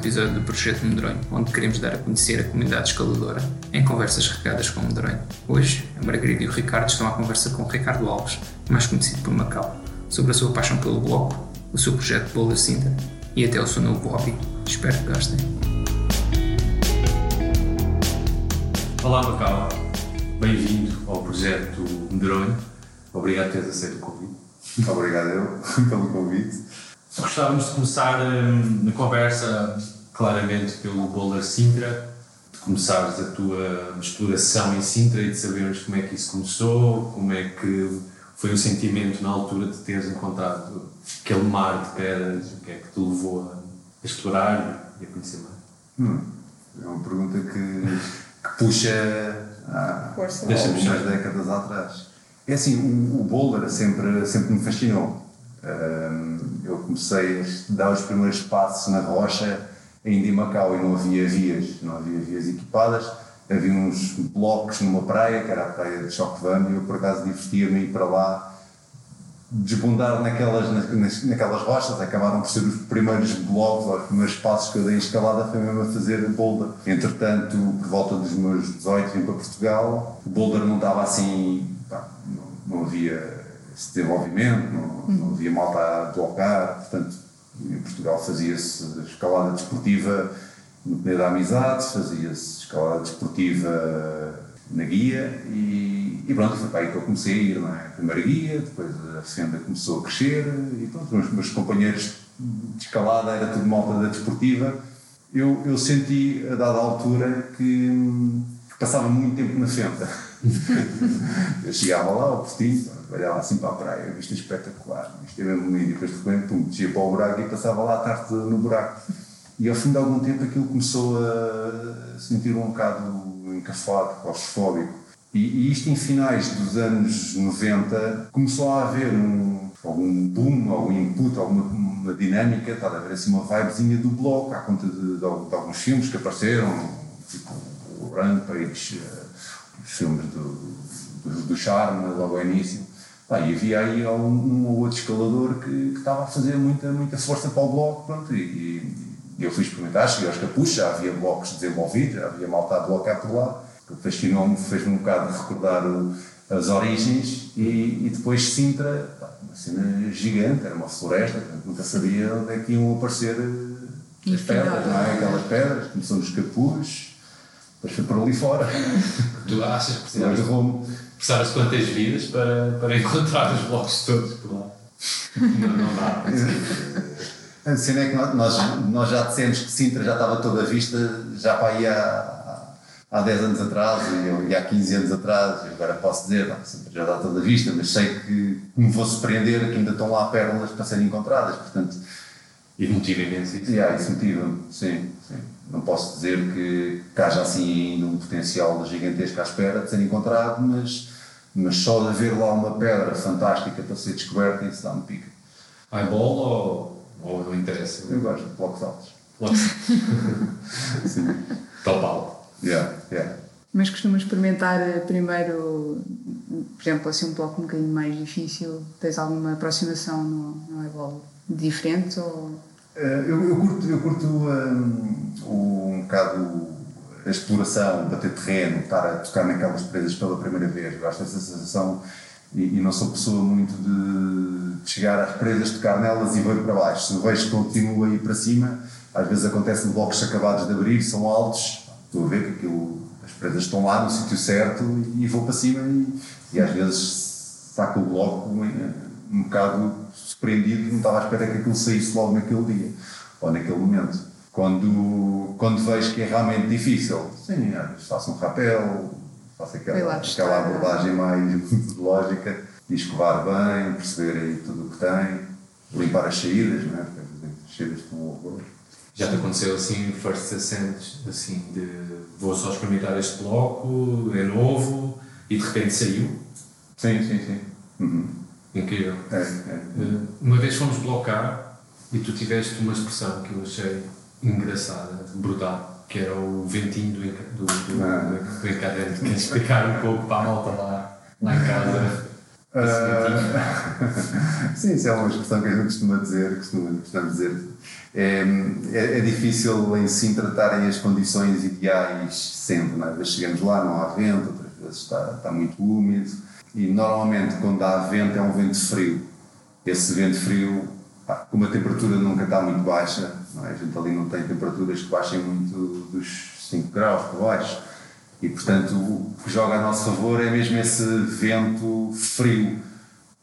episódio do Projeto Medronho, onde queremos dar a conhecer a comunidade escaladora em conversas regadas com Medronho. Hoje, a Margarida e o Ricardo estão à conversa com o Ricardo Alves, mais conhecido por Macau, sobre a sua paixão pelo bloco, o seu projeto Boulder Cinta e até o seu novo hobby. Espero que gostem. Olá Macau, bem-vindo ao projeto Medronho. Obrigado por teres aceito o convite. Obrigado eu pelo convite. Gostávamos de começar hum, a conversa claramente pelo Boulder Sintra, de começares a tua exploração em Sintra e de sabermos como é que isso começou, como é que foi o sentimento na altura de teres encontrado aquele mar de pedras, o que é que te levou a explorar e a conhecer mais? Hum, é uma pergunta que, que puxa há Força. algumas décadas atrás. É assim, o, o boulder sempre, sempre me fascinou. Hum, eu comecei a dar os primeiros passos na rocha ainda em Macau e não havia vias, não havia vias equipadas. Havia uns blocos numa praia, que era a praia de Chocvano, e eu por acaso divertia-me ir para lá desbundar naquelas, nas, naquelas rochas, acabaram por ser os primeiros blocos, ou os primeiros passos que eu dei em escalada foi mesmo a fazer boulder. Entretanto, por volta dos meus 18 vim para Portugal, o boulder não estava assim, pá, não, não havia esse desenvolvimento, não, não havia malta a blocar, portanto, em Portugal fazia-se escalada desportiva no Pneu da Amizade, fazia-se escalada desportiva na guia e, e pronto, foi para aí que eu comecei a ir, não é? Guia, depois a fenda começou a crescer e pronto, os meus companheiros de escalada era tudo malta da desportiva. Eu, eu senti a dada altura que, que passava muito tempo na fenda. eu chegava lá ao postinho, olhava assim para a praia, vista espetacular, isto é mesmo lindo, e depois de repente, pum, descia para o buraco e passava lá a tarde no buraco. E ao fim de algum tempo aquilo começou a sentir um bocado encafado, claustrofóbico. E, e isto em finais dos anos 90 começou a haver um, algum boom, algum input, alguma uma dinâmica, está a haver assim uma vibezinha do bloco, à conta de, de, de alguns filmes que apareceram, tipo o Rampage, uh, os filmes do, do, do Charme, logo ao início. Pá, e havia aí um, um ou outro escalador que, que, estava a fazer muita, muita força para o bloco, pronto, e, e eu fui experimentar, cheguei aos capuchos, já havia blocos desenvolvidos, já havia malta a blocar por lá. O que fascinou-me fez-me um bocado recordar o, as origens e, e depois Sintra, pá, uma cena gigante, era uma floresta, nunca sabia onde é que iam aparecer eh, as pedras, não é? Aquelas pedras, começou nos capuz, depois foi por ali fora. Tu achas que precisavas, precisavas de quantas vidas para, para encontrar os blocos todos por lá? não, não dá. A cena é que nós, nós já dissemos que Sintra já estava toda vista, já para aí há, há 10 anos atrás e, e há 15 anos atrás, e agora posso dizer, não, Sintra já está toda vista, mas sei que me vou surpreender que ainda estão lá pérolas para serem encontradas, portanto... E motiva imenso isso. Yeah, isso motiva sim, sim. Não posso dizer que, que haja assim ainda um potencial gigantesco à espera de ser encontrado, mas, mas só de haver lá uma pedra fantástica para ser descoberta, isso dá-me pica. Eyeball ou ou não interessa? Eu gosto de blocos altos. Blocos. Sim. Topal. Yeah, yeah. Mas costumas experimentar eh, primeiro, por exemplo, assim um bloco um bocadinho mais difícil? Tens alguma aproximação no, no eyeball diferente? Ou... Uh, eu, eu curto, eu curto um, um bocado a exploração, bater terreno, estar a tocar naquelas presas pela primeira vez. Eu gosto dessa sensação e, e, não sou pessoa muito de, de, chegar às presas, tocar nelas e ver para baixo. Se vejo continua a ir para cima, às vezes acontece blocos acabados de abrir, são altos, estou a ver que aquilo, as presas estão lá no sítio certo e, vou para cima e, e às vezes saco o bloco um, um bocado surpreendido, não estava à espera que aquilo saísse logo naquele dia ou naquele momento. Quando, quando vejo que é realmente difícil, sim, faço um rapel, faço aquela, aquela abordagem mais metodológica escovar bem, perceber aí tudo o que tem, limpar as saídas, não é? Porque as saídas estão horror. Já te aconteceu assim, first ascents, assim, de vou só experimentar este bloco, é novo e de repente saiu? Sim, sim, sim. Uhum. Incrível. É, é. Uma vez fomos blocar e tu tiveste uma expressão que eu achei engraçada, brutal que era o ventinho do, do, do, ah. do encadente. Queres explicar um pouco para a malta lá, lá em casa? Uh, sim, isso é uma expressão que a gente costuma dizer, costuma, dizer é, é, é, difícil em Sintra estarem as condições ideais sempre. Não é? Às vezes chegamos lá, não há vento, outras vezes está, está muito úmido. E normalmente, quando há vento, é um vento frio. Esse vento frio, pá, como a temperatura nunca está muito baixa, não é? a gente ali não tem temperaturas que baixem muito dos 5 graus para baixo. E portanto, o que joga a nosso favor é mesmo esse vento frio.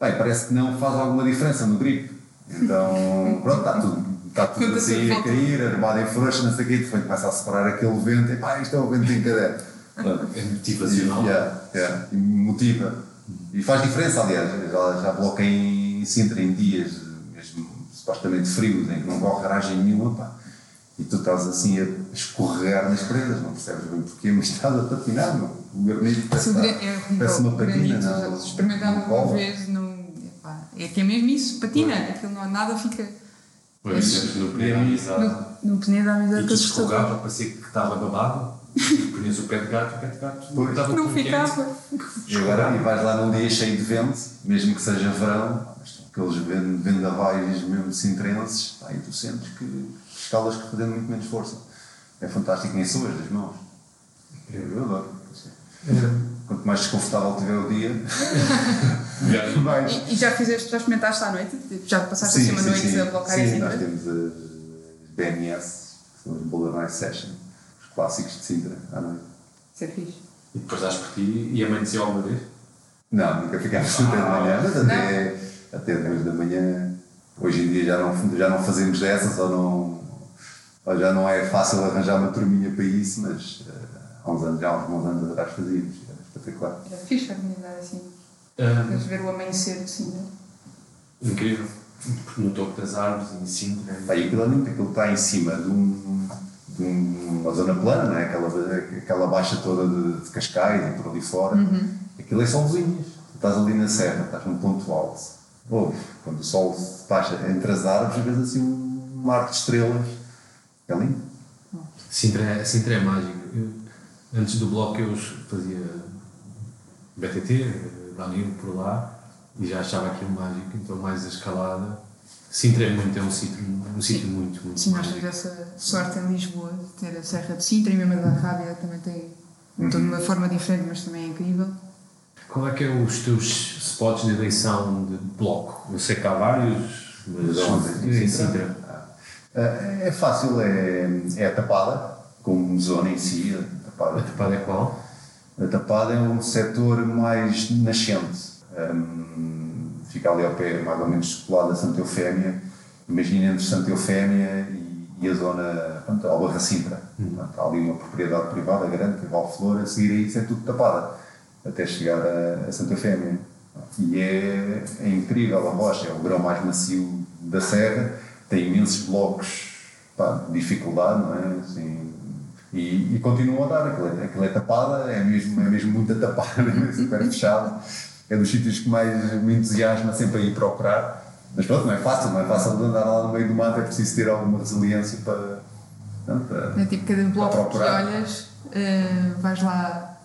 Bem, parece que não faz alguma diferença no gripe. Então, pronto, está tudo, está tudo assim a cair, armado em frouxa, não sei o quê, e depois começa a separar aquele vento, e pá, isto é o vento de encadeia. É motivacional. Yeah, yeah, e motiva. E faz diferença, aliás, já, já bloqueia em Sintra em dias mesmo supostamente frios, em que não corre garagem nenhuma, pá, e tu estás assim a escorregar nas prendas, não percebes bem porquê, mas estás a patinar, não? o granito parece, é, parece uma patina. Não, experimentámos uma vez, não, epá, é que é mesmo isso, patina, aquilo não há nada, fica. Pois, no pneu da amizade. No, no pneu da amizade que escorregava, parecia que estava babado, punhas o pé de gato, o pé de gato pois. não, não ficava. E agora, e vais lá num dia cheio de vento, mesmo que seja verão, aqueles vendavais mesmo cintrenses, aí tu sentes que escalas que fazendo muito menos força. É fantástico, nem suas das mãos. Eu, eu adoro. É. Quanto mais desconfortável tiver o dia, mais. E, e, já fizeste, já experimentaste à noite? Já passaste sim, assim uma sim, noite sim. a blocar sim, Sim, nós temos as BNS, que são as Boulder Night Session, os clássicos de Sintra à noite. Isso é fixe. E depois dás por ti e amanheceu alguma vez? Não, nunca ficámos ah, até de manhã, mas até, até 10 da manhã. Hoje em dia já não, já não fazemos dessas ou não já não é fácil arranjar uma turminha para isso, mas uh, há uns anos, já há uns bons anos atrás fazíamos, era espetacular. Era fixe organizar assim, um, ver o amanhecer de Sintra. Incrível, no topo das árvores, em Sintra. E aquilo, aquilo está em cima de, um, uma zona plana, não é? aquela, aquela baixa toda de, de Cascais e por ali fora. Uhum. Aquilo é só vizinhas. Estás ali na serra, estás num ponto alto. Ouve, quando o sol se baixa entre as árvores, vês assim um mar de estrelas é lindo. Sintra é, Sintra é mágico. Eu, antes do bloco eu fazia BTT, Danilo por lá, e já achava aquilo mágico, então mais a escalada. Sintra é muito, é um sítio, um sítio muito, muito Sim, nós temos essa sorte em Lisboa de ter a Serra de Sintra e mesmo a da Rábia também tem uhum. de uma forma diferente, mas também é incrível. Qual é que é os teus spots de eleição de bloco? Eu sei que há vários, mas em Sintra. Eh, é fácil, é, é a tapada, como zona em si. A tapada, a tapada é qual? A tapada é um setor mais nascente. Um, fica ali ao pé, mais ou menos colado a Santa Eufémia. Imagina entre Santa Eufémia e, e a zona, pronto, Albarra Sintra. Uhum. há ali uma propriedade privada grande, que é Valflor, a seguir aí isso é tudo tapada, até chegar a, a Santa Eufémia. E é, é incrível a rocha, é o grão mais macio da serra tem imensos blocos pá, de dificuldade, não é? Assim, e, e continua a dar, aquilo é, aquilo é tapada, é mesmo, é mesmo muito tapada, é super fechado. É dos sítios que mais me entusiasma sempre a ir procurar. Mas pronto, não é fácil, não é fácil de andar lá no meio do mato, é preciso ter alguma resiliência para. Para é tipo cada bloco que olhas, uh, vais lá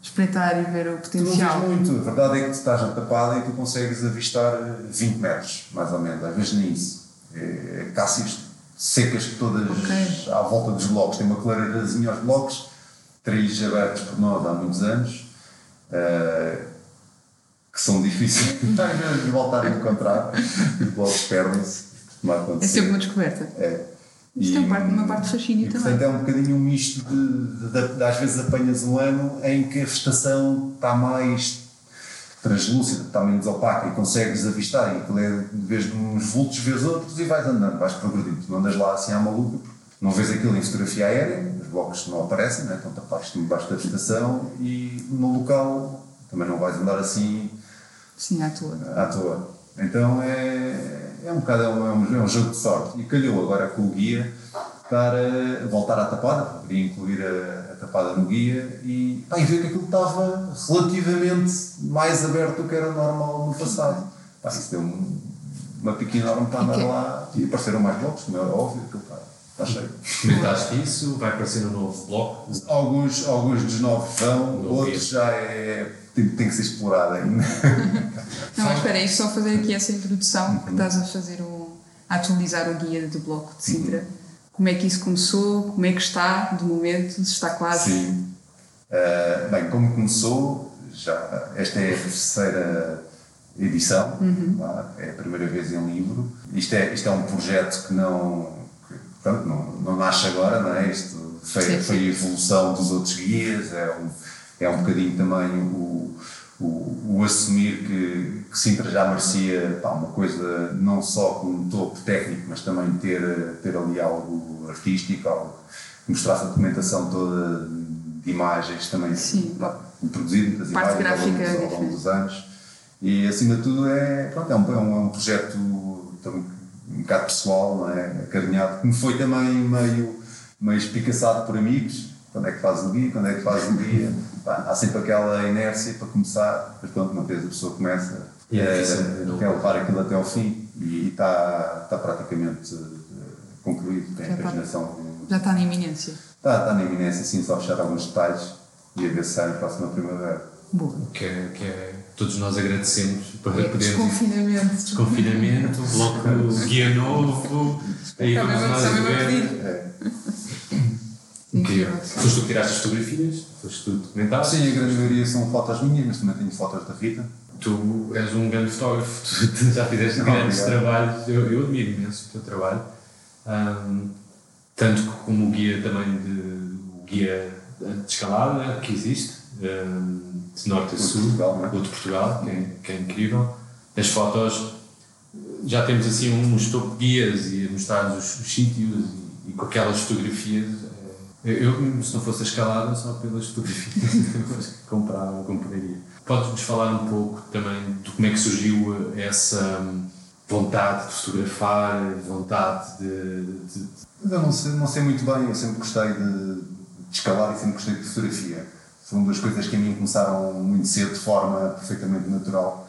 espreitar e ver o potencial. Tu não muito, a verdade é que tu estás na tapada e tu consegues avistar 20 metros, mais ou menos, às vezes nem isso é, cássias secas todas okay. à volta dos blocos. Tem uma clareirazinha aos blocos, três abertos por nós há muitos anos, uh, que são difíceis de voltar a encontrar. Os blocos perdem-se. É sempre uma descoberta. É. Isto é parte, uma parte de fascínio e, também. Portanto, é um bocadinho um misto de, de, de, às vezes apanhas um ano em que a vegetação está mais translúcida, está menos opaca e consegues avistar, e aquilo é, de vez de uns vultos, vês outros e vais andando, vais progredindo. Não andas lá assim à maluca, não vês aquilo em fotografia aérea, os blocos não aparecem, né? estão tapados debaixo da vegetação e no local também não vais andar assim. Sim, à toa. À toa. Então é, é um bocado é um, é um jogo de sorte. E calhou agora com o guia para voltar à tapada, poderia incluir a, a tapada no guia e, pá, e ver que aquilo estava relativamente mais aberto do que era normal no passado. Pá, isso deu um, uma pique enorme para andar lá e apareceram mais blocos, como é óbvio, aquilo está, está cheio. Comentaste isso? Vai aparecer um novo bloco? Alguns, alguns dos novos vão, outros guia. já é. Tem, tem que ser explorado ainda. Não, mas espera aí, só fazer aqui essa introdução, que estás a fazer um a atualizar o guia do bloco de Sintra. Como é que isso começou? Como é que está de momento? Se está quase? Sim. Uh, bem, como começou, já, esta é a terceira edição, é a primeira vez em livro. Isto é, isto é um projeto que não, que, pronto, não, não nasce agora, não é? Isto foi, Sim, sim. foi a evolução dos outros guias, é um, é um bocadinho também o, o, o assumir que, que Sintra já merecia pá, uma coisa não só com um topo técnico, mas também ter, ter ali algo artístico, algo que mostrasse a documentação toda de imagens também Sim. pá, produzido muitas Parte imagens ao longo, gráfica dos- ao longo dos anos. E acima de tudo é, pronto, é, um, é, um, é projeto também um bocado pessoal, não é? acarinhado, que me foi também meio, meio espicaçado por amigos, quando é que faz o guia, quando é que faz o guia, Pá, há sempre aquela inércia para começar, mas pronto, uma vez a pessoa começa, E é não- quer levar aquilo até ao fim e está, está praticamente eh, concluído, tem Já a está. paginação Já está na iminência. Está, está na iminência, sim, só fechar alguns detalhes e a ver se sai na próxima primavera. Boa. Que é, que é- todos nós agradecemos para É, podermos desconfinamento. desconfinamento, bloco guia novo, aí vamos nós a ver. Incrível. Foste tu que tiraste as fotografias, foste tu que documentaste. Sim, a grande maioria são fotos minhas, mas também tenho fotos da Rita. Tu és um grande fotógrafo, tu já fizeste Não, grandes obrigado. trabalhos, eu, eu admiro imenso o teu trabalho, Ahm, tanto como o guia também de, o guia de escalada que existe, ahm, de norte a sul, Portugal, é? o de Portugal, que é, que é incrível. As fotos, já temos assim uns top guias e a mostrar os, os sítios e, e com aquelas fotografias. Eu, se não fosse a escalada, só pelas fotografias, que comprava, compraria. Podes-nos falar um pouco também de como é que surgiu essa hum, vontade de fotografar, vontade de. de- eu não sei, não sei muito bem, eu sempre gostei de, de escalar e sempre gostei de fotografia. São duas coisas que a mim começaram muito cedo, de forma perfeitamente natural.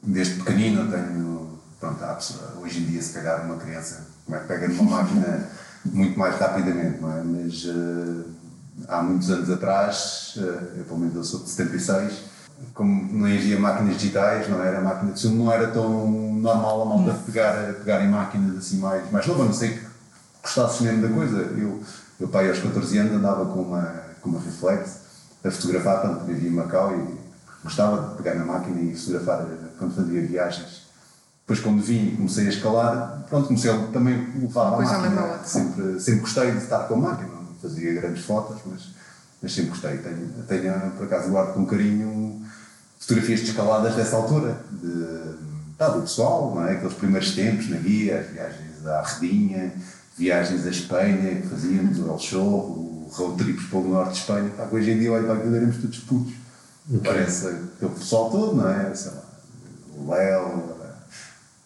Desde pequenino eu tenho, pronto, há hoje em dia se calhar uma criança como é que pega numa máquina muito mais rapidamente, não é? Mas eh, há muitos anos atrás, eh, eu pelo menos eu sou de 76, como não havia máquinas digitais, não era máquina de filme, não era tão normal a malta pegar, pegar em máquinas assim mais, mais novas, a não sei que gostasses mesmo da coisa. Eu, meu pai aos 14 anos andava com uma, com uma reflex a fotografar, quando vivia em Macau e gostava de pegar na máquina e fotografar eh, quando fazia viagens. Depois quando vim e comecei a escalar, pronto, comecei a também levar a Coisa máquina. Sempre, sempre gostei de estar com a máquina, não fazia grandes fotos, mas, mas sempre gostei. Tenho, tenho, por acaso, guardo com carinho fotografias de escaladas dessa altura, de, tá, do pessoal, não é? aqueles primeiros tempos na guia, as viagens à Redinha, viagens à Espanha que fazíamos, o El Chorro, o road trips pelo norte de Espanha. Pá, que hoje em dia, olha, para aquilo éramos todos putos. Parece aquele pessoal todo, não é? Sei lá, o Léo,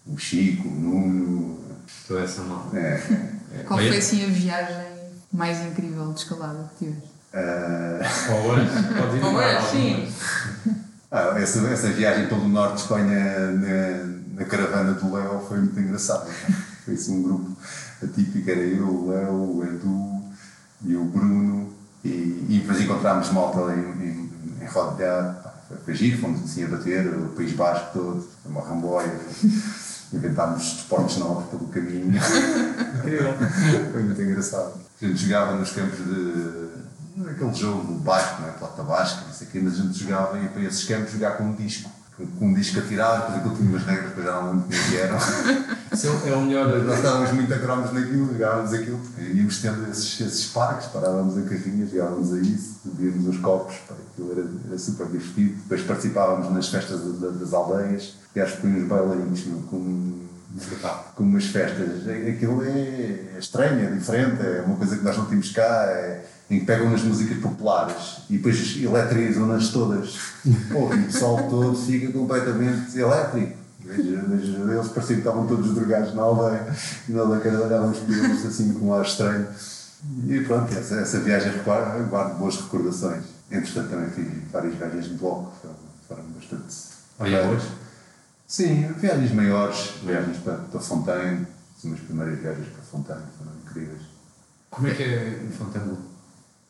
o Chico, o Nuno. toda essa mão. É, Qual foi assim a viagem mais incrível de escalada que tiveste? Ah, Ou hoje, pode ir é, sim. Ah, essa, essa viagem pelo norte de Espanha na, na caravana do Léo foi muito engraçada. Foi assim um grupo atípico, era eu, o Léo, o Edu e o Bruno. E, e depois encontrámos malta em, em, em Rodear, pá, foi, foi giro, fomos assim a bater o País Basco todo, uma ramboia. Inventámos desportos novos pelo caminho. Incrível. Foi muito engraçado. A gente jogava nos campos de. aquele jogo do Basco, não é? Plata Basca, não sei o quê, mas a gente jogava e ia para esses campos jogar com um disco. Com um disco atirado, depois aquilo tinha umas regras, depois já não lembro como é que eram. Isso é o melhor. Nós estávamos muito a cromos naquilo, jogávamos aquilo, porque íamos tendo esses, esses parques, parávamos a carrinha, jogávamos a isso, bebíamos os copos, pá, aquilo era, era super divertido. Depois participávamos nas festas da- da- das aldeias, e acho que põe uns bailarinos com, com umas festas. Aquilo é, é estranho, é diferente, é uma coisa que nós não temos cá, é, em que pegam nas músicas populares e depois eletrizam-nas todas. Pô, e o pessoal todo fica completamente elétrico. Veja, veja, eles pareciam que estavam todos drogados na aldeia e nós olhávamos para eles assim com um ar estranho. E pronto, essa, essa viagem guardo, boas recordações. Entretanto, também fiz várias viagens de bloco, foram, foram bastante. Olha, hoje. Sim, viagens maiores, viagens para, para Fontaine, as minhas primeiras viagens para Fontaine foram incríveis. Como é que é em Fontainebleau?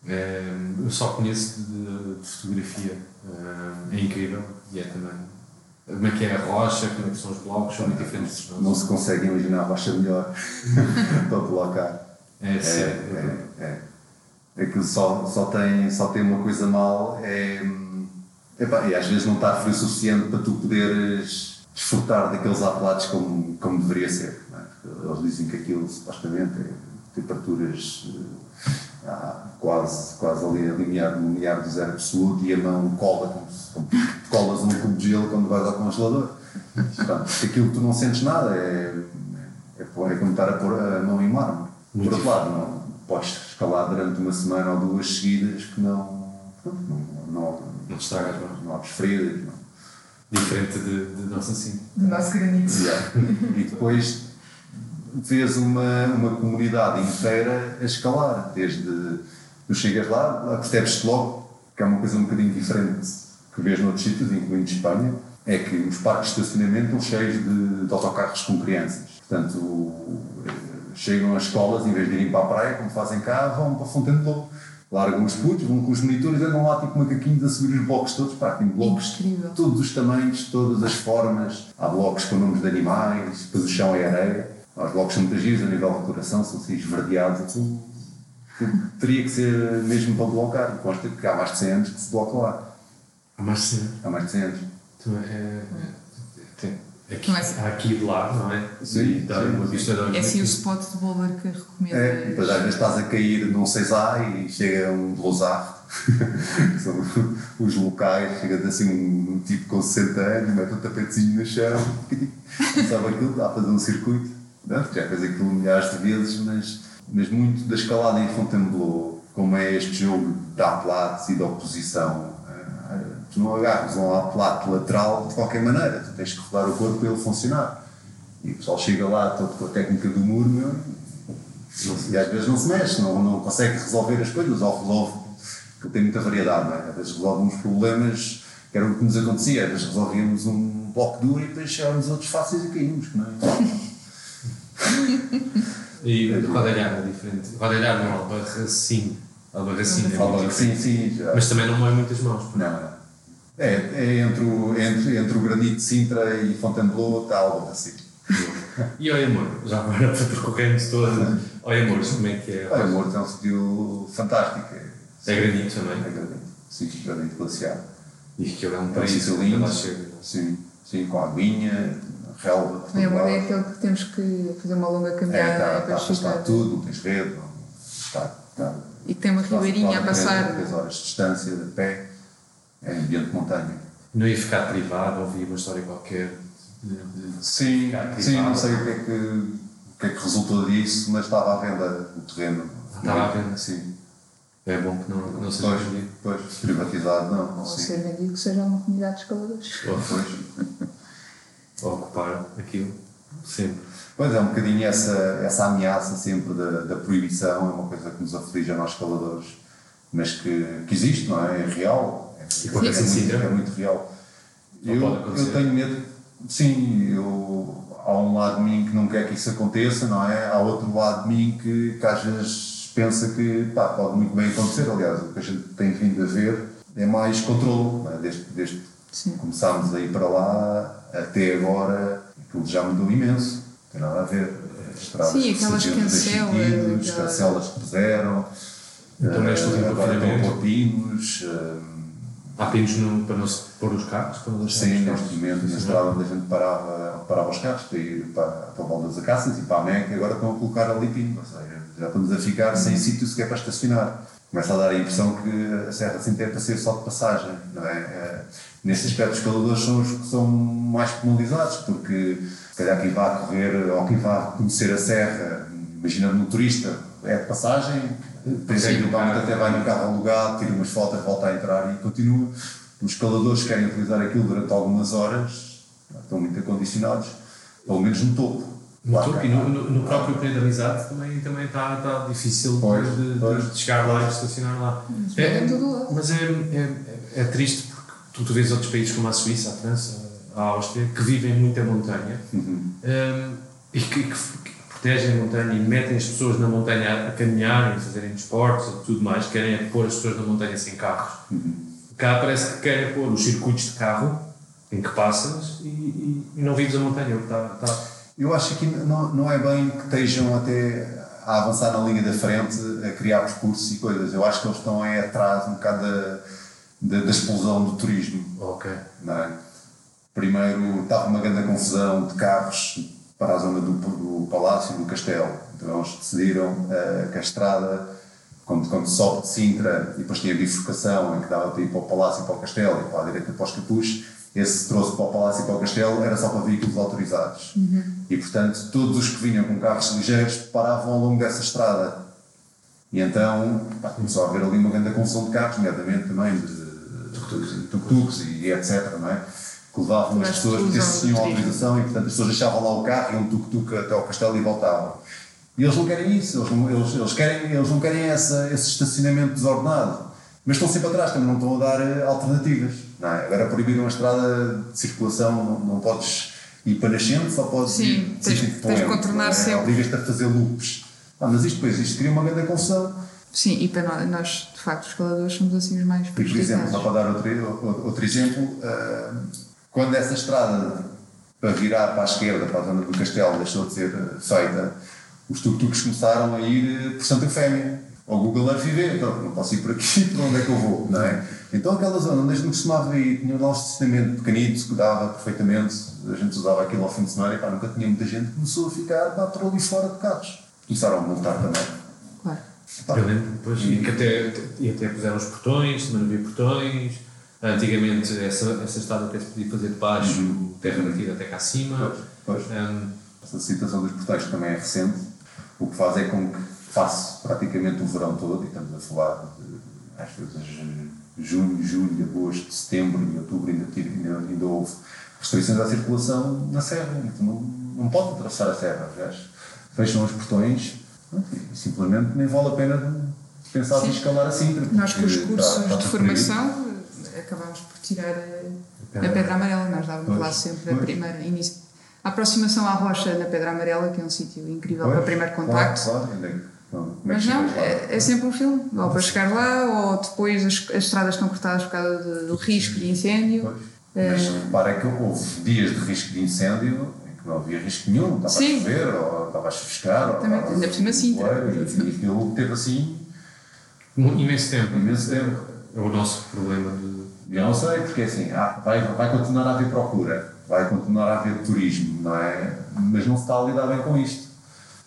É, eu só conheço de, de fotografia. É, é incrível e é também Como é que é a rocha, como é que são os blocos, são muito diferentes. Não se consegue imaginar a rocha melhor para colocar. É, É, sim. é, é. Aquilo só, só, tem, só tem uma coisa mal, é, epá, e às vezes não está frio o suficiente para tu poderes desfrutar daqueles apelados como, como deveria ser. é? Eles dizem que aquilo supostamente é temperaturas eh, quase, quase ali a limiar, no limiar do zero absoluto e a mão cola como se como colas um cubo de gelo quando vais ao congelador. Portanto, aquilo que tu não sentes nada é, é, é como estar a pôr a mão em mármore. Por outro lado, não, podes escalar durante uma semana ou duas seguidas que não, não, não, Não te estragas não abres feridas. Não. Diferente de, de nossa assim. Do nosso granito. E depois vês uma, uma comunidade inteira a escalar, desde tu chegas lá, lá percebes-te logo que é uma coisa um bocadinho diferente que vês noutros sítios, incluindo Espanha, é que os parques de estacionamento estão cheios de, de autocarros com crianças. Portanto, o- chegam às escolas, em vez de irem para a praia, como fazem cá, vão para Fontainebleau. Largam os putos, vão com os monitores andam lá tipo macaquinhos a subir os blocos todos. Pá, tem blocos Incrível. todos os tamanhos, todas as formas. Há blocos com nomes de animais, depois o chão é areia. Os blocos são muito giros a nível de decoração, são assim esverdeados. Aquilo, teria que ser mesmo para blocar. E consta que há mais de 100 anos que se bloca lá. Há mais sim. Há mais de 100 anos. Então, é, é, tem, aqui, Começa. há aqui de lá, não é? Sim, e dá sim, uma sim. vista de É assim o spot de boulder que recomendas. É, e depois às vezes estás a cair num 6A e chega um Lozar, que são os locais, chega assim um, um tipo com 60 anos, mete um tapetezinho no chão, sabe aquilo, está a fazer um circuito. Não, já fez aquilo milhares de vezes, mas, mas muito da escalada em Fontainebleau, como é este jogo de apelates e de oposição, eh, tu não agarras um apelate lateral de qualquer maneira, tu tens que rodar o corpo para ele funcionar. E o pessoal chega lá todo com a técnica do muro, meu, e às vezes não se mexe, não, não consegue resolver as coisas, ou resolve, porque tem muita variedade, não é? Às vezes resolve uns problemas, que era o que nos acontecia, às vezes resolvíamos um bloco duro e depois chegávamos outros fáceis e caímos, não é? E rodalhar é diferente. Rodalhar não, albarracinho. Albarracinho é Fala muito que sim, diferente. sim, já. Mas também não moe muitas mãos. pô. Não, não. É, é entre, o, entre, entre o granito de Sintra e Fontainebleau está assim. E olha, amor, já agora para percorrermos todo. Olha, amor, como é que é? Olha, o Morto é um sítio fantástico. É, É granito também. É granito. Sim, granito glaciar. E que é um É um país que lindo. lá chega. Sim, sim, com aguinha, relva. É, amor, é aquele que temos que fazer uma longa É, caminhada está, para está afastado chegar. tudo, não tens rede, não, está, está, E que tem uma ribeirinha a passar. 3 horas de distância, de pé, é ambiente de montanha. Não ia ficar privado, ouvi uma história qualquer. Sim, sim, não sei o que, é que, o que é que resultou disso, mas estava à venda o terreno. Estava à venda? Sim. É bom que não, não seja Pois, vendido. pois, privatizado não, Ou sim. ser vendido que seja uma comunidade de escaladores. Ou, Pois. ou ocupar aquilo. Sempre. Pois é, um bocadinho essa, essa ameaça sempre da, da proibição, é uma coisa que nos aflige a nós escaladores, mas que, que existe, não é? É real. É, E acontece é, em muito, é muito real. Não Eu, eu tenho medo, sim, eu, há um lado de mim que não quer que isso aconteça, não é? Há outro lado de mim que, que às vezes pensa que pá, pode muito bem acontecer. Aliás, o que a gente tem vindo a ver é mais controle, é? desde, desde que começámos a ir para lá até agora, aquilo já mudou imenso, não tem nada a ver. As estradas Sim, aquelas cancelas, aquela- cancelas que puseram, Então, neste eh, último agora estão a pôr pinos. eh, Há pinos no, para não se pôr os carros? Para não Sim, os neste carros momento, na estrada onde a gente parava, parava os carros para ir para, para o Val das Acácias e para a MEC, agora estão a colocar ali pino, ou seja, já estamos a ficar sem sítio sequer para estacionar. Começa a dar a impressão que a Serra Cinta é para ser só de passagem, não é? Nesse aspecto, os escaladores são os que são mais penalizados, porque se calhar quem vai correr ou quem vai conhecer a Serra, imagina um turista, é de passagem, no eventualmente carro. até vai no carro alugado, tira umas fotos, volta a entrar e continua. Os escaladores que querem utilizar aquilo durante algumas horas estão muito acondicionados, pelo menos no topo. No Claro topo e no, no, no próprio período de amizade também, também está, está difícil de- Pois, de, pois. de chegar lá e estacionar lá. Mas é mas é, é, é triste porque tu, vês outros países como a Suíça, a França, a Áustria, que vivem muito a montanha Uhum. hum, e que, que- que protegem a montanha e metem as pessoas na montanha a caminharem, a fazerem desportos e tudo mais, querem é pôr as pessoas na montanha sem carros. Uhum. Cá parece que querem pôr os circuitos de carro em que passas e, e, e não vives a montanha. Tá, tá. Eu acho que não, não é bem que estejam até a avançar na linha da frente, a criar percursos e coisas. Eu acho que eles estão aí atrás um bocado da, da, da explosão do turismo. Ok. É? Primeiro estava uma grande confusão de carros para a zona do, do palácio e do castelo. Então eles decidiram uh, que a estrada, quando, quando sobe de Sintra e depois tinha a bifurcação em que dava para ir para o palácio e para o castelo e para a direita para os capuz, esse trouxe para o palácio e para o castelo era só para veículos autorizados. Uhum. E portanto todos os que vinham com carros ligeiros paravam ao longo dessa estrada. E então pá, começou a haver ali uma grande confusão de carros, nomeadamente também de tuk-tuks e etc. Não é? que levavam as pessoas que tinham autorização e portanto as pessoas deixavam lá o carro, iam tuk-tuk até ao castelo e voltavam. E eles não querem isso, eles não, eles, eles querem, eles não querem essa, esse estacionamento desordenado. Mas estão sempre atrás, também não estão a dar eh, alternativas. Não é? Agora proibiram a estrada de circulação, não, não podes ir para nascente, só podes Sim, ir tens, tipo tens de contornar é? sempre. Obrigas-te a fazer loops. Ah, mas isto depois, isto cria uma grande confusão. Sim, e para nós, de facto, os escaladores somos assim os mais por exemplo, só para dar outro, outro, exemplo, uh, quando essa estrada para virar para a esquerda, para a zona do castelo, deixou de ser feita, os tuk-tuks começaram a ir por Santa Efémia, ao Google Earth e ver, então não posso ir por aqui, para onde é que eu vou, não é? Então aquela zona onde a gente costumava ir, tinha um estacionamento pequenito que dava perfeitamente, a gente usava aquilo ao fim de semana e pá, nunca tinha muita gente, começou a ficar por ali fora de carros. Começaram a montar também. Eu lembro, depois, e que até, e até puseram os portões, também não havia portões. Antigamente essa, essa estrada até se podia fazer de baixo, terra batida até cá acima. Pois, pois. Um, Essa situação dos portões também é recente, o que faz é com que faça praticamente o verão todo, e estamos a falar de, às vezes, junho, julho, agosto, setembro e outubro ainda, tive- ainda, ainda houve restrições à circulação na serra, então não, não pode atravessar a serra, aliás. Fecham os portões simplesmente nem vale a pena pensar em escalar a Sintra. Nós com os porque cursos está- está de formação eh, acabámos por tirar eh, a, a pedra amarela, nós dávamos Pois, lá sempre a pois. primeira início. A aproximação à rocha na Pedra Amarela, que é um sítio incrível Pois, para primeiro claro, contacto. Claro, ainda é como é Mas não, lá? é, é sempre um filme. Ou para chegar lá, ou depois as, as estradas estão cortadas por causa do risco de incêndio. Pois. Mas repara que houve dias de risco de incêndio não havia risco nenhum, estava Sim. a chover, ou estava a chuviscar, ou Exatamente, estava ainda por cima Sintra. E aquilo teve assim um imenso tempo. imenso tempo. É o nosso problema de. Eu não sei, porque assim, ah, vai, vai continuar a haver procura, vai continuar a haver turismo, não é? Mas não se está a lidar bem com isto.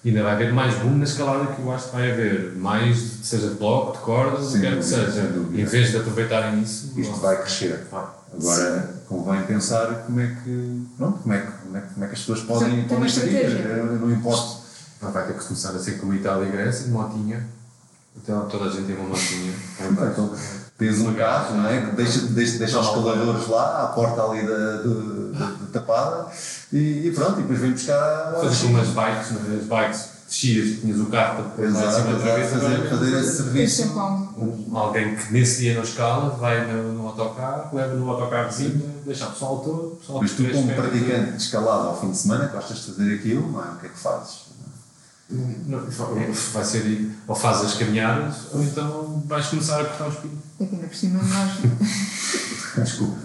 Ainda vai haver mais boom na escalada que eu acho que vai haver. Mais, seja de bloco, de cordas, que quer que dúvida, seja. Em vez de aproveitarem isso. Isto vai crescer. vai. Agora convém pensar como é que, pronto, como é que, como é que, como é que as pessoas podem. Eu não importo. Vai ter que começar a ser como Itália e Grécia, de motinha. Então toda a gente tem uma motinha. Então, tens um carro, não é? Que deixa, deixa, deixa os escaladores lá, à porta ali da, do- da, da tapada, e, e pronto, e depois vem buscar Fazer como as bikes, não é? as bikes descias, tinhas o carro para depois lá em cima outra vez. fazer, fazer esse serviço. um. Alguém que nesse dia não escala, vai no, no autocarro, leva no autocarrozinho, deixa o pessoal todo, pessoal Mas tu, como praticante de escalada ao fim de semana, gostas de fazer aquilo, não é? O que é que fazes? Não, vai ser ou fazes as caminhadas, ou então vais começar a cortar os pinos. É que ainda por cima nós, Desculpa.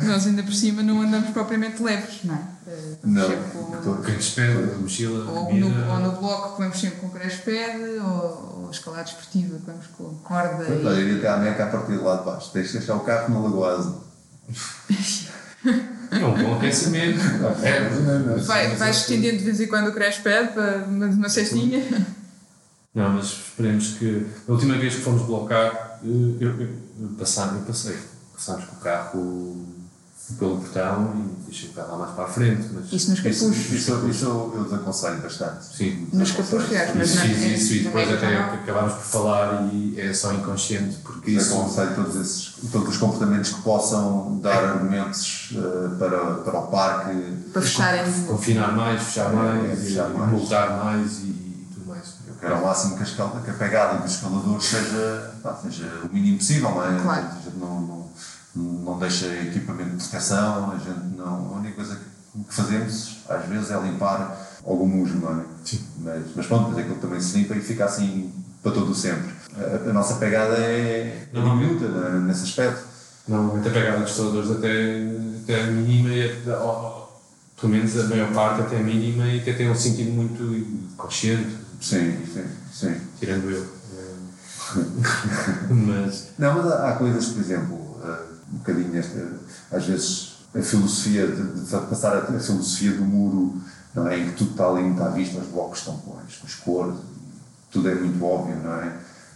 nós ainda por cima não andamos propriamente leves, não é? Eh, Não, com- Quem despede, mochila, ou, comida. no, ou no bloco que vamos sempre com crash pad, ou, ou escalada esportiva que vamos com corda olha, e. eu iria até à Meca a partir de lá de baixo. Deixa deixar o carro na Lagoa Azul. É um bom aquecimento. É, Vai, vais estendendo de vez em quando o crash pad para uma, uma cestinha. Não, mas esperemos que. A última vez que fomos blocar, eu, eu, eu, passar, eu passei. Passámos com o carro pelo portão e deixei o carro lá mais para a frente. Mas, Isso nos Isso, capuz. isso, isso eu, eu desaconselho bastante. Sim. Nos capuz reais, mas Isso, na, fiz isso e depois média até acabámos por falar e é só inconsciente porque isso. Desaconselho todos, esses, todos os comportamentos que possam dar argumentos eh, para, para o parque. para fecharem. Confinar mais, fechar É, mais, é, fechar e mais. multar mais e, e tudo mais. Eu quero ao máximo que a, escala, que a pegada dos escaladores seja, pá, seja o mínimo possível, não é? Claro. Não, não, não deixa equipamento de proteção, a gente não. A única coisa que fazemos às vezes é limpar algum musgo, não é? Mas, mas pronto, mas aquilo também se limpa e fica assim para todo o sempre. A, a nossa pegada é, é diminuta né, nesse aspecto. Normalmente a pegada dos escaladores até até a mínima, ou- pelo menos a maior parte até a mínima, e até tem um sentido muito consciente, Sim, sim, sim. tirando eu. Mas, Não, mas há, coisas, por exemplo, um bocadinho esta, às vezes a filosofia de, de passar a, a filosofia do muro, não é? Em que tudo está ali muito à vista, os blocos estão com as, com as cores, tudo é muito óbvio, não é?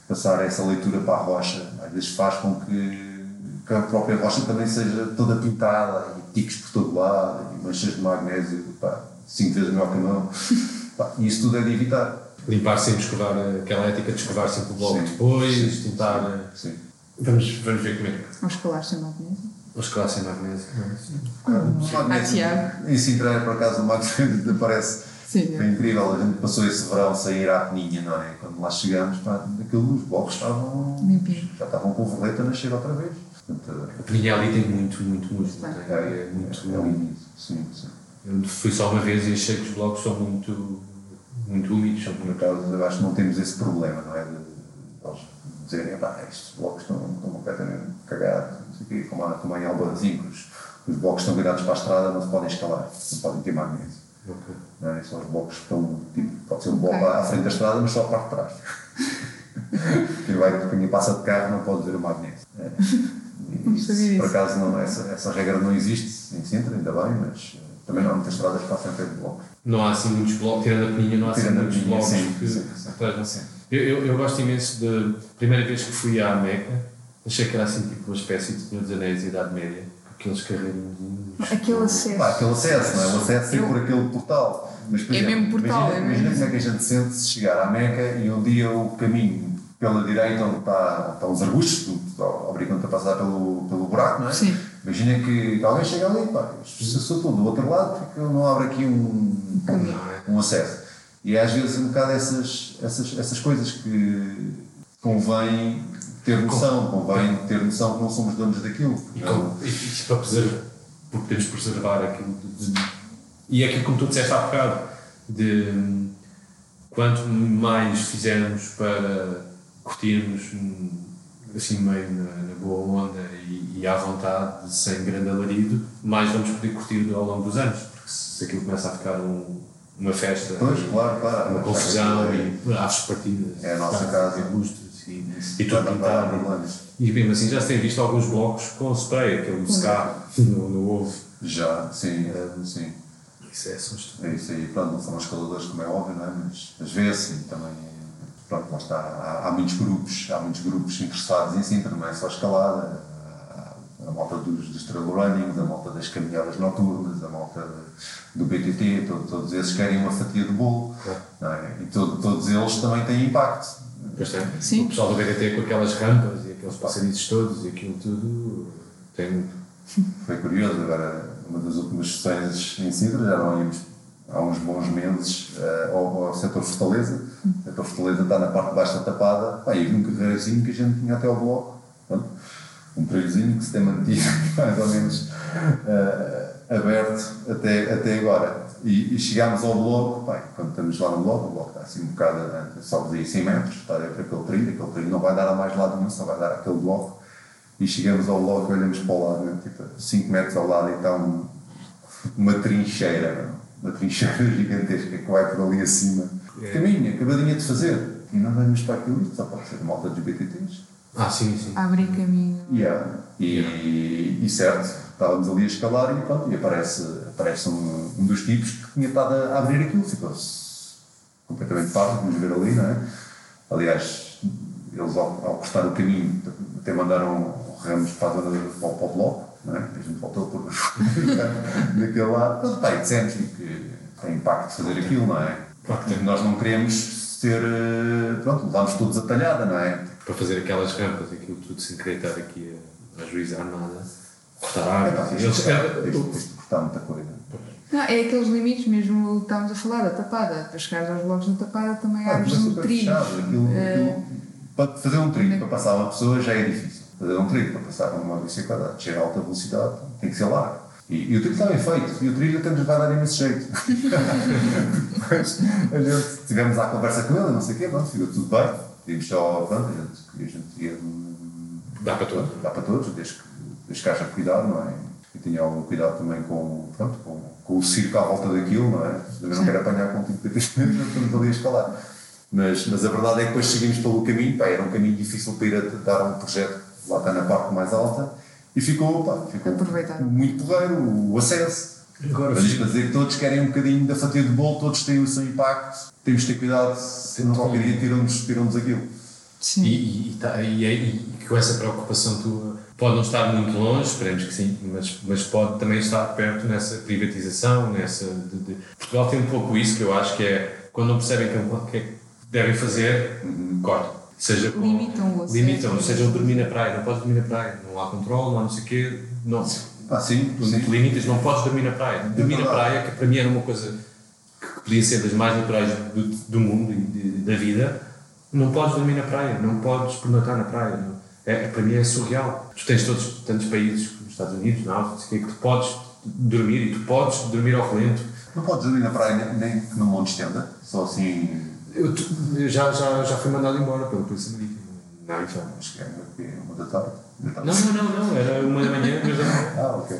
Passar essa leitura para a rocha, às vezes faz com que, que a própria rocha também seja toda pintada e ticos por todo lado e manchas de magnésio, pá, cinco vezes melhor que a mão. Pá, e isso tudo é de evitar. limpar sempre, escovar, aquela ética de escovar sempre o bloco Sim. depois, tentar. eh, Sim. Vamos, vamos ver como é que. Aos escalares sem magnésio. Ou escovar sem magnésio. Ah, Tiago. Em Sintra, é, por acaso, o magnésio aparece Sim, Foi é. incrível, a gente passou esse verão sem ir à Peninha, não é? Quando lá chegámos, pá, aquilo, os blocos estavam. Limpinho. já estavam com o verlete a nascer outra vez. Portanto, A peninha ali tem muito, muito, muito. É, é, É muito. é um início, sim, sim. Eu fui só uma vez e achei que os blocos são muito, muito úmidos. São Por muito... acaso, eu acho que não temos esse problema, não é? De, de eles dizerem, pá, estes blocos estão, estão completamente cagados, não sei o quê, como, há, como há em Albanzinho, que os, os blocos estão virados para a estrada, não se podem escalar, não podem ter magnésio. Ok. Não é? São os blocos que estão, tipo, pode ser um bloco Ok. à frente da estrada, mas só a parte de trás. quem, vai, quem passa de carro não pode ver o magnésio. É. E por acaso, não, essa, essa regra não existe em Sintra, ainda bem, mas eh, também não há muitas estradas que passam a ter blocos. Não há assim muitos blocos, tirando a peninha, não há assim Tirando muitos blocos sim, que. sim, sim. Eu, eu, eu gosto imenso de. Primeira vez que fui à Meca, achei que era assim tipo uma espécie de Senhor dos Anéis de Idade Média, com aqueles carreirinhos. Aquele acesso. Pá, aquele acesso, não é? O acesso é Eu- por aquele portal. Mas, por É exemplo, mesmo portal, imagina, é imagina mesmo como é que a gente sente se chegar à Meca e um dia o caminho pela direita, onde está, estão os arbustos, obrigam-te a passar pelo, pelo buraco, não é? Sim. Imagina que alguém chega ali, pá, se eu sou todo do outro lado, porque não abre aqui um, um acesso. E às vezes um bocado essas, essas, essas coisas que convém ter noção, convém ter noção que não somos donos daquilo. E, com, e, e para preservar, porque temos de preservar aquilo de, de- e é aquilo como tu disseste há bocado, de quanto mais fizermos para curtirmos assim meio na, na boa onda e, e à vontade, sem grande alarido, mais vamos poder curtir ao longo dos anos, porque se aquilo começa a ficar um- uma festa, Pois, claro, claro. uma confusão e aves partidas, É a nossa carros, casa. lustres e, e tudo pintado. E mesmo assim já se tem visto alguns blocos com spray, aquele ska no, no ovo. Já, sim, é, sim. Isso é assusto. É isso aí. Pronto, não são escaladores como é óbvio, não é? Mas às vezes também, pronto, lá está. Há, há muitos grupos, há muitos grupos interessados em Sintra, não é só escalada. A malta dos, dos trail runnings, a malta das caminhadas noturnas, a malta do BTT, todo- todos esses querem uma fatia de bolo, não é? E todo- todos eles também têm impacto. Pois tem. Sim. O pessoal do BDT com aquelas rampas e aqueles passadiços todos e aquilo tudo tem muito. Foi curioso, agora, uma das últimas sessões em Sintra, já não íamos há uns bons meses eh, ao, ao setor Fortaleza. O setor Fortaleza está na parte de baixo da tapada. Pá, e um carreirazinho que a gente tinha até ao bloco. Pronto. Um trilhozinho que se tem mantido mais ou menos eh, aberto até, até agora. E, e chegámos ao bloco, pá, quando estamos lá no bloco, o bloco está assim um bocado, sobes aí 100 metros, está dentro daquele trilho, aquele trilho não vai dar a mais lado nenhum, só vai dar aquele bloco. E chegamos ao bloco, olhamos para o lado, né, tipo, 5 metros ao lado e está um, uma trincheira, uma trincheira gigantesca que vai por ali acima. É. Caminho, acabadinha de fazer. E não vamos para aquilo, só pode ser malta dos BTTs. Ah, sim, sim. Abrir caminho. Yeah. E, e certo, estávamos ali a escalar e pronto, e aparece, aparece um, um dos tipos que tinha estado a, abrir aquilo, ficou-se completamente parvo, vamos ver ali, não é? Aliás, eles ao, ao cortar o caminho até mandaram ramos para a zona do- para, o- para o bloco, não é? A gente voltou por daquele lado. Pronto, pá, e dissemos-lhe que tem impacto fazer aquilo, não é? Claro que tem. Nós não queremos ter, eh, pronto, levar-nos todos a talhada, não é? Para fazer aquelas rampas, aquilo tudo sem querer estar aqui a, a ajuizar nada, cortar É, árvores. Eles, cortar- é, cortar muita coisa. Não, é aqueles limites mesmo que estávamos a falar, da tapada. Para chegar aos blocos da tapada também Ah, abres mas um super trilho. aquilo- Eh, aquilo- para fazer um trilho para passar uma pessoa já é difícil. Fazer um trilho para passar uma bicicleta a descer a alta velocidade tem que ser largo. E, e o trilho está bem feito, e o trilho até nos vai dar imenso jeito. Mas a gente tivemos a conversa com ele, não sei o quê, pronto, ficou tudo bem. Pedimos só, pronto, a gente, a gente ia, hum, dá para tudo. dá para todos, desde que, desde que haja cuidado, não é? e tinha algum cuidado também com, pronto, com, com o circo à volta daquilo, não é? Também não quero apanhar com tipo de estamos ali a escalar. Mas, mas a verdade é que depois seguimos pelo caminho, pá, era um caminho difícil para ir a dar um projeto lá está na parte mais alta e ficou, pá, ficou muito porreiro o acesso. Agora, Mas isto para dizer que todos querem um bocadinho da fatia de bolo, todos têm o seu impacto, temos de ter cuidado, senão qualquer dia tiram-nos tiram aquilo. Sim. E, e, e, tá- e, e- e com essa preocupação tua, pode não estar muito longe, esperemos que sim, mas, mas pode também estar perto nessa privatização, nessa. De, de- Portugal tem um pouco isso que eu acho que é quando não percebem que, o que é que devem fazer, cortam. Seja com, Limitam limitam, seja dormir na praia, não podes dormir na praia, não há controle, não há não sei o quê, não. Ah, sim, Tu sim. limitas, não podes dormir na praia. Dormir na praia, que para mim era uma coisa que podia ser das mais naturais do, do mundo e de- da vida, não podes dormir na praia, não podes pernoitar na praia. É, para mim é surreal. Tu tens todos tantos países, como os Estados Unidos, na quê, que tu podes dormir e tu podes dormir ao relento. Não podes dormir na praia nem, que num monte de tenda, só assim. Eu, tu- já, já, já fui mandado embora pela Polícia Marítima. Não, então. Acho que é uma, uma da tarde. Da. Não, não, não, não, era uma da manhã, duas da manhã. Ah, ok.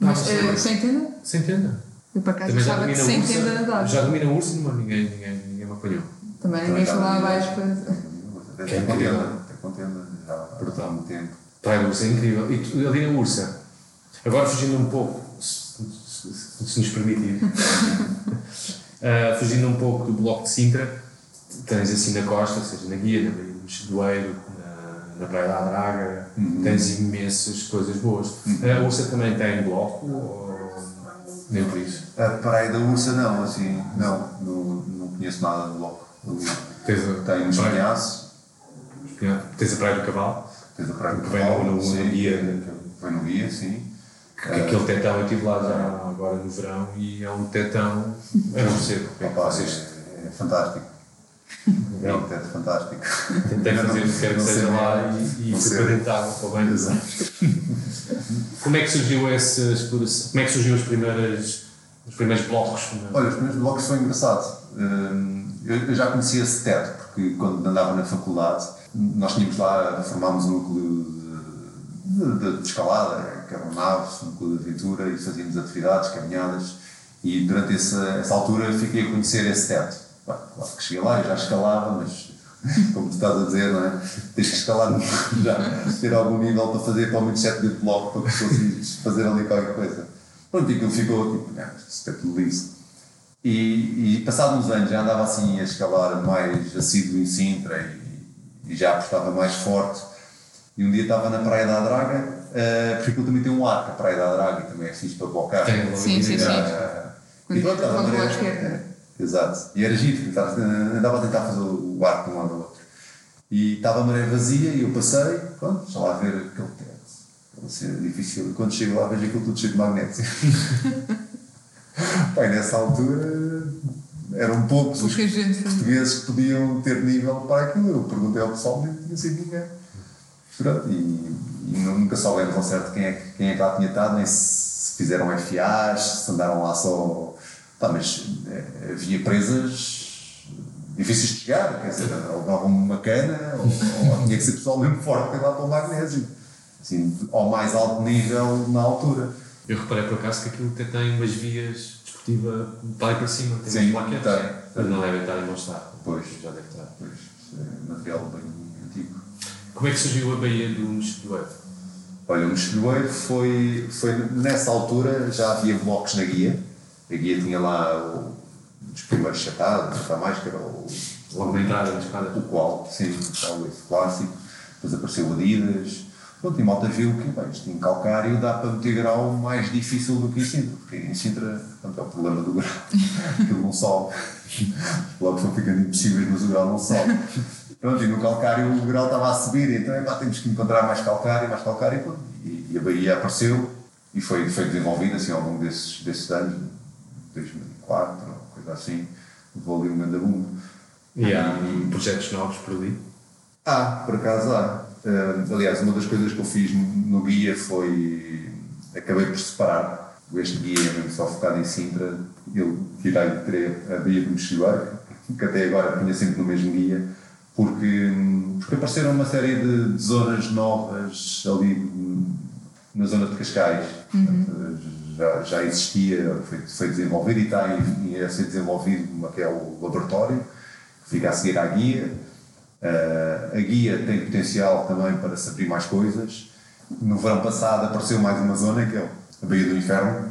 Mas eh, sem tenda? Sem tenda. Eu já gostava dormi de sem Ursa. tenda dava. Já dormi na Ursa, mas ninguém, ninguém, ninguém me apanhou. Também ninguém foi lá abaixo para. Até Que é com incrível. tenda, até com tenda, já há muito tempo. Da Ursa é incrível. E tu, ali na Ursa, agora fugindo um pouco, se, se- se nos permitir, ah, fugindo um pouco do bloco de Sintra, tens assim na costa, seja na Guia, na Baía do Mexedoeiro, na, na Praia da Draga, tens imensas coisas boas. A Ursa também tem bloco ou nem por isso? A praia da Ursa, não, assim, não, não, não conheço nada do bloco. Ali Tens a, Tem uns praia, penhascos, tens a Praia do Cavalo, tens a praia do Que vem no- no- no sim, guia. que Vem no guia, sim. que aquele tetão eu estive lá já agora no verão e é um tetão, eu não percebo. é é, é fantástico. É um teto fantástico. Tentei fazer o que quer que seja bem. lá e, e sei. para dentro de água para o banho. Exato. Como é que surgiu essa exploração? Como é que surgiu os primeiros, os primeiros blocos? Olha, os primeiros blocos foi engraçado. Hum, Eu, eu já conhecia esse teto, porque quando andava na faculdade, nós tínhamos lá, formámos um núcleo de, de, de escalada, que era um nave, um núcleo de aventura, e fazíamos atividades, caminhadas, e durante essa, essa altura fiquei a conhecer esse teto. Claro que cheguei lá, eu já escalava, mas como tu estás a dizer, não é? Tens que escalar, já, ter algum nível para fazer pelo menos 7 de bloco para que fazer ali qualquer coisa. Pronto, e aquilo ficou tipo, ah, isto é tudo liso. E, e passados uns anos já andava assim a escalar mais assíduo em Sintra e, e já apostava mais forte. E um dia estava na Praia da Draga, uh, porque aquilo também tem um arco, a Praia da Draga, e também é fixe para colocar. Sim, sim, sim. Quando e pronto, estava a Exato. E era giro, estava- andava a tentar fazer o arco de um lado ao outro. E estava a maré vazia e eu passei, pronto, deixa lá ver aquele teto. Vai ser difícil. E quando chego lá vejo aquilo tudo cheio de magnésio. Pai, nessa altura eram poucos os gente portugueses que podiam ter nível para aquilo. Eu perguntei ao pessoal e não tinha sido ninguém. Pronto, e, e nunca soubemos ao certo quem é, que- quem é que lá tinha estado, nem se fizeram FAs, se andaram lá só. Pá, mas eh, havia presas difíceis de chegar, quer dizer, ou levavam uma cana, ou, ou tinha que ser pessoal mesmo forte para ir lá para o magnésio. Assim, ao mais alto nível na altura. Eu reparei por acaso que aquilo até tem umas vias desportivas para para cima, tem Sim, plaquetes, tem. mas não devem estar em bom estado. Pois. já deve estar. Pois, é material bem antigo. Como é que surgiu a Baía do Mexedoeiro? Olha, o Mexilhoeiro foi, foi nessa altura já havia blocos na guia. A guia tinha lá o, os primeiros chatados, está mais, que era o, Logo na entrada da escada. o qual, sim, o esse clássico. Depois apareceu o Adidas. Pronto, e malta viu que bem, isto em calcário dá para meter grau mais difícil do que em Sintra, porque em Sintra pronto, é o problema do grau. Aquilo não sobe. Blocos vão ficando impossíveis, mas o grau não sobe. Pronto, e no calcário o grau estava a subir, então epá, temos que encontrar mais calcário, mais calcário, e, pronto, e, e a Bahia apareceu e foi, foi desenvolvida assim, ao longo desses, desses anos, 2004, coisa assim, levou ali um boom. E há projetos novos por ali. Ah, por acaso há. Ah, aliás, uma das coisas que eu fiz no guia foi. Acabei por separar. Este guia é mesmo só focado em Sintra. Eu tirei a Baía do que até agora punha sempre no mesmo guia, porque, porque apareceram uma série de, de zonas novas ali hum, na zona de Cascais. Portanto, já, já existia, foi, foi desenvolvido e está em- em- a ser desenvolvido uma que é o laboratório, que fica a seguir à guia. Uh, a guia tem potencial também para se abrir mais coisas. No verão passado apareceu mais uma zona, que é a Baía do Inferno.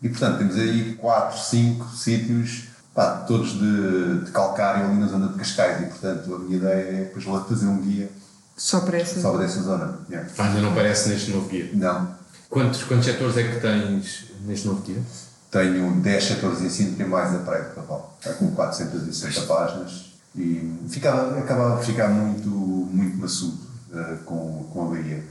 E portanto temos aí 4, 5 sítios, pá, todos de, de calcário ali na zona de Cascais. E portanto a minha ideia é depois lá fazer um guia Só para essa. só dessa zona. Yeah. Ainda não aparece neste novo guia. Não. Quantos, quantos setores é que tens neste novo guia? Tenho 10 setores em Sintra e mais a Praia do Cavalo. Está com 460 páginas e ficava, acabava por ficar muito, muito maçudo eh, com, com a Bahia.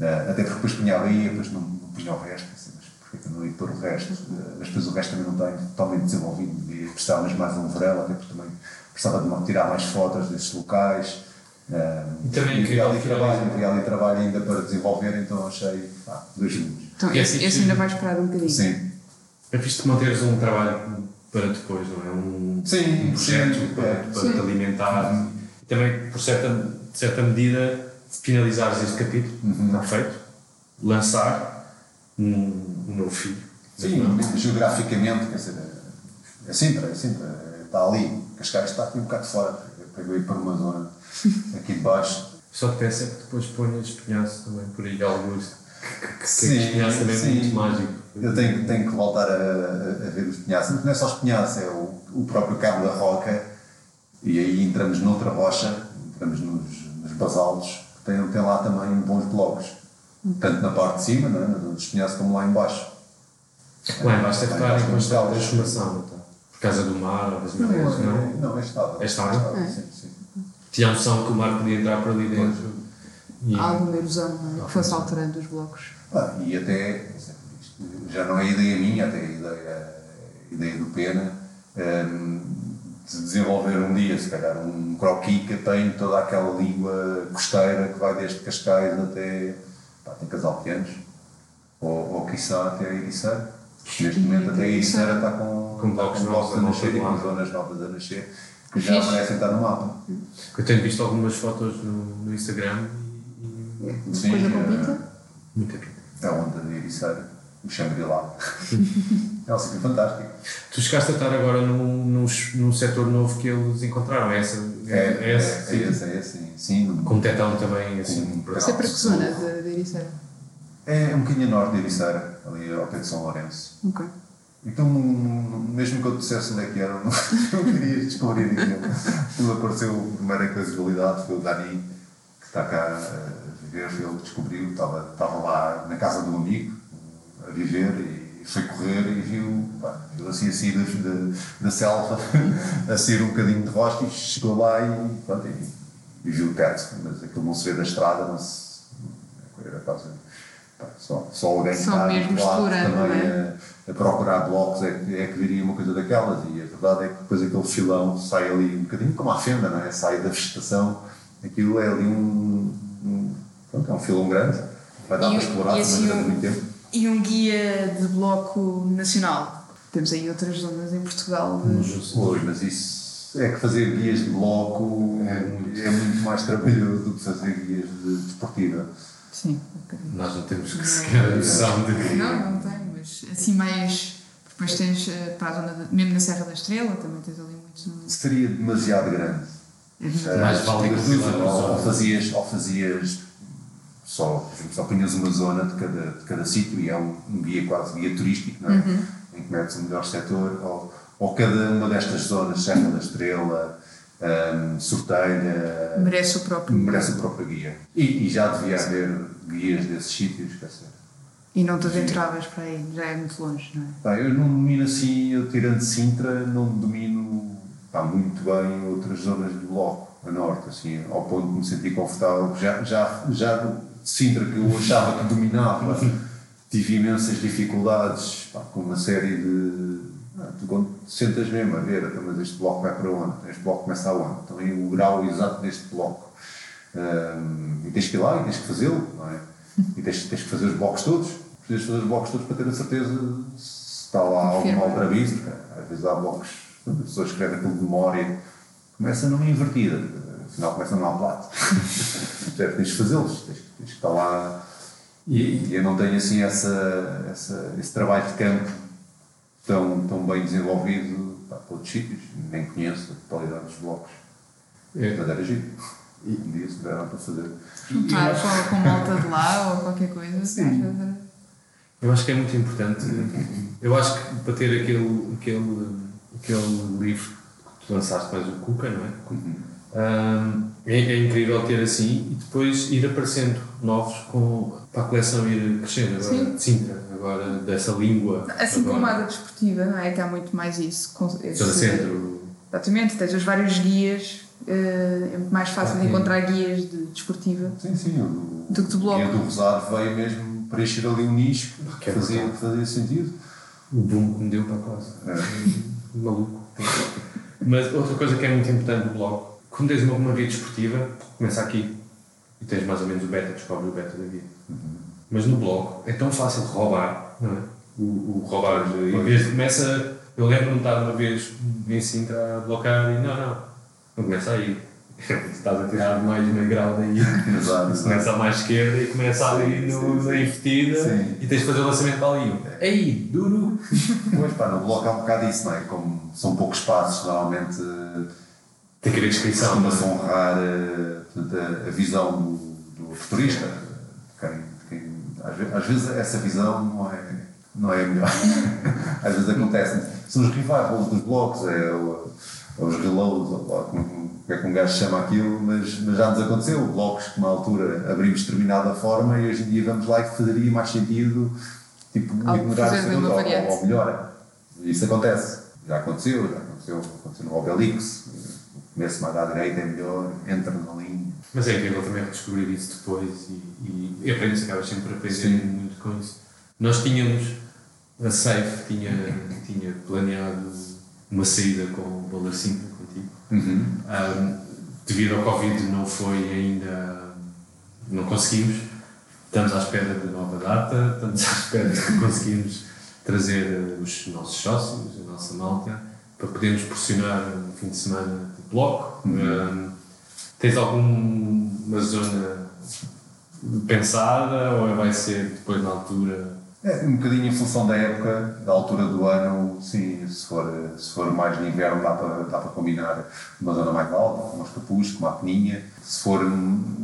Eh, até porque depois punha a Bahia, depois não, não punha o resto. Assim, mas porquê que eu não ia pôr o resto? Eh, mas depois o resto também não tem totalmente desenvolvido. Precisava mesmo mais de um verão, até porque também precisava de tirar mais fotos desses locais. E também e havia ali trabalho, trabalho ainda para desenvolver, então achei pá, dois segundos. Então, E é esse, assim, esse ainda vai esperar um bocadinho. Sim. É visto manteres um trabalho para depois, não é? Um, Sim, um projeto sim, para, é. para Sim. te alimentar e também, por certa, de certa medida, finalizares este capítulo, Uhum. está feito, lançar um, um novo filho. Sim, não. geograficamente, quer dizer, é Sintra, é Sintra, está ali. Cascais está aqui um bocado fora, pegou aí para uma zona aqui de baixo. Só te peço é que depois ponhas espinhaço também por aí, alguns. Que, que, que Sim, espinhaço também é sim. muito mágico. Eu tenho, tenho que voltar a, a- ver os penhascos, mas não é só os penhascos, é o, o próprio Cabo da Roca, e aí entramos noutra rocha, entramos nos, nos basaltos, que tem, tem lá também bons blocos, tanto na parte de cima, não é? dos penhascos, como lá em baixo. Lá embaixo Lá embaixo constante tem transformação, não está? Por causa do mar, das Não, marés, não? é, não, é estável. É estável? É. Sim, sim. Tinha a noção que o mar podia entrar por ali dentro. E, Há alguma erosão não é? que fosse alterando os blocos. Ah, e até, isto já não é ideia minha, até é ideia, ideia do Pena, hum, de desenvolver um dia, se calhar, um croquis que tem toda aquela língua costeira que vai desde Cascais até, pá, tem Casal Pianos, ou, ou quiçá até a Ericeira. Neste momento até a Ericeira está com, Com blocos com blocos a novos a nascer e volta com zonas novas a nascer, que já aparecem estar no mapa. Eu tenho visto algumas fotos no, no Instagram e, e Sim, Coisa com eh, pinta? muita pinta. É a onda de Ericeira, o Xangri-Lá. é um sítio fantástico. Tu chegaste a estar agora num, num, num setor novo que eles encontraram, é essa? É, é, esse, é, sim. esse, é esse, sim. sim. Com tetão também, assim, Isso é para que zona de, de Ericeira? É um bocadinho a norte de Ericeira, ali ao pé de São Lourenço. Ok. Então, mesmo que eu dissesse onde é que era, não, não querias descobrir aquilo. Quando apareceu a primeira casualidade, foi o Dani, que está cá a viver, ele descobriu, estava, estava lá na casa de um amigo, a viver, e foi correr e viu, pá, viu assim a sair da, da, da selva, a sair um bocadinho de rocha, e chegou lá e, pronto, e, e viu o teto, mas aquilo não se vê da estrada, não se. Era quase. Só, só habituado explorando, também é? a, a procurar blocos é que, é que viria uma coisa daquelas e a verdade é que depois aquele filão sai ali um bocadinho como a fenda, não é? Sai da vegetação, aquilo é ali um, um pronto, é um filão grande, vai dar E- para explorar assim durante um- muito tempo. E um guia de bloco nacional. Temos aí outras zonas em Portugal. de- Pois, mas isso é que fazer guias de bloco é, é muito mais trabalhoso do que fazer guias de desportiva. Sim, ok. Nós não temos que sequer a noção de que. Não, não tem, mas assim mais. Depois tens eh, para a zona, de, mesmo na Serra da Estrela, também tens ali muitos. Seria demasiado grande. Mais vale ou, ou fazias, ou fazias só, por exemplo, só punhas uma zona de cada, de cada sítio e é um, um guia quase guia turístico, não é? em que metes o melhor setor, ou, ou cada uma destas zonas, Serra da Estrela, hum, Sortelha, Merece o próprio. merece o próprio guia. E, e já devia haver guias desses sítios, quer dizer. E não te aventuravas para aí, já é muito longe, não é? Pá, eu não domino assim, eu tirando Sintra, não domino pá, muito bem outras zonas do bloco, a norte, assim, ao ponto de me sentir confortável. Já, já, já Sintra, que eu achava que dominava, tive imensas dificuldades pá, com uma série de. Ah, tu sentas mesmo a ver, então, mas este bloco vai para onde? Este bloco começa aonde? Também o grau exato deste bloco. Ahm, e tens que ir lá e tens que fazê-lo, não é? E tens, tens que fazer os blocos todos. Precisas fazer os blocos todos para ter a certeza se está lá algum Confirma. aldrabizo, porque às vezes há blocos, as pessoas escrevem aquilo de memória, começa numa invertida, afinal começa numa plato. Tens que fazê-los, tens, tens que estar lá. E, e eu não tenho assim essa, essa, esse trabalho de campo tão, tão bem desenvolvido pá, para outros sítios, nem conheço a totalidade dos blocos. É. Mas era giro. Um dia se tiveram para fazer. Juntar com, com malta de lá ou qualquer coisa. Sim. Eu acho que é muito importante. Eu acho que para ter aquele, aquele, aquele livro que tu lançaste mais o Cuca, não é? Ahm, é, é incrível ter assim e depois ir aparecendo novos com, para a coleção ir crescendo. Agora Sim. Sintra, agora dessa língua. Assim como a agora, da desportiva, não é? Que há muito mais isso. com- esse- Centro. Exatamente, tens os vários guias, eh, é muito mais fácil Ah, de encontrar guias de desportiva. Sim, sim. O, Do que de bloco. o do Rosado veio mesmo preencher ali um nicho Que é fazia, fazia sentido. O boom que me deu para a coisa. É. Maluco. Mas outra coisa que é muito importante do blog, quando tens uma, uma guia desportiva, começa aqui e tens mais ou menos o beta, descobres o beta da guia. Mas no blog é tão fácil roubar, não é? O, o roubar, em vez de começa. Eu lembro-me de estar uma vez em Sintra a blocar e não, não, não começa aí. Estás a tirar mais meio grau daí. Exato, exato. Começa à mais esquerda e começa ali no, na invertida e tens de fazer o lançamento para ali. Ei, duro! Pois pá, no bloco há um bocado isso, não é? Como são poucos passos, normalmente eh, Tem que haver descrição. é? costuma-se honrar eh, portanto, a, a visão do, do futurista. de Quem, de quem- às, ve- às vezes essa visão não é, não é a melhor. às vezes acontece. São os revivals dos blocos, é, o- é os reloads, ou lá como, é que um gajo chama aquilo, mas, mas já nos aconteceu. Blocos que na altura abrimos de determinada forma e hoje em dia vamos lá e que faria mais sentido tipo, ignorar esse uma ou, ou melhora. Isso acontece. Já aconteceu, já aconteceu, aconteceu no Obelix. O começo mais à direita é melhor, entra na linha. Mas é incrível também descobrir isso depois e, e, aprendes, acabas sempre a aprender Sim. muito com isso. Nós tínhamos, a Safe tinha, tinha planeado uma saída com o Boulder 5 contigo. Um, devido ao Covid não foi ainda, não conseguimos. Estamos à espera de nova data, estamos à espera de conseguirmos trazer os nossos sócios, a nossa malta, para podermos proporcionar um fim de semana bloco. Um, tens alguma zona pensada ou vai ser depois na altura? É, um bocadinho em função da época, da altura do ano, sim, se for, se for mais de inverno dá para, dá para combinar uma zona mais alta, com umas capuzes, com uma peninha. Se for,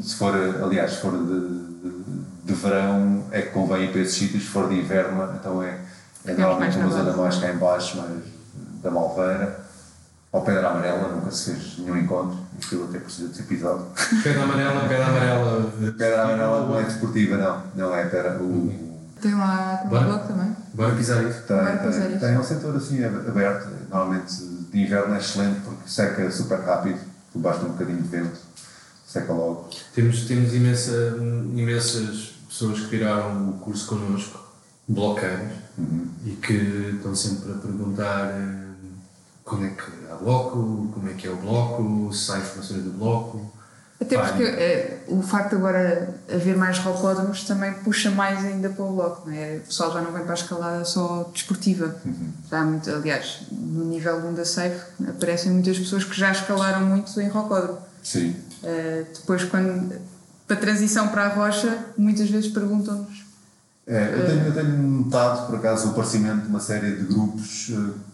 se for, aliás, se for de, de, de verão é que convém ir para esses sítios, se for de inverno então é, é normalmente uma zona mais cá em baixo, mais da Malveira. Ao Pedra Amarela nunca se fez nenhum encontro, aquilo até precisa de ser pisado. Pedra amarela, pedra amarela. Pedra Amarela não é desportiva, não, não é pedra. O, Tem lá, tem lá Bora. bloco também. Bora pisar isso. Tem, fazer tem, isso. tem um setor assim aberto, normalmente de inverno é excelente porque seca super rápido, basta um bocadinho de vento, seca logo. Temos, temos imensa, imensas pessoas que tiraram o curso connosco, bloqueiros, e que estão sempre a perguntar como é que há bloco, como é que é o bloco, se há informações do bloco. Até porque eh, o facto de agora haver mais rocódromos também puxa mais ainda para o bloco, não é? O pessoal já não vem para a escalada só desportiva. Já há muito, aliás, no nível 1 da Safe aparecem muitas pessoas que já escalaram muito em rocódromo. Sim. Eh, depois, quando, para a transição para a rocha, muitas vezes perguntam-nos. É, eu, tenho, eu tenho notado, por acaso, o aparecimento de uma série de grupos. eh,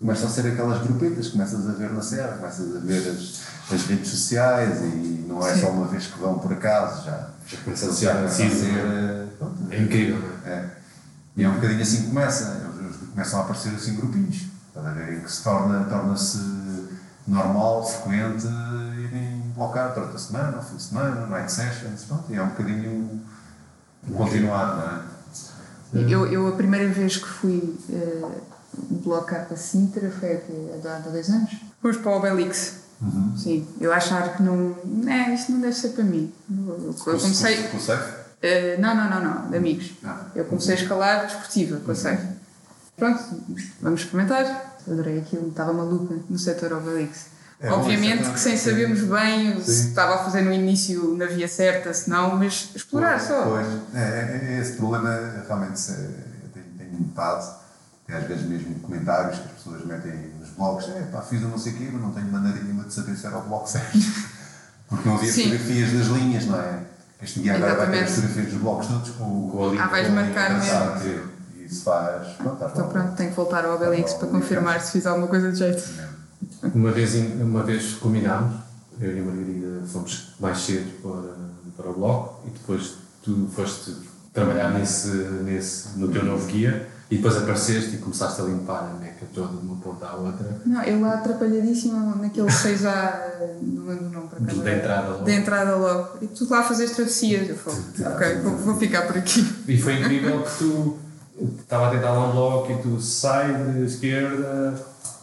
Começam a ser aquelas grupetas, começas a ver na serra, começas a ver as, as redes sociais e não é Sim. só uma vez que vão por acaso, já, Já começa a ser a ser. eh, pronto, É incrível, é? E é um bocadinho assim que começa. Começam a aparecer assim grupinhos. Estás ver? Em que se torna, torna-se normal, frequente, irem blocar durante a semana, ao fim de semana, night sessions. Pronto, e é um bocadinho um continuar, não é? Eu, eu, a primeira vez que fui eh, blocar para Sintra foi há há dois anos. Fomos para o Obelix. Sim, eu achar que não. É, isto não deve ser para mim. Eu, comecei. Com o safe? Eh, não, não, não, não, de amigos. Ah. Eu comecei a escalar desportiva com a Safe. Pronto, vamos experimentar. Adorei aquilo, estava maluca no setor Obelix. É Obviamente é que sem sabermos bem se estava a fazer no início na via certa, se não, mas explorar só. Pois, é, é, é esse problema realmente é, eu tenho, tenho notado, tem às vezes mesmo comentários que as pessoas metem nos blogs, é pá, fiz o não sei o quê, mas não tenho maneira nenhuma de saber se era o bloco certo. Porque não havia Sim. fotografias das linhas, não é? Este guia agora vai ter fotografias dos blocos todos com, Com a linha. Ah, vais marcar mesmo. E isso faz. Pronto, está Então pronto, tenho que voltar ao Obelix para confirmar se fiz alguma coisa de jeito. Uma vez, uma vez combinámos, eu e a Margarida fomos mais cedo para, para o bloco e depois tu foste trabalhar nesse, nesse, no teu novo guia e depois apareceste e começaste a limpar a meca toda de uma ponta à outra. Não, eu lá atrapalhadíssima naquele 6A, não lembro o nome para De- cá. da entrada logo. Da entrada logo. E tu lá fazes travessias. Eu falo, ok, vou, vou ficar por aqui. E foi incrível que tu estava a tentar lá um bloco e tu sai de esquerda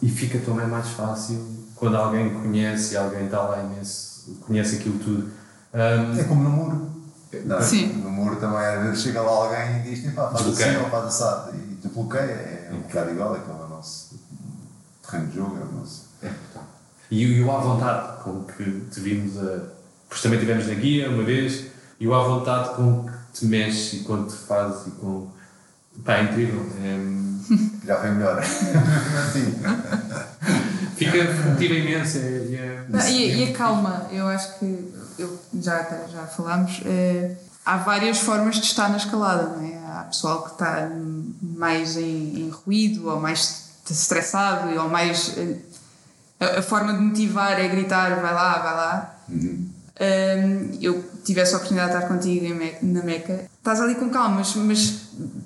e fica também mais fácil quando alguém conhece e alguém está lá imenso, conhece aquilo tudo. Ahm, É como no muro. Não, Sim. No muro também, às vezes chega lá alguém e diz: "Pá, faz assim ou faz assado. E bloqueia, é um bocado igual, é como o nosso terreno de jogo, é o nosso. E, e o à vontade com que te vimos a. Pois também estivemos na guia uma vez, e o à vontade com que te mexes e quando te fazes e com. Pá, é incrível. É, Já foi melhor. assim. fica motiva imenso. É, é, Não, e, e a calma, eu acho que eu, já, até já falámos, eh, há várias formas de estar na escalada, não é? Há pessoal que está mais em, em ruído ou mais estressado ou mais. eh, a, a forma de motivar é gritar, vai lá, vai lá. Hum, eu tivesse a oportunidade de estar contigo em Me- na Meca, estás ali com calma, mas, mas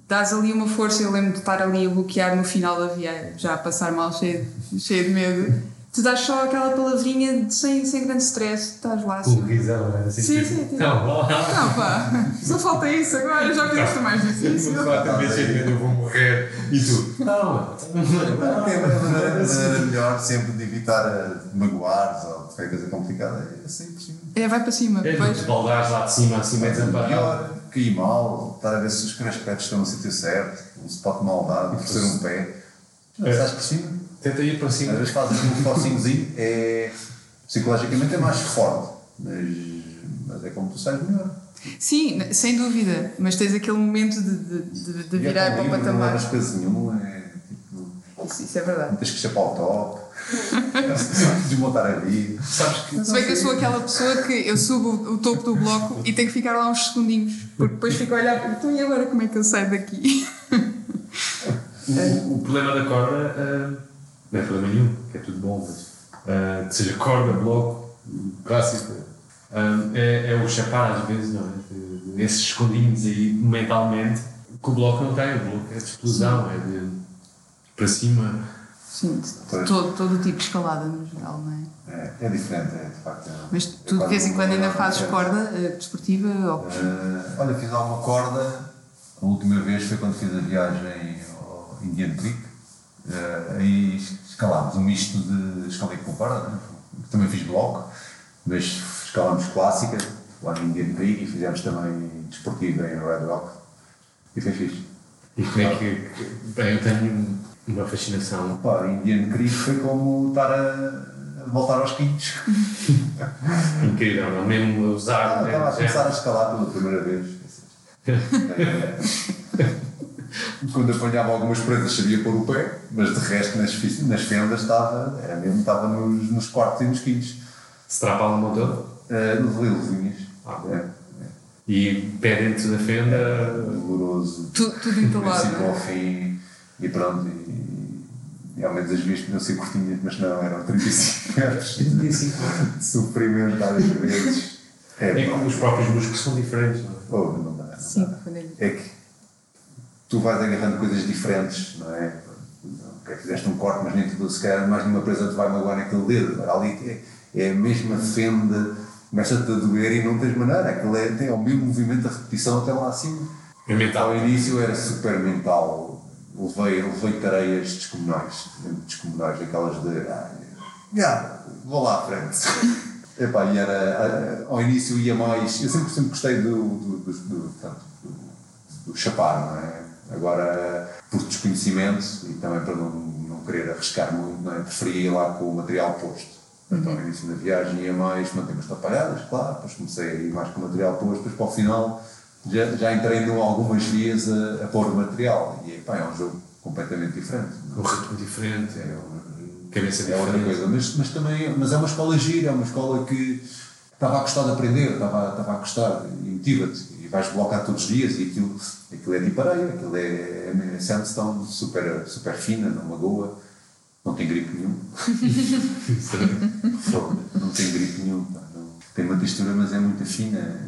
dás ali uma força. Eu lembro de estar ali a bloquear no final da viagem, já a passar mal, cheio, cheio de medo. Tu dás só aquela palavrinha de- sem, sem grande stress, estás lá. com Assim. o risão, é assim. Sim, tipo, sim, sim. Não. Não, pá, só falta isso agora, já fizeste o mais difícil. Quatro vezes de medo, eu vou morrer. E tu? Não, Não, é a maneira, a maneira melhor sempre de evitar eh, magoares ou qualquer coisa complicada é assim por cima. É, vai para cima, é depois. de baldares lá de cima, assim, meio desamparado. Pior, cair mal, estar a ver se os crash estão no sítio certo, um spot mal dado, torcer um pé. É. Estás por cima. Tenta ir para Às cima. vezes fazes um focinhozinho, é, psicologicamente é mais forte, mas, mas é como tu sais melhor. Sim, sem dúvida, mas tens aquele momento de, de, de, de E é virar tão para o livre, Não patamar. levas peso nenhum, é tipo. Isso, isso é verdade. Tens que chapar o top, desmontar a vida. Sabes que Se bem que eu sou aquela pessoa que eu subo o, o topo do bloco e tenho que ficar lá uns segundinhos, porque depois fico a olhar para então e agora como é que eu saio daqui? O, o problema da corda ah, não é problema nenhum, que é tudo bom, mas ah, seja corda, bloco, clássico, ah, é, é o chapar às vezes, não é? De- de- Esses escondinhos aí mentalmente, que o bloco não tem, o bloco é de explosão, é de para cima. Sim, Pois. todo, todo o tipo de escalada no geral, não é? É, é diferente, é de facto. é- Mas é tu de vez em quando ainda corda fazes corda eh, desportiva ou Eh, olha, fiz alguma corda. A última vez foi quando fiz a viagem Indian Creek. Eh, aí escalámos um misto de escalei com corda, né? também fiz bloco, mas escalámos clássica lá no Indian Creek e fizemos também desportiva em Red Rock. E foi fixe. E como é que. Bem, eu tenho uma fascinação. Pá, Indian Creek foi como estar a, voltar aos quintos. Incrível, não? mesmo usar. Ah, né, estava a começar a escalar pela primeira vez. Quando apanhava algumas presas sabia pôr o pé, mas de resto nas, nas fendas estava, era mesmo, estava nos, nos quartos e nos quintos. Strapa a mão toda Uh, no levinhas. Ah, é, e pé dentro da fenda. é, doloroso. tudo, tudo Do entalado? princípio não ao é? fim e pronto. E, e ao menos as vias podiam ser curtinhas, mas não, eram 35 metros de, de sofrimento às vezes. É, É que os próprios músculos são diferentes, não é? oh, não dá, não Sim, dá. quando ele- é que tu vais agarrando coisas diferentes, não é? Ok, fizeste um corte, mas nem tudo, se calhar mais nenhuma presa te vai magoar naquele dedo. Agora ali é, é a mesma fenda, começa-te a doer e não tens maneira. Aquilo é, tem o mesmo movimento, a repetição até lá acima. É mental. Ao início era super mental, levei, levei tareias descomunais, descomunais, aquelas de. Ah, já, vou lá à frente. Epá, e era, ao início ia mais. Eu sempre, sempre gostei do, do, do, do, do, do chapar, não é? Agora, por desconhecimento e também para não, não querer arriscar muito, não é? preferia ir lá com o material posto. Então, ao início da viagem ia mais, manter umas tapalhadas, claro, depois comecei a ir mais com o material posto, depois para o final já, já entrei em algumas vias a, a pôr o material. E pá, é um jogo completamente diferente. Um ritmo diferente, é uma cabeça É outra diferente. coisa, mas, mas também mas é uma escola gira, é uma escola que estava a gostar de aprender, estava, estava a gostar e motiva-te. Vais blocar todos os dias e aquilo, aquilo é tipo areia, aquilo é, é sandstone super, super fina, não magoa, não tem gripe nenhum. não tem gripe nenhum. Tem uma textura, mas é muito fina.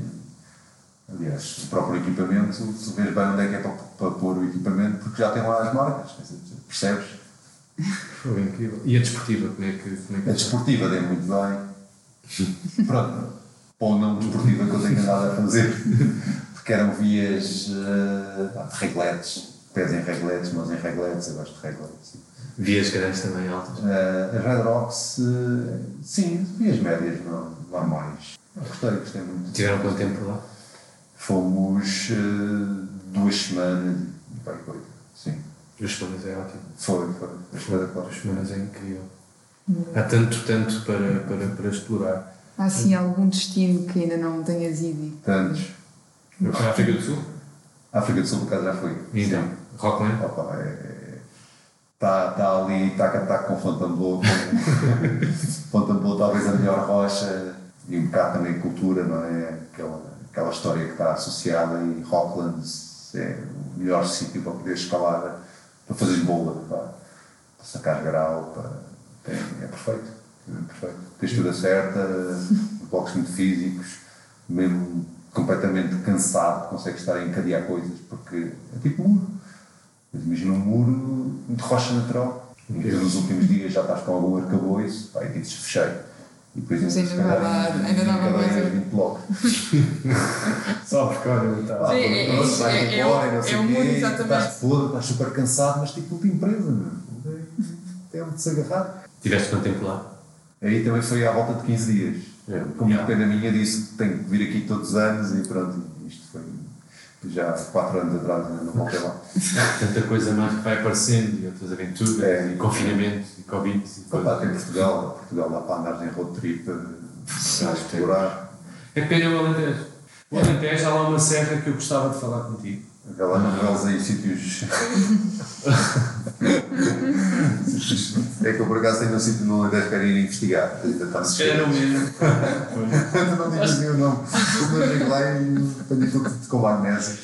Aliás, o próprio equipamento, tu vês bem onde é que é para, para pôr o equipamento, porque já tem lá as marcas, percebes? Foi incrível. E a desportiva, como é que. Como é que a desportiva deu muito bem. Pronto, ou não desportiva que eu tenho andado a fazer, porque eram vias uh, regletes, pés em regletes, mãos em regletes, eu gosto de regletes. Vias grandes também, altas? Uh, Red Rocks, uh, sim, vias médias, não, normais. Gostei, gostei muito. Tiveram quanto tempo lá? Fomos uh, duas semanas, bem, sim. Duas semanas é ótimo. Foi, foi. Duas, duas semanas é incrível. Há tanto, tanto para, para, para explorar. Há sim algum destino que ainda não tenhas ido? Tantos. A África do Sul? A África do Sul, por acaso, já foi. Então, Rockland? Opa, é, está tá ali, está tá com Fontainebleau. Fontainebleau talvez a melhor rocha e um bocado também cultura, não é? Aquela, aquela história que está associada e Rockland é o melhor sítio para poder escalar, para fazer bola, para, para sacar grau, para, é, é perfeito. É perfeito. Textura certa, blocos muito físicos, mesmo completamente cansado, consegue estar a encadear coisas, porque é tipo muro. Mas imagina um muro de rocha natural, que nos últimos dias já estás com algum arcabouço, pá, e dizes fechei. E depois ainda vai lá, ainda dá uma coisa. 20 blocos. Só porque olha, está. Sim, é, é, Pronto, vais é, embora, é, é o um mundo, exatamente. Estás podre, estás super cansado, mas tipo de empresa, meu. É onde se agarrar. Tiveste quanto tempo lá? Aí também foi à volta de 15 dias. É, Como yeah. depende da minha, disse que tenho que vir aqui todos os anos e pronto, isto foi já 4 anos atrás, ainda não voltei lá. Tanta coisa mais que vai aparecendo e outras aventuras, É. e confinamento, e Covid. E lá tem Portugal, Portugal lá para andares em road trip, a explorar. É pena o Alentejo. O Alentejo há lá uma serra que eu gostava de falar contigo. Aquela não revelas aí sítios. é que eu por acaso tenho um sítio no Alentejo que quero ir investigar. Ainda está Se calhar não mesmo. Eu não digo assim o nome. Eu chego lá e apanho tudo com magnésio.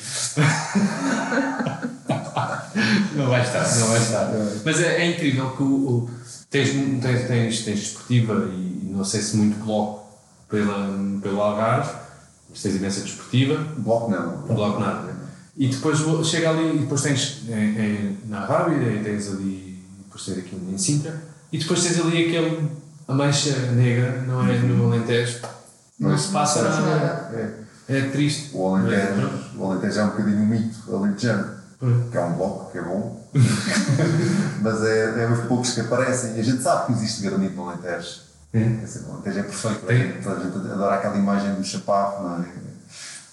Não vai estar, não vai estar. Mas é, é incrível que o, o- tens, tens, tens, tens desportiva e não sei se muito bloco pela, pelo Algarve, mas tens imensa desportiva, Bloco não. bloco nada, né? E depois chega ali e depois tens em, em- na Rábida e tens ali, depois tens aqui em Sintra, e depois tens ali aquele, a mancha negra, não é? No Alentejo, não se passa nada. É. É triste. O Alentejo, o Alentejo é um bocadinho um mito alentejano. Que é um bloco, que é bom. Mas é, é os poucos que aparecem. E a gente sabe que existe granito no Alentejo. É. Quer dizer, O Alentejo é perfeito. Tem. A gente adora aquela imagem do chaparro, não é?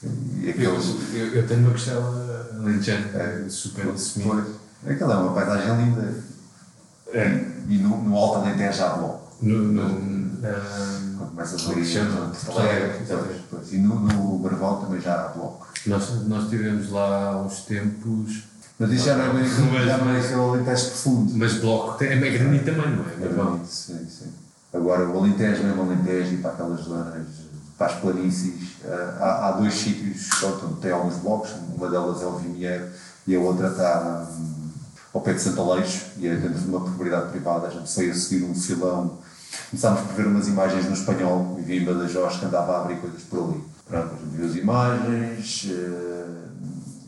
E Eu, aqueles. eu, eu tenho uma costela alentejana, É. super assumida. Aquela é uma paisagem linda. É. E no, no Alto Alentejo há bloco. No, no, Quando começas é Alegre, Exatamente. pois, pois. E no, no Barvão também já há bloco. nós, nós estivemos lá há uns tempos, Mas isso já não é bem não é aquele Alentejo profundo. mas bloco é grande também, não é? Bom. Sim, sim, sim. Agora, o Alentejo, mesmo Alentejo, e para aquelas zonas, para as planícies, eh, há, há dois sítios, pronto, tem alguns blocos, uma delas é o Vimiero e a outra está hum, ao pé de Santo Aleixo, e é dentro de uma propriedade privada, a gente foi a seguir um filão, começámos por ver umas imagens no espanhol, e vi em Badajoz que andava a abrir coisas por ali. Pronto, a gente viu as imagens, eh,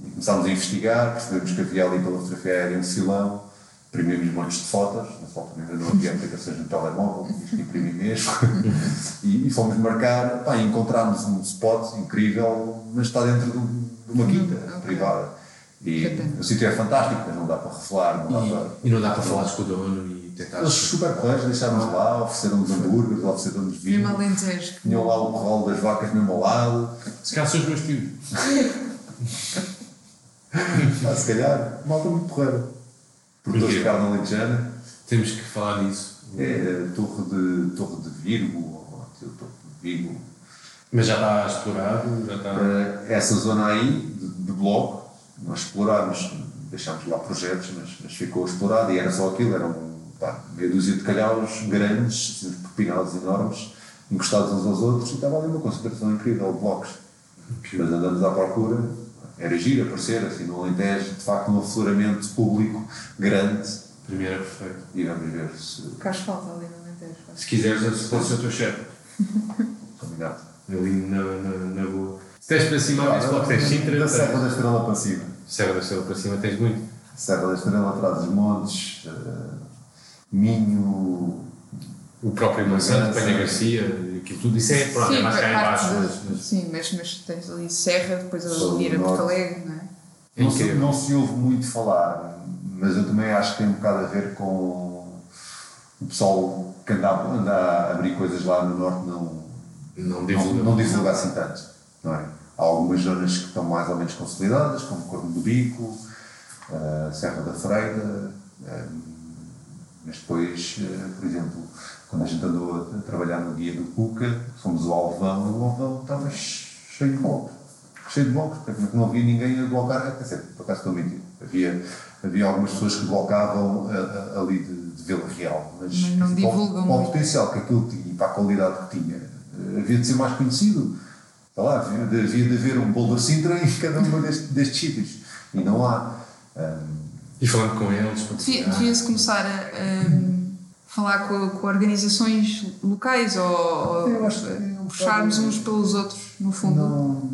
e começámos a investigar, percebemos que havia ali pela fotografia aérea um filão, imprimimos montes de fotos, foto ainda não havia aplicações no telemóvel, isto imprimi mesmo, e, e fomos marcar, pá, e encontramos um spot incrível, mas está dentro de, um- de uma quinta Ok. privada. E o sítio é fantástico, mas não dá para revelar, não dá para... E, e não dá para falar com o dono e tentar. Eles super correios deixaram-nos lá, ofereceram-nos hambúrgueres, ofereceram-nos vinho, Mesmo Alentejo. tinham lá o corral das vacas mesmo ao lado, Se calhar são os meus tios. ah, se calhar, malta muito porreira. Produtores de Incrível. carne alentejana. Temos que falar nisso. É a torre de, torre de Virgo, ou a torre de Virgo. Mas já está explorado, já está. Eh, essa zona aí, de, de bloco, nós explorámos, deixámos lá projetos, mas, mas ficou explorado e era só aquilo, eram pá, meia dúzia de calhaus grandes, assim, pepinados enormes, encostados uns aos outros, e estava ali uma concentração incrível de blocos. Mas andamos à procura, era giro aparecer, assim, no Alentejo, de facto, um afloramento público grande, Primeiro é perfeito. e vamos ver se. Que faz falta ali no Alentejo. Se quiseres, eu posso ser o teu chefe. Combinado. Ali na, na, na boa. Se tens para cima, ah, tens Sintra, Da tens- Serra da Estrela para cima. Serra da Estrela para cima tens muito. Serra da Estrela atrás dos montes, eh, Minho. O próprio Monsanto. Penha Garcia, aquilo tudo. Isso é, pronto, é mais cá em parte baixo. de- Mas, Sim, mas, mas tens ali Serra, depois a do ir a Porto. Alegre, não é? é Não se, não se ouve muito falar, mas eu também acho que tem um bocado a ver com o pessoal que anda, a- anda a abrir coisas lá no Norte não, Não não, divulga. não divulga assim tanto. Não é? Há algumas zonas que estão mais ou menos consolidadas, como Corno do Bico, eh, Serra da Freira, eh, mas depois, eh, por exemplo, quando a gente andou a, a trabalhar no guia do Cuca, fomos ao Alvão, e o Alvão estava cheio de blocos. Cheio de blocos, porque não havia ninguém a blocar, quer dizer, por acaso estou a mentir. Havia, havia algumas pessoas que blocavam a- a- ali de, de Vila Real, mas, Mas não para o- divulgam para o muito. potencial que aquilo tinha e para a qualidade que tinha, eh, havia de ser mais conhecido. Sei lá, havia de, havia de haver um Boulder Sintra em cada um destes, destes sítios. E não há. Ahm, E falando com eles. Devia-se começar a, a falar com, com organizações locais ou, ou é um puxarmos uns pelos outros, no fundo. não,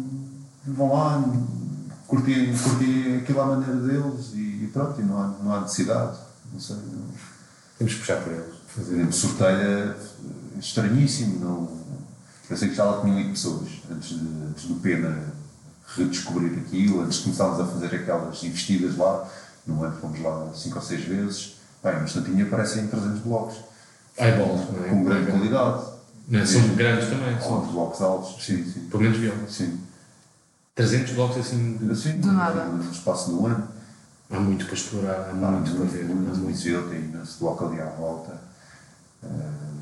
vão lá, curtir, curtir aquilo à maneira deles e, e pronto, e não há, não há necessidade. Não sei. Não. Temos que puxar por eles. Por exemplo, sorteia é estranhíssimo. Não, eu sei que já lá tinham 8 pessoas antes, de, antes do Pena redescobrir aquilo, antes de começarmos a fazer aquelas investidas lá. No ano fomos lá 5 ou 6 vezes. Bem, mas tantinho aparecem 300 blocos, Eyeballs, não é? com grande qualidade. Não, são grandes também. São São, blocos altos, sim, sim. pelo menos viola. sim. 300 blocos assim. de- Assim, Do nada. No espaço de um ano. Há muito para explorar, há Há muito para ver. Há muito muito. tem imenso bloco ali à volta.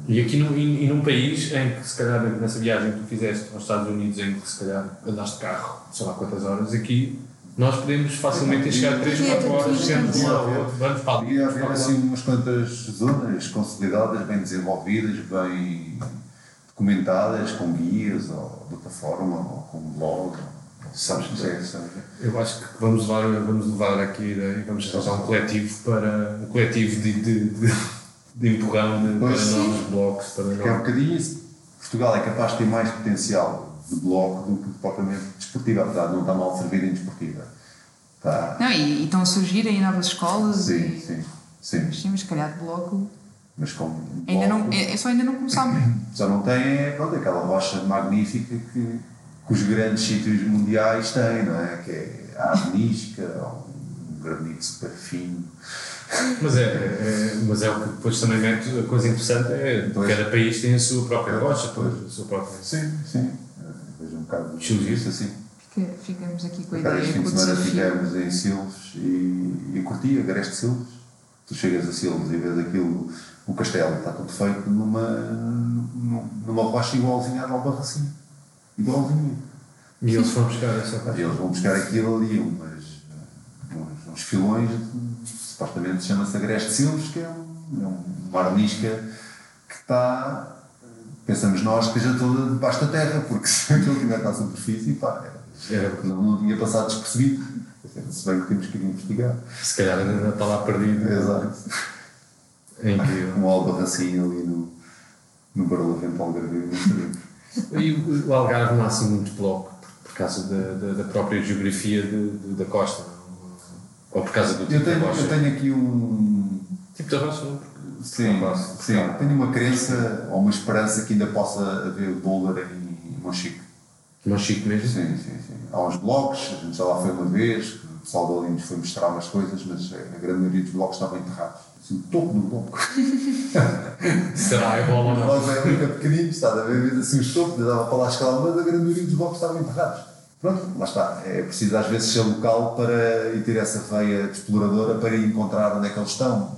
E aqui no, e, e num país em que, se calhar, nessa viagem que tu fizeste aos Estados Unidos, em que se calhar andaste de carro, sei lá quantas horas, aqui nós podemos facilmente chegar 3, 4 horas sendo de um ao outro, vamos para ali. Vamos haver assim umas quantas zonas consolidadas, bem desenvolvidas, bem documentadas, com guias, ou plataforma, ou com blog. Sabes que é isso? Eu acho que vamos levar, vamos levar aqui a ideia e vamos arranjar um coletivo para um coletivo de, de, de, de empurrão de, para Pois. novos blocos, para Porque é um bocadinho isso. Portugal é capaz de ter mais potencial de bloco do que propriamente desportiva, apesar de não estar mal servido em desportiva. Está. Não, e, e estão a surgir aí novas escolas Sim, e sim, sim. sim, mas se calhar de bloco Mas com ainda não, bloco- é, é só ainda não começámos. Só não tem pronto, aquela rocha magnífica que, que os grandes sítios mundiais têm, não é? Que é a arenisca, ou um granito super fino. Mas é, é- mas é o que depois também mete a coisa interessante é Pois. cada país tem a sua própria rocha, a sua própria. Sim, sim. Vejo um bocado Chuvisco. isso assim. Fica- Ficamos aqui com a Cada ideia, fim de o semana estivemos em Silves e, e curti, Agreste Silves. Tu chegas a Silves e vês aquilo, o castelo está tudo feito numa, numa, rocha igualzinha à de Albarracim. Igualzinha. E eles foram buscar essa parte. eles vão buscar aquilo ali, umas, uns, uns filões, supostamente chama-se Agreste Silves, que é, um, é uma arnisca que está, pensamos nós, que já toda debaixo da terra, porque se aquilo tivesse à superfície, pá, era, não, não tinha passado despercebido. Se bem que temos que ir investigar. se calhar ainda está lá perdido. Exato. É incrível. Um albarracinho ali no, no Barlavento Algarvio, não sabemos. E o Algarve não há assim muito bloco por, por causa da, da, da própria geografia de, de- da costa. Ou por causa do tipo Eu tenho, da rocha. eu tenho aqui um, Tipo da rocha, não? Porque Sim, não posso. sim. Tenho uma crença ou uma esperança que ainda possa haver boulder em Monchique. Não chique mesmo. Sim, sim, sim. Há uns blocos, a gente já lá foi uma vez, que o pessoal ali nos foi mostrar umas coisas, mas a grande maioria dos blocos estavam enterrados. Assim, o topo do bloco. Será é bola blocos eram muito pequeninos, está a ver? Assim os topos, dava para lá escalar, mas a grande maioria dos blocos estavam enterrados. Pronto, lá está. É preciso às vezes ser local para e ter essa veia exploradora para ir encontrar onde é que eles estão.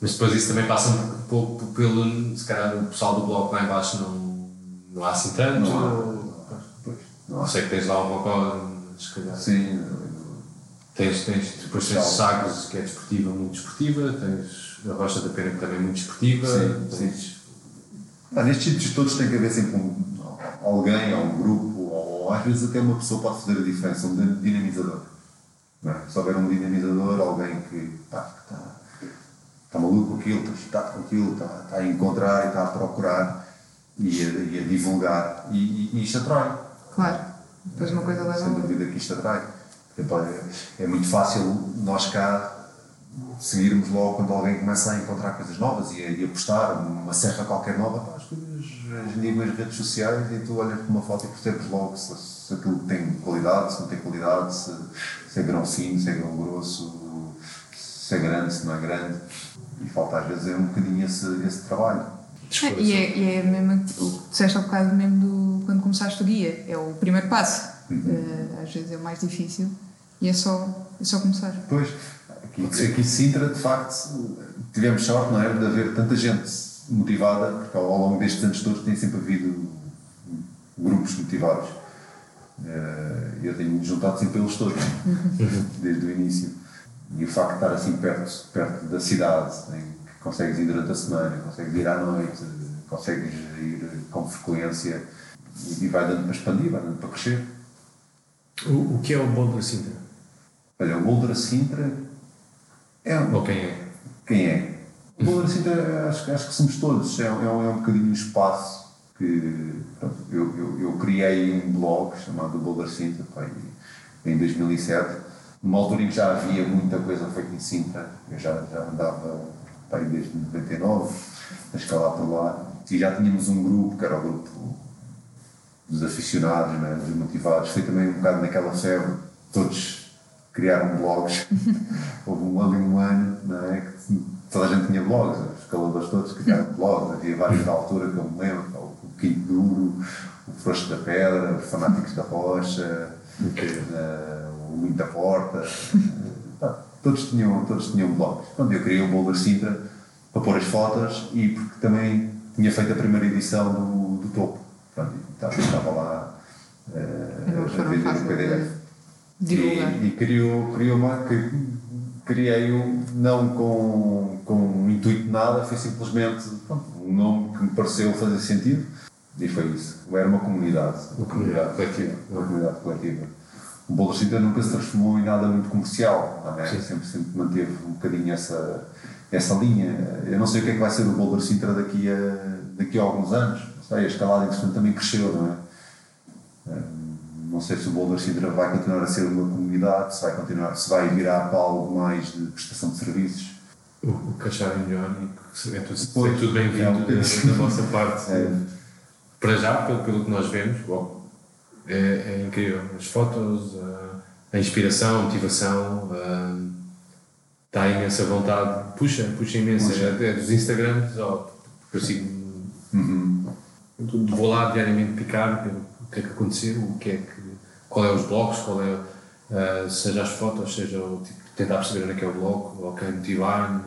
Mas depois isso também passa um pouco pelo. Se calhar o pessoal do bloco lá em baixo não, não há assim tanto. Não há. Pois, não há. sei que tens lá se calhar. Sim, Tens, tens, depois tens Sagres, que é desportiva, muito desportiva, tens a Rocha da Pena, que também é muito desportiva, Sim, tens Ah, nestes sítios todos tem que haver sempre um, alguém, ou um grupo, ou, ou às vezes até uma pessoa pode fazer a diferença, um dinamizador. Não é? Se houver um dinamizador, alguém que está, está maluco com aquilo, está com aquilo, está, está a encontrar e está a procurar e a, e a divulgar, e, e, e isto atrai. Claro, depois uma coisa leva a Sem dúvida que isto atrai. É, é muito fácil nós cá seguirmos logo quando alguém começa a encontrar coisas novas e a, postar uma serra qualquer nova, pá, as coisas as redes sociais e tu olhas para uma foto e percebes logo se, se aquilo tem qualidade, se não tem qualidade, se, se é grão fino, se é grão grosso, se é grande, se não é grande. E falta às vezes é um bocadinho esse, esse trabalho. É, e, é, e é mesmo o que disseste há bocado mesmo do, quando começaste o guia, é o primeiro passo. Uh, às vezes é o mais difícil e é só, é só começar. Pois, aqui, aqui Sintra, de facto, tivemos sorte, não é? De haver tanta gente motivada, porque ao longo destes anos todos tem sempre havido grupos motivados. Eh, eu tenho juntado sempre eles todos, uhum. desde o início. E o facto de estar assim perto, perto da cidade, em que consegues ir durante a semana, consegues ir à noite, consegues ir com frequência e vai dando para expandir, vai dando para crescer. O, o que é o Boulder Sintra? Olha, o Boulder Sintra é um. Ou quem é? Quem é? O Boulder Sintra acho, acho que somos todos, é, é, um, é um bocadinho um espaço que. Pronto, eu, eu, eu, criei um blog chamado Boulder Sintra pai, em 2007, numa altura em que já havia muita coisa feita em Sintra, eu já, já andava pai, desde 99 a escalar por lá, e já tínhamos um grupo, que era o grupo dos aficionados, né, dos motivados, foi também um bocado naquela febre, todos criaram blogs. Houve um, ali um ano não é, que toda a gente tinha blogs, os escaladores todos criaram blogs, havia vários da altura que eu me lembro, o Quinto Duro, o Frouxo da Pedra, os Fanáticos da Rocha, okay. uh, o Muita Porta, uh, todos, tinham, todos tinham blogs. Pronto, eu criei o Boulder Sintra para pôr as fotos e porque também tinha feito a primeira edição do, do topo. Pronto, estava, estava lá uh, a vender o PDF. E, e criou, criou uma, criei-o não com, com um intuito de nada, foi simplesmente pronto, um nome que me pareceu fazer sentido e foi isso. Era uma comunidade. Uma comunidade coletiva. Uma comunidade coletiva. O Bolo nunca se transformou em nada muito comercial, é? sempre, sempre manteve um bocadinho essa, essa linha. Eu não sei o que é que vai ser o Boulder Sintra daqui a, daqui a alguns anos. Sei, a escalada entretanto também cresceu, não é? Não sei se o Boulder Sintra vai continuar a ser uma comunidade, se vai, continuar, se vai virar para algo mais de prestação de serviços. O, o Cachar e é tudo, é tudo bem-vindo é, da, vossa parte. É. Para já, pelo, pelo que nós vemos, bom, é, é incrível. As fotos, a, a inspiração, a motivação, a, está a imensa vontade, puxa, puxa imensa. Puxa. É, dos Instagrams, ó, eu sigo. Uhum. Vou lá diariamente picar o que é que aconteceu, o que é que qual é os blogs, qual é, uh, seja as fotos, seja o tipo, tentar perceber onde é que é o blog, ou quem motivar-me,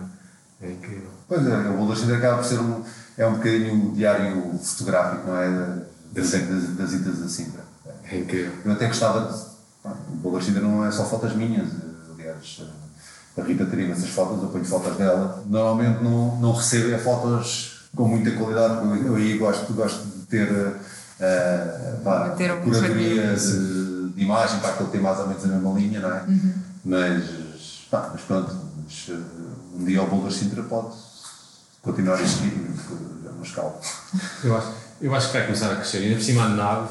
é incrível. Pois é, o Boulder acaba por ser um, é um bocadinho o diário fotográfico, não é? Das, das, das idas da Sintra. É incrível. Eu até gostava de. O Boulder não é só fotos minhas, aliás. A Rita teria essas fotos, eu ponho fotos dela. Normalmente não, não recebo é fotos com muita qualidade, eu aí gosto, gosto de ter uh, pá, curadoria de, de imagem, para aquilo tem mais ou menos a mesma linha, não é? Uhum. Mas, pá, mas pronto, mas, uh, um dia o Boulder Sintra pode continuar a existir, já não escala. Eu acho, eu acho que vai começar a crescer. Ainda por cima a nave,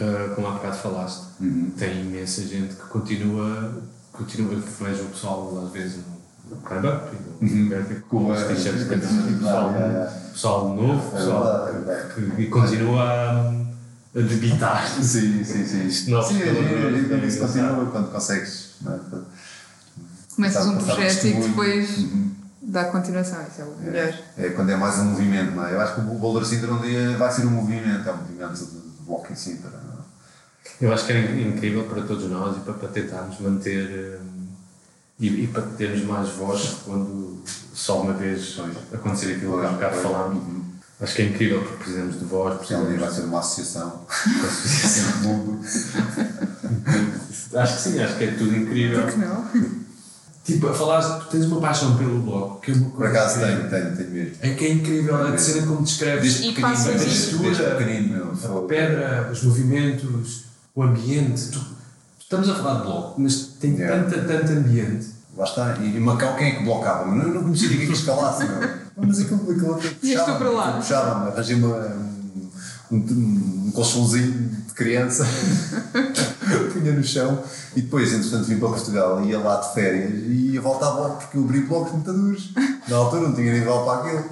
uh, como há bocado falaste, uhum. tem imensa gente que continua, continua, vejo o pessoal às vezes no climb up, uhum. com os t-shirts pessoal, pessoal novo, pessoal que continua a debitar. Sim, sim, sim. Isto não sim, quando isso continua, quando consegues. É? Começas um projeto e depois uhum. dá continuação, isso é o melhor. É, é, quando é mais um movimento, não é? Eu acho que o Boulder Sintra um dia vai ser um movimento, é um movimento de Walking Sintra. É? Eu acho que é incrível para todos nós e para, para tentarmos manter um, e, e, para termos mais voz quando só uma vez acontecer aquilo que há bocado falámos. Uhum Acho que é incrível porque precisamos de voz. Precisamos... Um vai ser uma associação. associação mundo. acho que sim, acho que é tudo incrível. Por que não? Tipo, a falar, tu tens uma paixão pelo bloco, que é uma Por coisa. acaso que- tenho, tenho, tenho mesmo. É que é incrível a cena como descreves E pequenino, pequenino, meu. a pedra, os movimentos, o ambiente. Tu estamos a falar de bloco, mas tem Yeah. tanta, tanto ambiente. Lá está. E em Macau quem é que blocava? Mas eu não conhecia ninguém que escalasse, meu. Mas aquilo, aquilo, aquilo E eu estou puxava-me, para lá. puxava-me. Arranjei uma, um, um, um colchãozinho de criança, punha no chão e depois, entretanto, vim para Portugal, ia lá de férias e ia voltar logo porque eu abri blocos muito duros. Na altura não tinha nível para aquilo.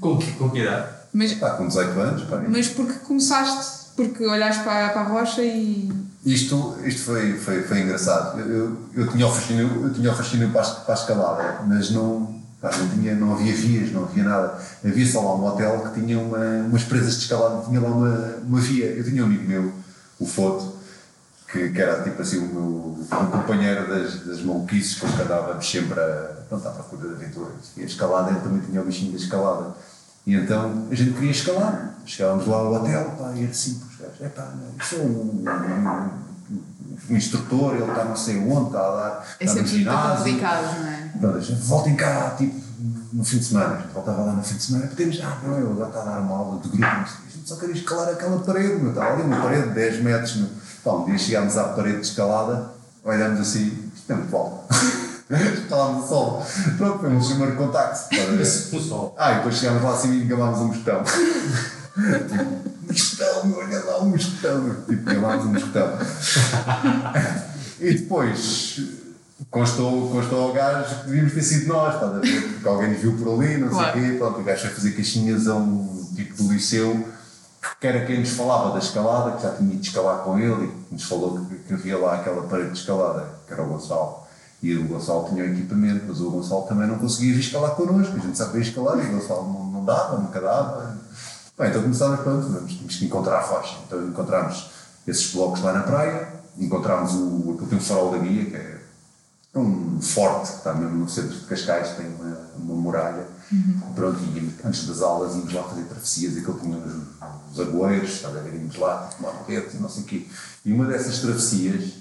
Com que, com que idade? Mas, Pá, com 18 anos, pá. mas porque começaste, porque olhaste para, para a rocha e. Isto, isto foi, foi, foi engraçado. Eu, eu, eu tinha o fascínio, eu tinha o fascínio para, a, escalada, mas não, não, tinha, não havia vias, não havia nada. Havia só lá um hotel que tinha uma, umas presas de escalada, tinha lá uma, uma via. Eu tinha um amigo meu, o Foto, que, que era tipo assim o meu o companheiro das, das maluquices com que andávamos sempre a, pronto, à procura de aventuras. E a escalada, ele também tinha o bichinho da escalada. E então a gente queria escalar. Chegávamos lá ao hotel, pá, e era assim, é pá, sou um, um, um instrutor, ele está não sei onde, está a dar, É está no sempre ginásio. complicado, não é? Pronto, a gente voltem cá, tipo, no fim de semana. A gente voltava lá no fim de semana, podemos, ah, não, eu agora está a dar uma aula de grupo, o a gente só queria escalar aquela parede, meu, estava ali uma parede de 10 metros, meu. Pá, um dia chegámos à parede de escalada, olhámos assim, isto é muito alto. Escalámos o sol. Pronto, foi o meu primeiro contacto. estás a ver? No sol. Ah, e depois chegámos lá assim e gamámos um mosquetão. meu, olha lá um mosquetão. meu. Tipo, gamámos um mosquetão. e depois constou, constou ao gajo que devíamos ter sido nós, estás a ver? Porque alguém nos viu por ali, não Claro. sei o quê. Pronto, o gajo foi fazer caixinhas a um tipo do liceu que era quem nos falava da escalada, que já tinha ido escalar com ele e nos falou que, que havia lá aquela parede de escalada, que era o Gonçalo. E o Gonçalo tinha o equipamento, mas o Gonçalo também não conseguia vir escalar connosco, a gente sabia escalar e o Gonçalo não, não dava, nunca dava. Bem, então começámos, pronto, tínhamos que encontrar a rocha. Então encontramos esses blocos lá na praia, encontramos o, aquilo tem um farol da guia, que é um forte que está mesmo no centro de Cascais, tem uma, uma muralha. Pronto, e antes das aulas íamos lá fazer travessias, e aquilo tinha os, os agoeiros, estás a ver, íamos lá, tomar um e não sei o quê. E uma dessas travessias,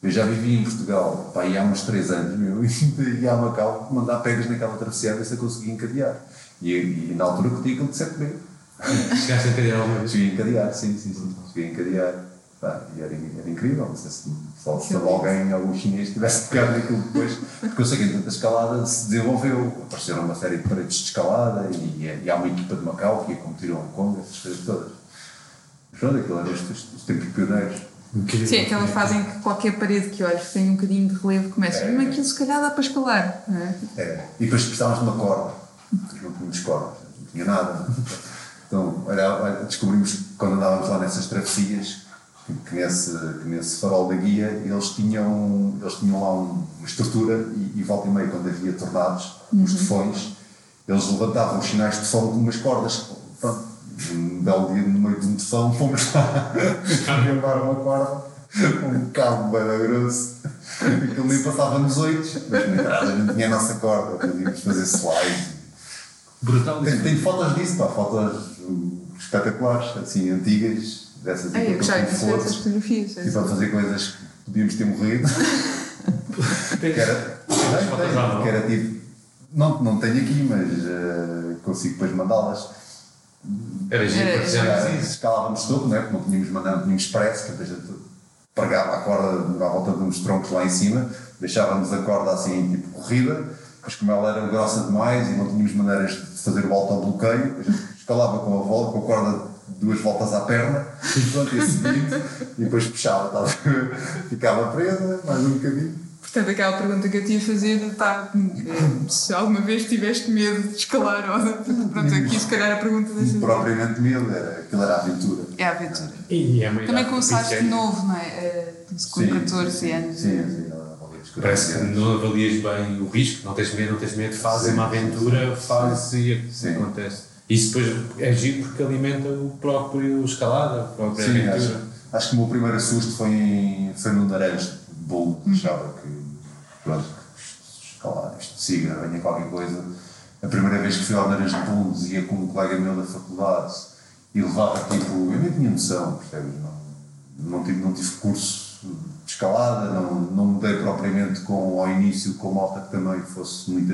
eu já vivi em Portugal, pá, há uns 3 anos, meu, e ia a Macau mandar pegas naquela travessia a ver se eu conseguia encadear. E, e na altura que tinha aquilo de 7 meses. Chegaste a entender alguma vez? Cheguei a encadear, sim, sim, sim. Cheguei a encadear. Pá, e era, era incrível. Não sei se, só se alguém, algum chinês, tivesse pegado naquilo depois. Porque eu sei que a escalada se desenvolveu. Apareceram uma série de paredes de escalada e, e há uma equipa de Macau que ia competir a Hong Kong, essas coisas todas. Mas pronto, aquilo era os, os, os tempos pioneiros. Incrível. Sim, aquela fase em que qualquer parede que olhes tem um bocadinho de relevo começa. É. Mas aquilo se calhar dá para escalar. Não é? É. E depois precisávamos de uma corda. Não tínhamos cordas, não tinha nada. Então, olha, olha, descobrimos que quando andávamos lá nessas travessias, que, que nesse, que nesse farol da guia, eles tinham, eles tinham lá um- uma estrutura e, e volta e meia, quando havia tornados, os tufões, eles levantavam os sinais de tufão com umas cordas. Pronto, um belo dia, no meio de um tufão, fomos lá levar uma corda, um cabo bem grosso. Aquilo nem passava nos oito, mas na entrada a gente tinha a nossa corda, podíamos fazer slide. Brutal. Tenho, tenho fotos disso, pá, fotos espetaculares, assim, antigas, dessas Ai, eu com de fazer essas fotografias. e para fazer coisas que podíamos ter morrido. que era, mão? que era tipo, não, não tenho aqui, mas uh, consigo depois mandá-las. Era giro Era- para dizer Já isso. escalávamos tudo, né? porque não tínhamos mandado, não tínhamos expresso, que a gente pregava a corda à volta de uns troncos lá em cima, deixávamos a corda assim, tipo corrida, mas como ela era grossa demais e não tínhamos maneiras de fazer o autobloqueio, a gente escalava com a, volta, com a corda duas voltas à perna, e pronto, ia subindo, e depois puxava, tá? ficava presa, mais um bocadinho. Portanto, aquela pergunta que eu te ia fazer está se alguma vez tiveste medo de escalar ou não. Pronto, aqui se calhar a pergunta deixa de Propriamente medo, era, aquilo era aventura. É a aventura. E é uma Também começaste pequena. novo, não é? Eh, Com Sim, 14 sim, anos. Sim, eh, sim, os Parece que 14 anos. não avalias bem o risco, não tens medo, não tens medo, fazes Sim, uma sim, aventura, sim. fazes e Sim. acontece. Isso depois é giro porque alimenta o próprio escalada, a própria Sim, acho, aventura. acho que o meu primeiro susto foi, em, foi no Naranjo, de bolo, achava que, pronto, escalar, isto siga, venha qualquer coisa. A primeira vez que fui ao Naranjo de Bolo, ia com um colega meu da faculdade e levava tipo, eu nem tinha noção, percebes? Não, não, tive, não tive curso de escalada, não, não mudei propriamente com, ao início com malta que também fosse muito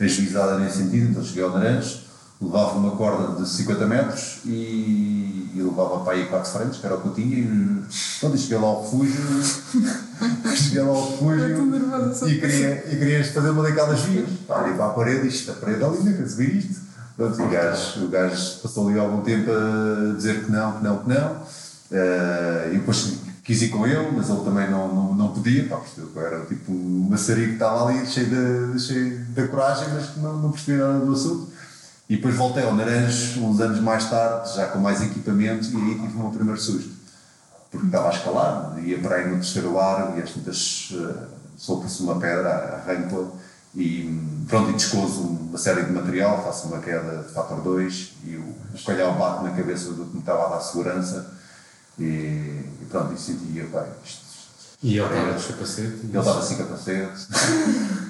ajuizada nesse sentido, então cheguei ao Naranjo, levava uma corda de 50 metros e, e levava para aí 4 frentes, que era o que eu tinha, e pronto, cheguei lá ao refúgio, cheguei lá ao refúgio e queria, e queria fazer uma daquelas vias, pá, ali para a parede, isto, a parede ali, não quer ver isto. Pronto, o gajo, o gajo passou ali algum tempo a dizer que não, que não, que não. Uh, e depois quis ir com ele, mas ele também não, não, não podia, pá, percebeu que eu era tipo um maçarico que estava ali cheio de, cheio de coragem, mas que não, não percebia nada do assunto. E depois voltei ao Naranjo, uns anos mais tarde, já com mais equipamento, e aí tive o meu primeiro susto. Porque estava a escalar, ia para aí no terceiro ar, e às tantas uh, solta-se uma pedra, arranca e pronto, e descoso uma série de material, faço uma queda de fator 2 e o, o calhau bate na cabeça do que me estava a dar segurança e, e pronto, e sentia, pá, isto. E ele estava sem capacete? Ele estava sem capacete.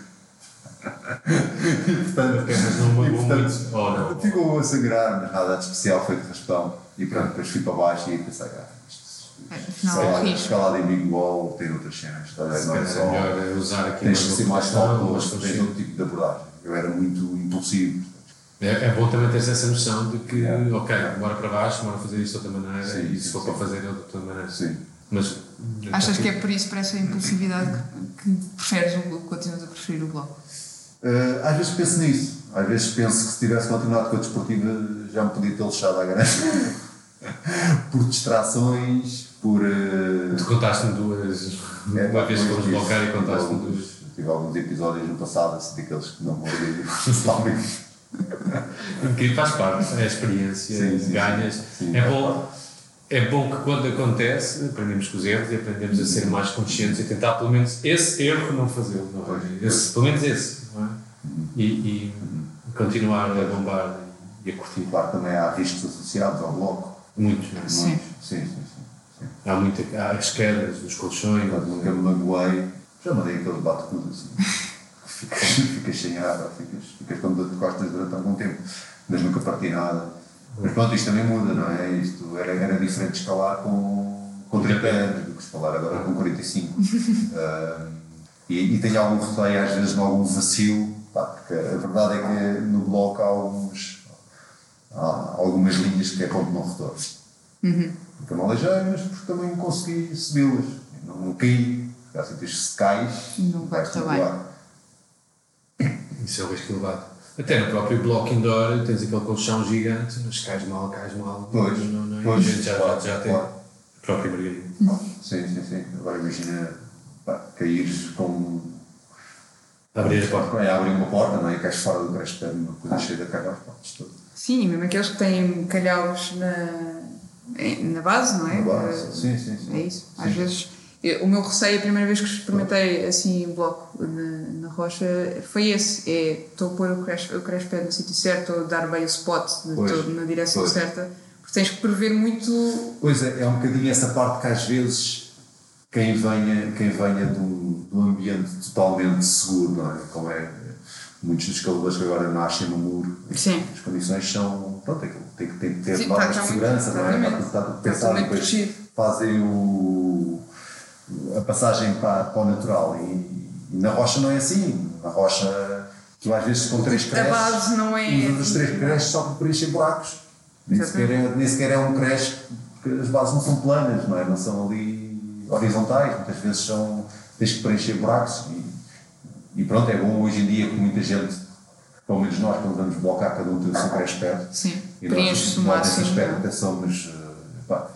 e portanto, mas não e, portanto não. ficou a sangrar, mas nada de especial, foi de raspão. E pronto, depois fui para baixo e pensei, ah, é, escalada, em big wall tem outras cenas. Tá, não é só. melhor usar aqui tens que ser mais cálculos, tens outro tipo de abordagem. Eu era muito impulsivo. É, é bom também ter essa noção de que, é. ok, bora para baixo, bora fazer isto de outra maneira sim, e se for sim. para fazer de outra maneira. Sim. Mas, Achas que é por isso, por essa impulsividade, que, que preferes o, continuas a preferir o bloco? Uh, às vezes penso nisso. Às vezes penso que se tivesse continuado com a desportiva já me podia ter lixado à grande. por distrações, por. Uh... Tu contaste-me duas. É, uma vez que fomos blocar e contaste-me duas. Tive alguns episódios no passado, assim, daqueles que não morri Porque faz parte, é a experiência, sim, sim, ganhas. Sim, é, bom, é bom que quando acontece, aprendemos com os erros e aprendemos a ser mais conscientes e tentar pelo menos esse erro não fazê-lo. Não é? esse, pelo menos esse. Não é? E, e continuar a bombar e a curtir. Claro, também há riscos associados ao bloco. Muitos, não é? Sim. Sim, sim, sim. Há, muita, há as quedas, os colchões. Quando nunca me magoei, já mandei aquele bate-tudo assim. ficas, ficas sem água, ficas, ficas com dor de costas durante algum tempo, mas nunca parti nada. Mas pronto, isto também muda, não é? Isto era, era diferente escalar com, com 30 anos do que escalar agora com 45. uh, e, e tenho algum receio, às vezes, de algum vacilo, pá, porque a verdade é que no bloco há, alguns, há algumas linhas que é ponto não retorno. Uhum. Porque não aleijei, mas porque também consegui subi-las. Não, não caí. Assim, se cais, não vai estar bem. Isso é o risco elevado. Até no próprio bloco indoor tens aquele colchão gigante, mas cais mal, cais mal. Pois, não, não, pois, já, claro, já, já tem claro. a própria margarida. Sim, sim, sim. Agora imagina pá, caíres com. Abrir a porta. É, abrir uma porta, não é? E cais fora do creche de uma coisa cheia de calhaus. Sim, mesmo aqueles que têm calhaus na, na base, não é? Na base, sim, sim, sim. É isso. Às sim. vezes o meu receio, a primeira vez que experimentei assim em bloco na, na rocha, foi esse: é estou a pôr o crash, o crash pad no sítio certo, estou a dar bem o spot, estou na direção pois. certa, porque tens que prever muito. Pois é, é um bocadinho essa parte que às vezes quem venha, quem venha de um, ambiente totalmente seguro, não é? Como é muitos dos escaladores que agora nascem no muro, Sim. as condições são. Pronto, tem, tem, tem que ter Sim, normas tá, de segurança, não é? Está, está, está pensado, depois fazem o a passagem para, para o natural. E, e, na rocha não é assim. Na rocha, tu às vezes com três creches. A base não é. Os três creches só para preencher buracos. Nem sequer, é, nem sequer é um creche, porque as bases não são planas, não é? Não são ali horizontais. Muitas vezes são. tens que preencher buracos. E, e pronto, é bom hoje em dia que muita gente, pelo menos nós, quando vamos blocar, cada um tem o seu creche perto. Sim, e nós, nós nesse aspecto até somos. Pá,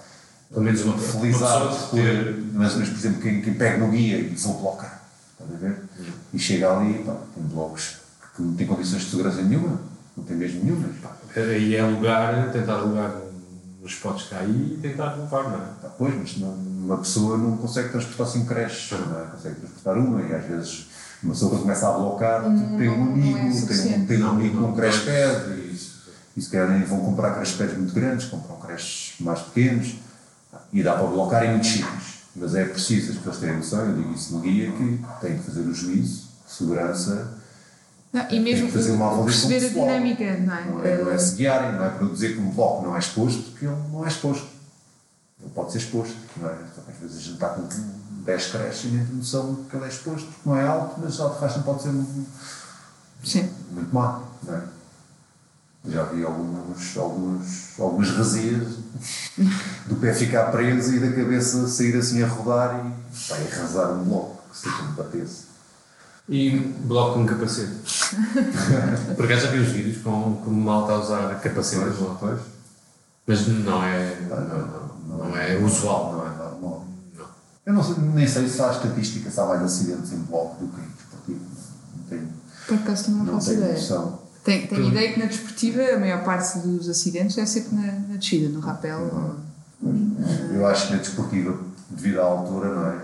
pelo menos uma, por ter... mas, mas, por exemplo, quem, quem pega no guia e vou blocar, estás a ver? E chega ali, pá, tem blocos que não têm condições de segurança nenhuma, não tem mesmo nenhuma. Aí é lugar, tentar lugar nos há aí e tentar levar, não é? Pá, pois, mas não, uma pessoa não consegue transportar cinco creches, não é? consegue transportar uma e às vezes uma pessoa que começa a blocar hum, tem um amigo, é tem, tem um amigo com um creche pad e, e se querem vão comprar creche pads muito grandes, compram creches mais pequenos e dá para blocar em muitos sítios. Mas é preciso as pessoas terem noção, eu digo isso no guia, que tem que fazer o juízo, segurança. Não, e mesmo fazer uma avaliação perceber a dinâmica, não é? Não é, não é se guiarem, não é produzir que um bloco não é exposto, porque ele não é exposto. pode ser exposto, não é? Que às vezes a gente está com 10 creches e nem tem noção que ele é exposto, porque não é alto, mas a alta pode ser Sim. muito má, não é? Já vi alguns, alguns, algumas razias do pé ficar preso e da cabeça sair assim a rodar e vai arrasar um bloco, que se me batesse. E bloco com capacete. Por acaso já vi os vídeos com, com malta a usar capacete bloco. Pois. Mas não é, não, não, não é usual. Não é normal. Não. Eu não sei, nem sei se há estatística, se há mais acidentes em bloco do que em desportivo. Não tenho, Por acaso não não faço tenho ideia. noção. Tenho, tenho ideia que na desportiva a maior parte dos acidentes é sempre na, na descida, no rapel. ou- Eu acho que na desportiva, devido à altura, não é?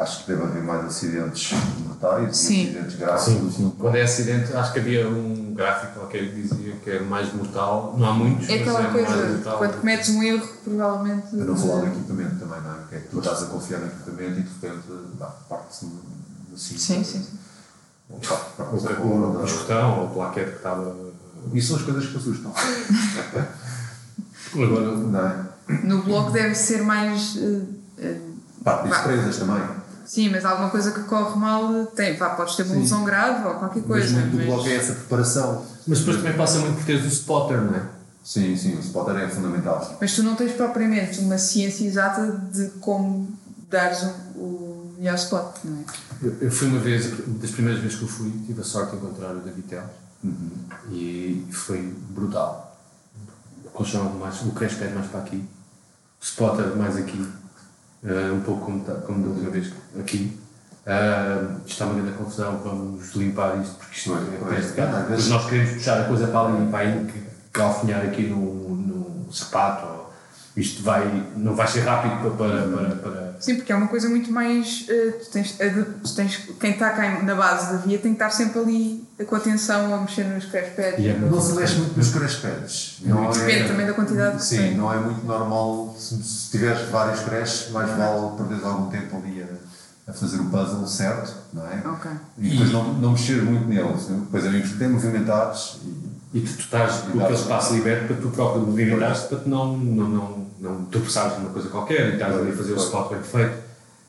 Acho que deve haver mais acidentes mortais Sim. e acidentes graves. Sim, sim. Quando é acidente, acho que havia um gráfico qualquer que dizia que é mais mortal. Não há muitos, É aquela mas é mais coisa, mortal. quando cometes um erro, provavelmente. Para não falar do equipamento também, não é? Que é que tu estás a confiar no equipamento e de repente dá, parte-se assim. Sim, sim, sim. Ou parte- a o, escutão, ou o plaquete que estava. Isso são as coisas que assustam. Agora, Não é? No bloco deve ser mais. eh, eh, Parte das Vá. presas também. Sim, mas alguma coisa que corre mal, tem, vá, podes ter uma Sim. lesão grave ou qualquer Mas coisa. muito do bloco é essa preparação. mas depois também passa muito por teres o spotter, não é? Sim, sim, o spotter é fundamental. Mas tu não tens propriamente uma ciência exata de como dares o, o melhor spot, não é? Eu, eu fui uma vez, das primeiras vezes que eu fui, tive a sorte de encontrar o David Teles Uhum. e foi brutal. O colchão mais, o crash pad mais para aqui, o spotter mais aqui, eh, um pouco como, tá- como da última vez aqui. Uh, isto está uma grande confusão, vamos limpar isto porque isto não é de Depois vezes- nós queremos puxar a coisa para ali para aí, calfinhar aqui no, no sapato. Isto vai, não vai ser rápido para, para, para, para Sim, porque é uma coisa muito mais. eh, tu tens, tu tens, quem está cá na base da via tem que estar sempre ali com atenção a mexer nos crash pads. E é Não se mexe muito nos crash pads. Não Depende é- também da quantidade que Sim, tem. não é muito normal. Se, se tiveres vários crashes, mais vale perderes algum tempo ali a, a fazer o puzzle certo, não é? Ok. E depois não, não mexer muito neles. Depois é bem movimentados e E tu, tu estás com aquele espaço liberto para tu próprio movimentares para tu não, não, não, não tropeçares numa coisa qualquer e estás ali a fazer o spot bem feito.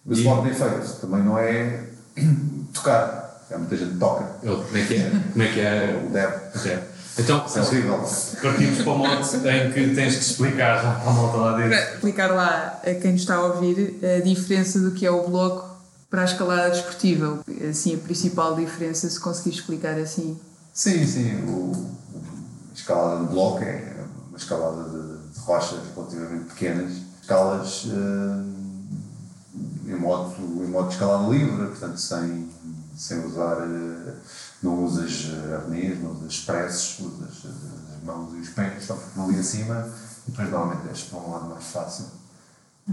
o E- spot bem feito. Também não é tocar. Há muita gente que toca. Como é que é? Como é que é? O deb. É. Então, é partimos para o modo em que tens que explicar já para a malta lá dentro. Para explicar lá a quem nos está a ouvir a diferença do que é o bloco para a escalada desportiva. Assim, a principal diferença, se conseguir explicar assim. Sim, sim. O, escalada de bloco é uma escalada de, de rochas relativamente pequenas. Escalas eh, em, modo, em modo de escalada livre, portanto, sem, sem usar. eh, não usas eh, arnês, não usas pressos, usas as mãos e os pés, só ficam ali acima e depois normalmente deixas para um lado mais fácil.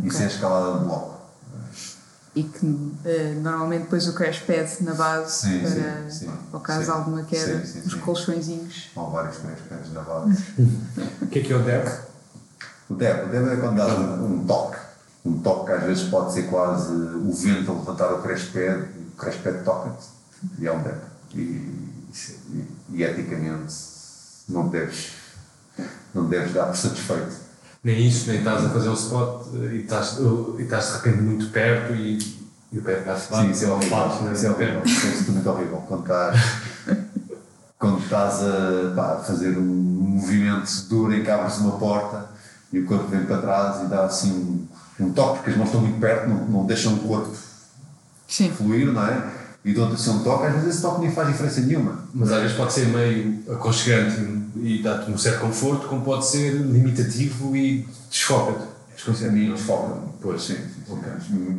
Isso é a escalada de bloco. E que eh, normalmente depois o crash pad na base Sim, para, sim, sim. ao caso de alguma queda, Sim, sim, os colchõezinhos. Há vários pés pés na base. O que é que é o deb? O deb, o deb é quando dás um, um toque. Um toque que às vezes pode ser quase o vento a levantar o crash pad e o crash pad toca-te. E é um deb. E, e, e eticamente não deves, não deves dar por satisfeito. Nem isso, nem estás a fazer um spot e estás, e estás de repente muito perto e, e o pé ficaste Sim, isso é horrível. na Isso é horrível. Isso é absolutamente horrível. Quando estás, quando estás a pá, fazer um movimento duro em que abres uma porta e o corpo vem para trás e dá assim um, um toque, porque as mãos estão muito perto, não, não deixam o corpo Sim. fluir, não é? E assim um toque, às vezes esse toque nem faz diferença nenhuma. Mas às vezes pode ser meio aconchegante e, dá-te um certo conforto, como pode ser limitativo e desfoca-te. A mim desfoca. Pois. sim, sim, sim. Ok.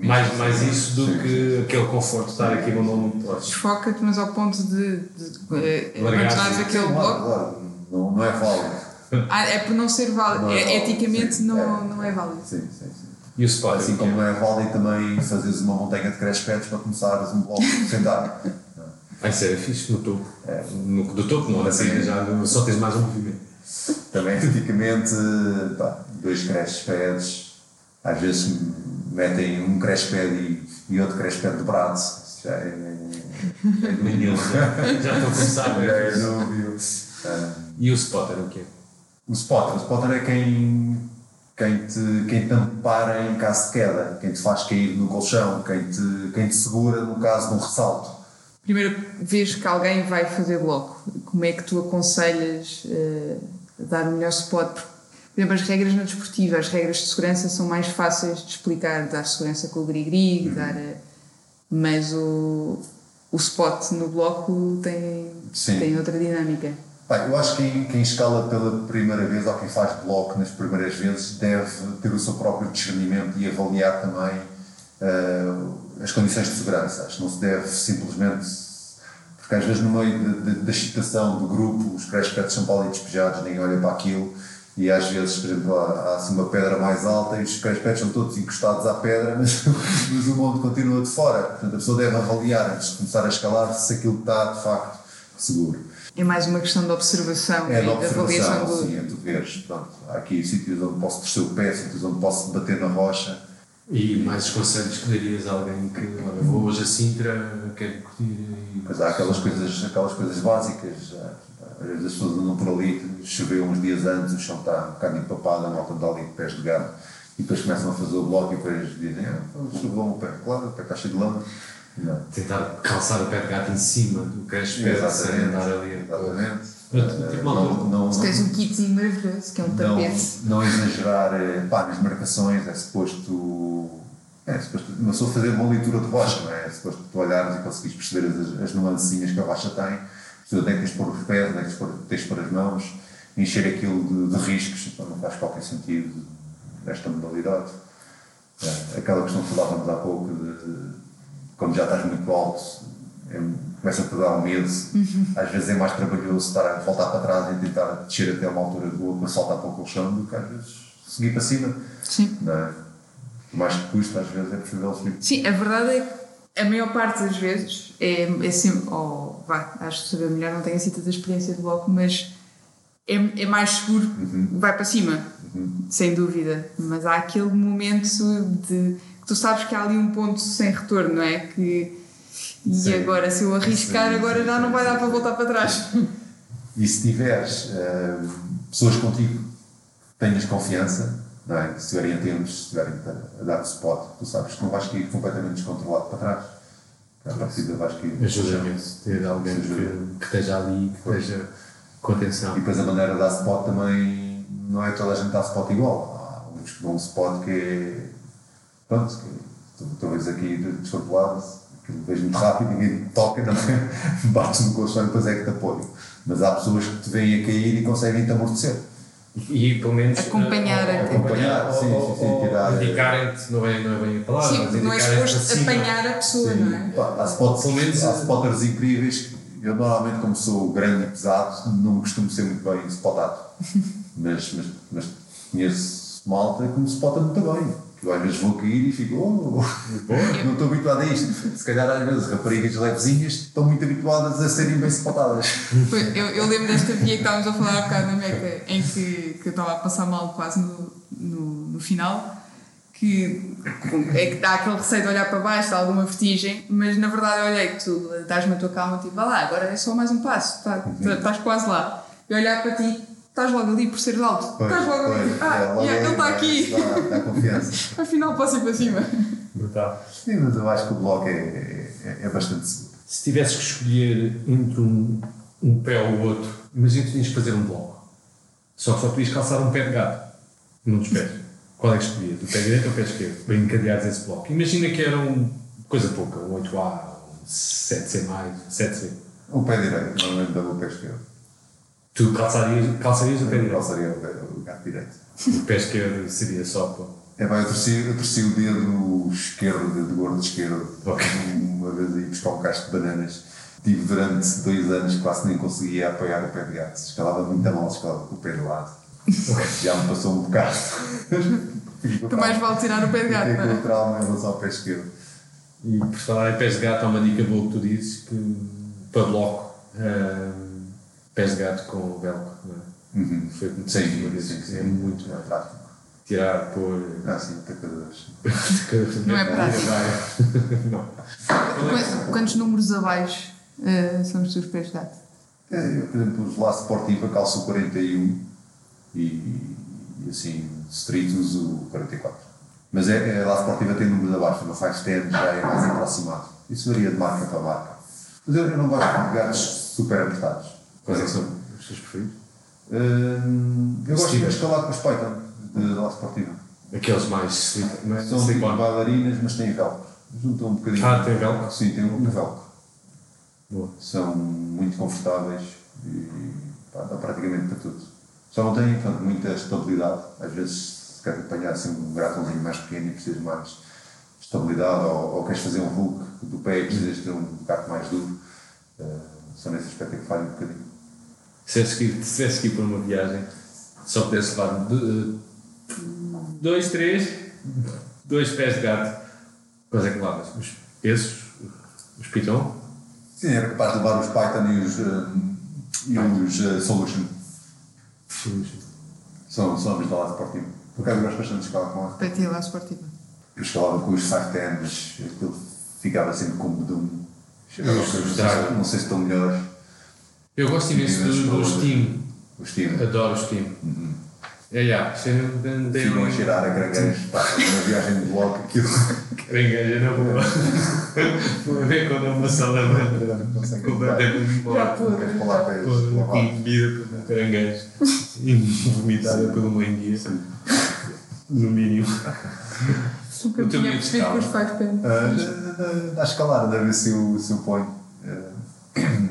Mais, mais isso do Sim, que aquele conforto de estar aqui onde não podes. Desfoca-te, mas ao ponto de, de, eh, Largar-se. abandonares aquele Sim, claro, bloco. claro. Não, não é válido. Ah, é por não ser válido. Não é É- válido, eticamente sim. não, É. não é válido. Sim, sim, sim. E o spot? Assim como é válido também fazeres uma montanha de crash pads para começares um bloco sentado. Vai ser fixe no topo. No, do topo, não, na saída já no- só tens mais um movimento. Também, eticamente, pá, dois crash pads, às vezes metem um crash pad e, e outro crash pad dobrado. Isso já é. é eles já, já estão a começar. já é né? dúbio. Ah, E o spotter, o quê? O spotter, o spotter é quem, quem te, quem te ampara em caso de queda, quem te faz cair no colchão, quem te, quem te segura no caso de um ressalto. Primeira vez que alguém vai fazer bloco, como é que tu aconselhas uh, dar o melhor spot? Por exemplo, as regras na desportiva, as regras de segurança são mais fáceis de explicar, dar segurança com o grig-grig, uhum. dar, uh, mas o, o spot no bloco tem, tem outra dinâmica. Bem, eu acho que quem, quem, escala pela primeira vez ou quem faz bloco nas primeiras vezes deve ter o seu próprio discernimento e avaliar também uh, as condições de segurança. Acho que não se deve simplesmente. Porque às vezes, no meio da excitação do grupo, os crash pads são para ali despejados, ninguém olha para aquilo. E às vezes, por exemplo, há, há assim uma pedra mais alta e os crash pads são todos encostados à pedra, mas, mas o mundo continua de fora. Portanto, a pessoa deve avaliar antes de começar a escalar se aquilo está de facto seguro. É mais uma questão de observação é de avaliação do... sim, é tu veres, pronto, há aqui sítios onde posso torcer o pé, sítios onde posso bater na rocha. E mais conselhos que darias a alguém que, olha, vou hoje a Sintra, quero curtir e... Mas há aquelas coisas, aquelas coisas básicas, às vezes as pessoas andam por ali, choveu uns dias antes, o chão está um bocado empapado, a malta dá ali de pés de gato, e depois começam a fazer o bloco e depois dizem, ah, choveu o pé, claro, o pé está cheio de lama não. Tentar calçar o pé de gato em cima do queixo pé sem andar ali. Exatamente. Tipo, não, não, Se tens um kitzinho maravilhoso, que é um tapete. Não, não exagerar eh, pá, nas marcações, é suposto. É suposto uma pessoa fazer uma leitura de rocha, não é? É suposto tu olhares e conseguires perceber as, as nuancezinhas que a rocha tem. Se onde é que tens de pôr os pés, onde é que tens de pôr as mãos, encher aquilo de, de riscos, então não faz qualquer sentido nesta modalidade. É, aquela questão que falávamos há pouco de quando já estás muito alto, é, começa a te dar um medo. Uhum. Às vezes é mais trabalhoso estar a voltar para trás e tentar descer até uma altura boa para saltar para o colchão do que às vezes seguir para cima. Sim. Não é? mais que custa, às vezes é preferível subir. Sim, a verdade é que a maior parte das vezes é, é sempre. Oh, vá, acho que saber melhor, não tenho assim tanta experiência de bloco, mas é, é mais seguro, uhum. vai para cima, uhum. sem dúvida. Mas há aquele momento de tu sabes que há ali um ponto sem retorno, não é? Que, e Sim. agora, se eu arriscar, Sim. agora já não vai dar para voltar para trás. E se tiveres uh, pessoas contigo que tenhas confiança, não é? se estiverem atentos, se estiverem a dar spot, tu sabes que não vais cair completamente descontrolado para trás. A partida vais cair. Ajuda-me ter alguém que, que, esteja ali, que esteja com atenção. E depois a maneira de dar spot também não é toda a gente dá spot igual. Há uns que dão um spot que é pronto, talvez aqui descontrolado, aquilo vejo muito rápido, ninguém toca, não é? bates no colchão e depois é que te apoio. Mas há pessoas que te veem a cair e conseguem te amortecer. E pelo menos acompanhar, uh, acompanhar, sim, sim, sim, tirar. Indicarem-te, não é, não é bem a palavra, sim, mas não é suposto apanhar a pessoa, sim. não é? Pá, há, spots, pelo menos, há spotters incríveis eu normalmente, como sou grande e pesado, não costumo ser muito bem spotado. mas, mas, mas conheço malta que me spota muito bem eu às vezes vou cair e fico, oh, não estou habituado a isto. Se calhar às vezes raparigas levezinhas estão muito habituadas a serem bem spotadas. Eu, eu lembro desta via que estávamos a falar há bocado na Meca, em que, que eu estava a passar mal quase no, no, no final, que é que dá aquele receio de olhar para baixo, dá alguma vertigem, mas na verdade eu olhei que tu dás-me a tua calma, tipo, vá lá, agora é só mais um passo, tá, tá, estás quase lá. E olhar para ti estás logo ali por ser alto. Pois, estás logo pois, ali. Ah, é, logo yeah, ele está aqui. Dá, dá confiança. Afinal, posso ir para cima. Brutal. Sim, mas eu acho que o bloco é, é, é bastante seguro. Se tivesses que escolher entre um, um pé ou outro, imagina que tinhas que fazer um bloco. Só que só podias calçar um pé de gato num dos pés. Qual é que escolhias? O pé direito ou o pé esquerdo? Para encadeares esse bloco. Imagina que era um, coisa pouca, um 8A, um 7C, 7C. O pé direito, normalmente dava o pé esquerdo. Tu calçarias, calçarias o pé direito? Calçaria o, pé, o gato direito. O pé esquerdo seria só para. É bem, eu torci, eu torci o dedo esquerdo, o dedo gordo esquerdo. Okay. Uma vez aí buscar um cacho de bananas. Tive durante dois anos quase nem conseguia apoiar o pé de gato. Escalava muito a mal, escalava com o pé de lado. Já me passou um bocado. tu mais vale tirar o pé de gato, não é? trauma em relação ao pé esquerdo. E por falar em pés de gato, há uma dica boa que tu dizes que para bloco. Uh, pés de gato com velcro, não é? Uhum. Foi muito sim, uma vez, sim, sim, é muito é prático. Tirar, pôr. Ah, sim, tacadores. não é prático. não. Quantos números abaixo uh, são os teus pés de gato? É, eu, por exemplo, os lá Sportiva calço 41 e, e assim, street uso 44. Mas é, é, lá Sportiva tem números abaixo, no 510 já é mais aproximado. Isso varia de marca para marca. Mas eu, eu não gosto de gatos super apertados. Quais é que são os teus preferidos? Hum, eu gosto de escalar com os Python de La Sportiva. Aqueles mais slip- mais São tipo slip-on. bailarinas, mas têm velcro. Juntam um bocadinho. Ah, tem velcro? Sim, tem um velcro. Boa. São muito confortáveis e pá, dá praticamente para tudo. Só não têm portanto, muita estabilidade. Às vezes, se quer apanhar assim, um gratãozinho mais pequeno e precisas mais estabilidade, ou, ou queres fazer um hook do pé e precisas ter um gato mais duro, eh, só nesse aspecto é que falha um bocadinho. Se tivesse que ir- se tivesse que ir por uma viagem, só pudesse levar de- dois, três, dois pés de gato, quais é que levavas? Os, esses? Os Piton? Sim, era capaz de levar os Python e os, eh, e os eh, Solution. São, são ambos da lado Sportivo. Por acaso eu gosto bastante de escalar com eles. Para ti lá esportiva. Eu escalava com os 510, mas aquilo ficava sempre com bedum. Chegava Os aos seus- Dragon. não sei se estão melhores. Eu gosto imenso do, do. Steam. O Steam. Adoro o Steam. É, já. De Ficam a cheirar a grangueiros. Pá, uma viagem de bloco, aquilo. Carangueja, não vou. Vou ver quando é uma sei como Completamente podre. Queres falar para eles? Comida por um caranguejo. E vomitada por uma enguia. No mínimo. O teu tinha percebido com os pais na- na- Na escalar, a ver se eu, se eu ponho.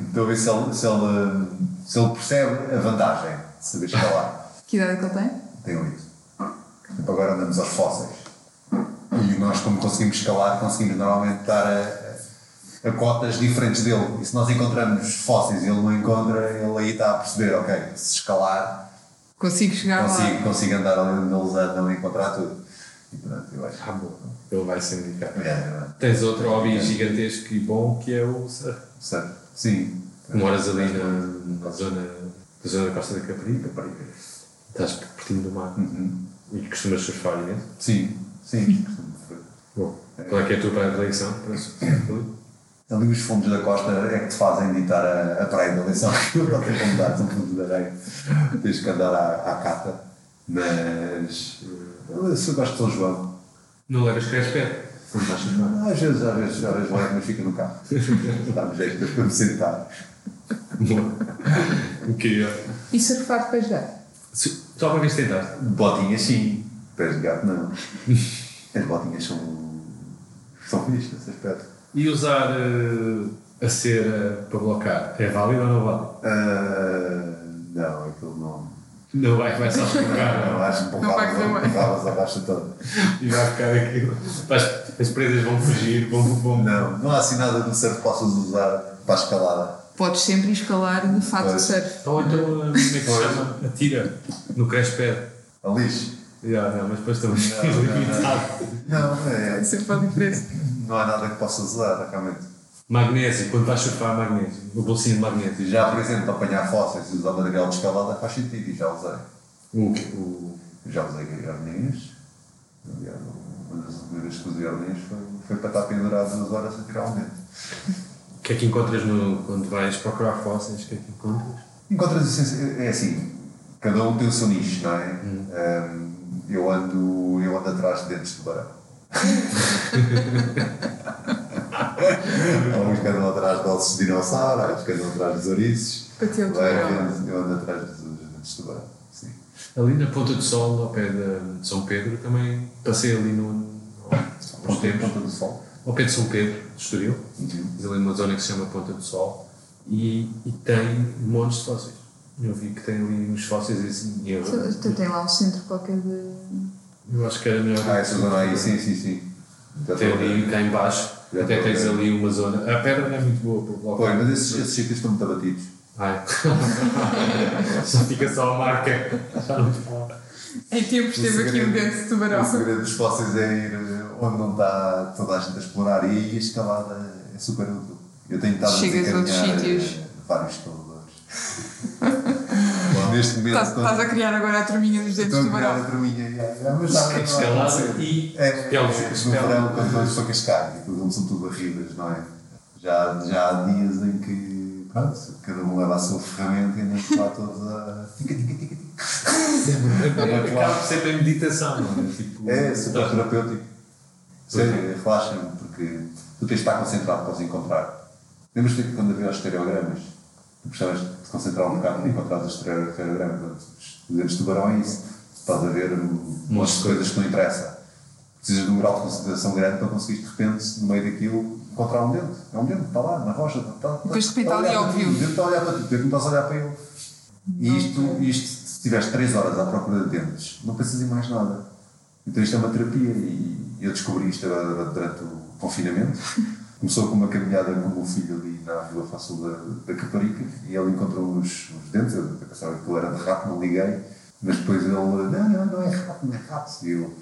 Ah, Estou a ver se ele, se, ele, se ele percebe a vantagem de saber escalar. Que idade é que ele tem? Tem oito. Tipo, agora andamos aos fósseis. E nós, como conseguimos escalar, conseguimos normalmente estar a, a cotas diferentes dele. E se nós encontramos fósseis e ele não encontra, ele aí está a perceber, ok, se escalar, Consigo chegar lá. consigo, consigo andar ali onde eles andam e encontrar tudo. E pronto, eu acho. Ah, bom. Ele vai se indicar. É, é, Tens outro hobby gigantesco e bom que é o surf. certo. Sim. Moras ali na, na zona, na zona da Costa da Caparica. Estás pertinho do mar. Uhum. E costumas surfar imenso. Sim, sim. Bom. Qual é que é a tua predileção para surfar? Ali os fundos da costa é que te fazem editar a, a praia da eleição. Não tem como dar, são fundos de areia. Tens que andar à, à cata. Mas. eh, Eu, eu gosto de São João. Não levas crespé? Às vezes, às vezes, às vezes mas fica no carro. Dá-me jeito depois para me sentar. Incrível. E surfar de pés de gato? Tu alguma vez tentaste? Botinhas, sim. Pés de gato, não. As botinhas são. são fixas nesse aspecto. E usar eh, a cera para blocar é válido ou não vale? Ah, não, aquilo não. Não vai, vai só escorregar, Não, não. acho que Não vai correr bem. empurravas a baixa toda. E vai ficar aquilo. As presas vão fugir, vão, vão. Não, não há assim nada no surf que possas usar para a escalada. Podes sempre escalar de fato de Pois. surf. Ou então, eh, como é que se chama? Atira no crespé. A lixo. Já, não, mas depois também Não, não, não. Não, é, É sempre a diferença. não há nada que possas usar, realmente. Magnésio, quando vais surfar, magnésio. O bolsinho de magnésio. Já, por exemplo, para apanhar fósseis e usar material de escalada faz sentido e já usei. O, o, Já usei arminhas. Aliás, Uma das primeiras que usei arminhas foi, foi para estar pendurado duas horas a tirar o que é que encontras no, quando vais procurar fósseis? O que é que encontras? Encontras assim, é assim, cada um tem o seu nicho, não é? Um, eu, ando, eu ando atrás de dentes de tubarão. Há uns que andam atrás de ossos de dinossauro, há outros que andam atrás dos ouriços. Para ti é o Vai, tubarão. Eu ando, atrás dos dentes de tubarão. Ali na Ponta do Sol, ao pé de São Pedro, também passei ali no. Uns tempos. Ponta do sol. Ao pé de São Pedro, de Estoril. Uhum. Ali numa zona que se chama Ponta do Sol. E, e tem montes de fósseis. Eu vi que tem ali uns fósseis assim. e eu- Tu, tem lá um centro qualquer de. Eu acho que era melhor. Ah, essa zona aí, sim, sim, sim. Já Tem ali, cá em baixo, Já até tens ali uma zona. A pedra não é muito boa para o bloco. Pois, mas esses sítios estão muito abatidos. Ai. Já fica só a marca. Já não está. Em tempos O teve aqui um dente de O tubarão. segredo dos fósseis é ir eh, onde não está toda a gente a explorar e aí a escalada é super útil. Eu tenho estado Chegas a a outros desencaminhar sítios. eh, vários escaladores. Neste momento Estás, estás a criar agora a turminha dos dentes de estou a criar a tubarão. turminha. já, já, Mas já, não Escalada e É, pelos. no verão, quando vamos para cascar, e depois são tudo barridas, não é? Já, já há dias em que, cada um leva a sua ferramenta e andamos lá todos a. sempre, acaba sempre em meditação, não é? Tipo, É super terapêutico. Sério, relaxa-me, porque tu tens de estar concentrado para os encontrar. Lembras-te que quando havia os estereogramas, tu precisavas de concentrar um bocado para encontrar os estereogramas. Os dentes de tubarão é isso. Estás a ver um monte de coisas que não interessam. Precisas de um grau de concentração grande para conseguir, de repente, no meio daquilo, encontrar um dente. É um dente, está lá, na rocha. Está, está, Depois, de repente, está ali ti, óbvio. O dente está a olhar para ti, tu não estás a olhar para ele. E isto, isto, se estiveres 3 horas à procura de dentes, não pensas em mais nada. Então isto é uma terapia e eu descobri isto durante o confinamento. Começou com uma caminhada com o meu filho ali na Vila Fácil da, da Caparica e ele encontrou uns, uns dentes, eu pensava que aquilo era de rato, não liguei, mas depois ele, não, não, não é rato, não é rato. E eu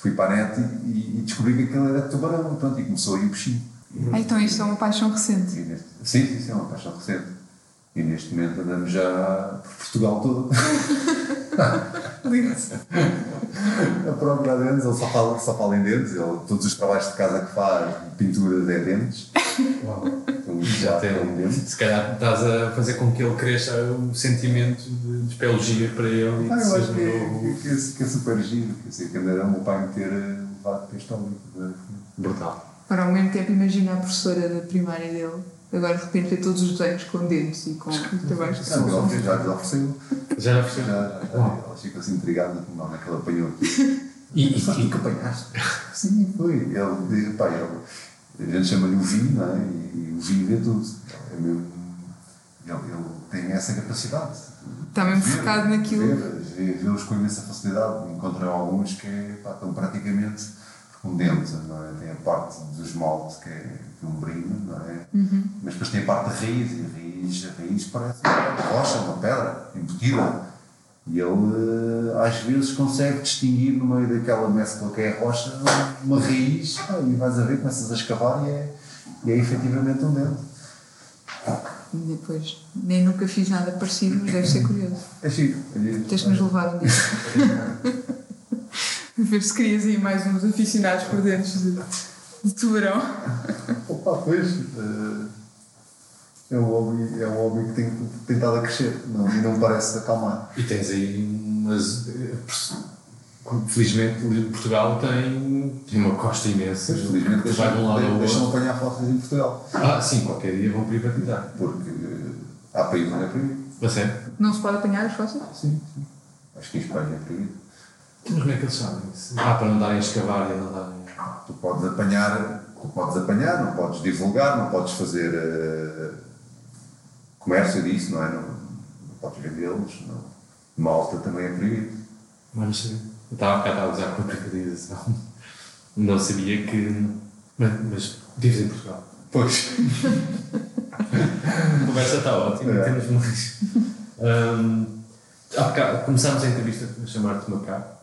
fui para a net e, e descobri que aquilo era de tubarão e pronto, e começou aí o bichinho. Ah, então isto é uma paixão recente. Neste- sim, sim, sim, é uma paixão recente. E neste momento andamos já por Portugal todo. a procurar dentes, ele só fala, só fala em dentes, ele, todos os trabalhos de casa que faz, pinturas é dentes. Então, Já tem tem dentes. Se calhar estás a fazer com que ele cresça um sentimento de espelgia para ele e Ah, que eu seja acho que é, novo. que, é, que é super giro, que sei que andará o meu pai me ter eh, levado para este homem. Brutal. Para ao mesmo tempo, imagina a professora da primária dele, agora de repente vê todos os desenhos com dentes e com trabalhos de Não, ele já lhes ofereceu, Já já, já, ela ficou assim intrigada, não, é que ele apanhou aqui. E, e, Sabe e, que apanhaste? Sim, foi. Ele diz, pá, ele, a gente chama-lhe o Vi, não é? E, o Vi vê tudo. É mesmo, ele, ele tem essa capacidade. Está mesmo Ver, focado naquilo. Vê-los com imensa facilidade. Encontram alguns que pá, estão praticamente com dente, não é? Tem a parte do esmalte que é um brilho, não é? Mas depois tem a parte da raiz, e a raiz, a raiz parece uma rocha, uma pedra, embutida. E ele, eh, às vezes, consegue distinguir no meio daquela mescla que é a rocha uma raiz, e vais a ver, começas a escavar e é, e é efetivamente um dente. E depois, nem nunca fiz nada parecido, mas deve ser curioso. É chique. é. Tens de nos levar um dia. Ver se querias aí mais uns aficionados por dentes de, de tubarão. Opa, pois. eh, é um hobby, é um hobby que tem estado a crescer não, e não me parece acalmar. e tens aí umas. Felizmente Portugal tem, tem uma costa imensa. Mas, felizmente, que vai de um lado ao deixam outro. apanhar fósseis em Portugal. Ah, sim, qualquer dia vão privatizar. Porque eh, há países onde é proibido. Sério? Não se pode apanhar os fósseis? Sim, sim. Acho que em Espanha é proibido. Mas como é que eles sabem isso? Ah, para não darem a escavar e não darem. Tu podes apanhar, tu podes apanhar, não podes divulgar, não podes fazer eh, comércio disso, não é? Não, não podes vendê-los. Não. Malta também é proibido. Mas não sabia. Eu estava a a usar com a privatização. Não sabia que. Mas, mas vives em Portugal. Pois. A conversa está ótima, É. temos mais. Hum, há bocado começámos a entrevista a chamar-te Macau,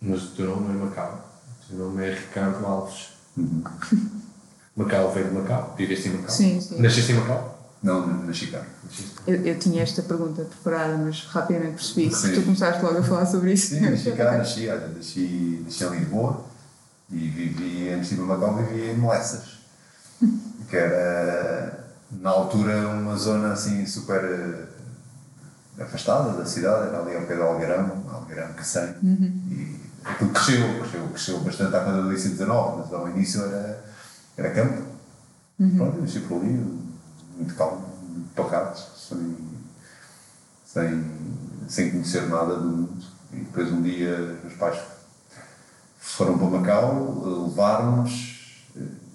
mas o teu nome não é Macau. O teu nome é Ricardo Alves. Macau veio de Macau, viveste em Macau? Sim, sim. Nasceste em Macau? Não, na Chicago. Nasceste. Eu, eu tinha esta pergunta preparada, mas rapidamente percebi que tu começaste logo a falar sobre isso. Sim, nasci cá, nasci, olha, nasci, nasci em Lisboa e vivi, antes de ir para Macau, vivi em Molessas, que era, na altura, uma zona assim super eh, afastada da cidade, era ali ao pé de Algarão, Algarão que sei, e aquilo cresceu, cresceu, cresceu bastante à conta do IC 19, mas ao início era, era campo. Pronto, eu nasci por ali, muito calmo, muito pacato, sem, sem, sem conhecer nada do mundo. E depois um dia os meus pais foram para Macau, levaram-nos.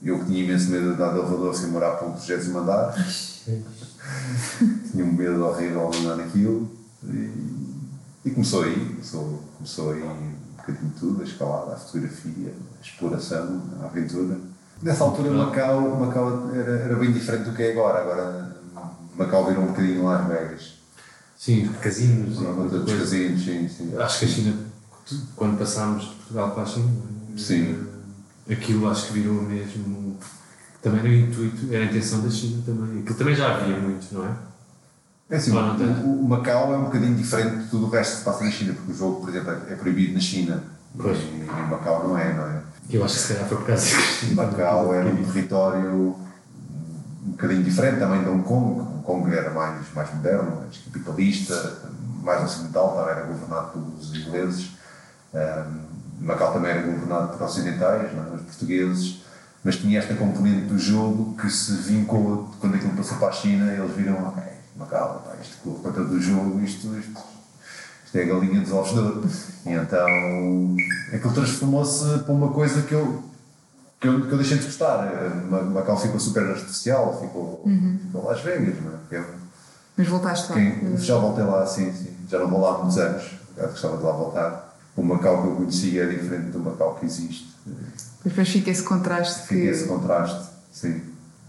Eu que tinha imenso medo de andar de elevador sem morar para um 30 andar. tinha um medo horrível de andar naquilo. E, e começou aí, começou, começou aí bocadinho de tudo, a escalada, a fotografia, a exploração, a aventura. Nessa altura Macau, Macau era, era bem diferente do que é agora. Agora Macau virou um bocadinho Las Vegas. Sim, casinos e muita coisa. casinos, sim, sim. Acho que a China, quando passámos de Portugal para a China, Sim. eh, aquilo acho que virou mesmo. Também era o intuito, era a intenção da China também. Aquilo também já havia muito, não é? É assim, Ah, não tem. o, o Macau é um bocadinho diferente de tudo o resto que se passa na China, porque o jogo, por exemplo, é é proibido na China. Pois. E em Macau não é, não é? Eu acho que se calhar foi por causa que Macau era um território um bocadinho diferente também de Hong Kong. Hong Kong era mais, mais moderno, mais capitalista, mais ocidental, era governado pelos ingleses. Um, Macau também era governado por ocidentais, não, é? os portugueses, mas tinha esta componente do jogo que se vincou quando aquilo passou para a China, eles viram, ok, Macau, pá, isto por conta do jogo, isto, isto, isto é a galinha dos ovos de ouro. E então aquilo transformou-se para uma coisa que eu, que eu, que eu deixei de gostar. Macau ficou super artificial, ficou, uhum. ficou Las Vegas, não é? Mas voltaste lá? Quem, já voltei lá, sim, sim. Já não vou lá há muitos anos, gostava de lá voltar. O Macau que eu conhecia é diferente do Macau que existe. Depois fica esse contraste. Fica que... esse contraste, sim.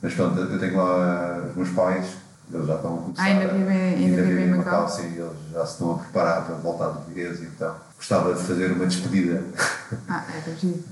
Mas pronto, eu tenho lá os meus pais, eles já estão a começar. Ainda vivem, ainda, ainda vivem em Macau? Sim, eles já se estão a preparar para voltar de vez, então gostava de fazer uma despedida. Ah, é giro.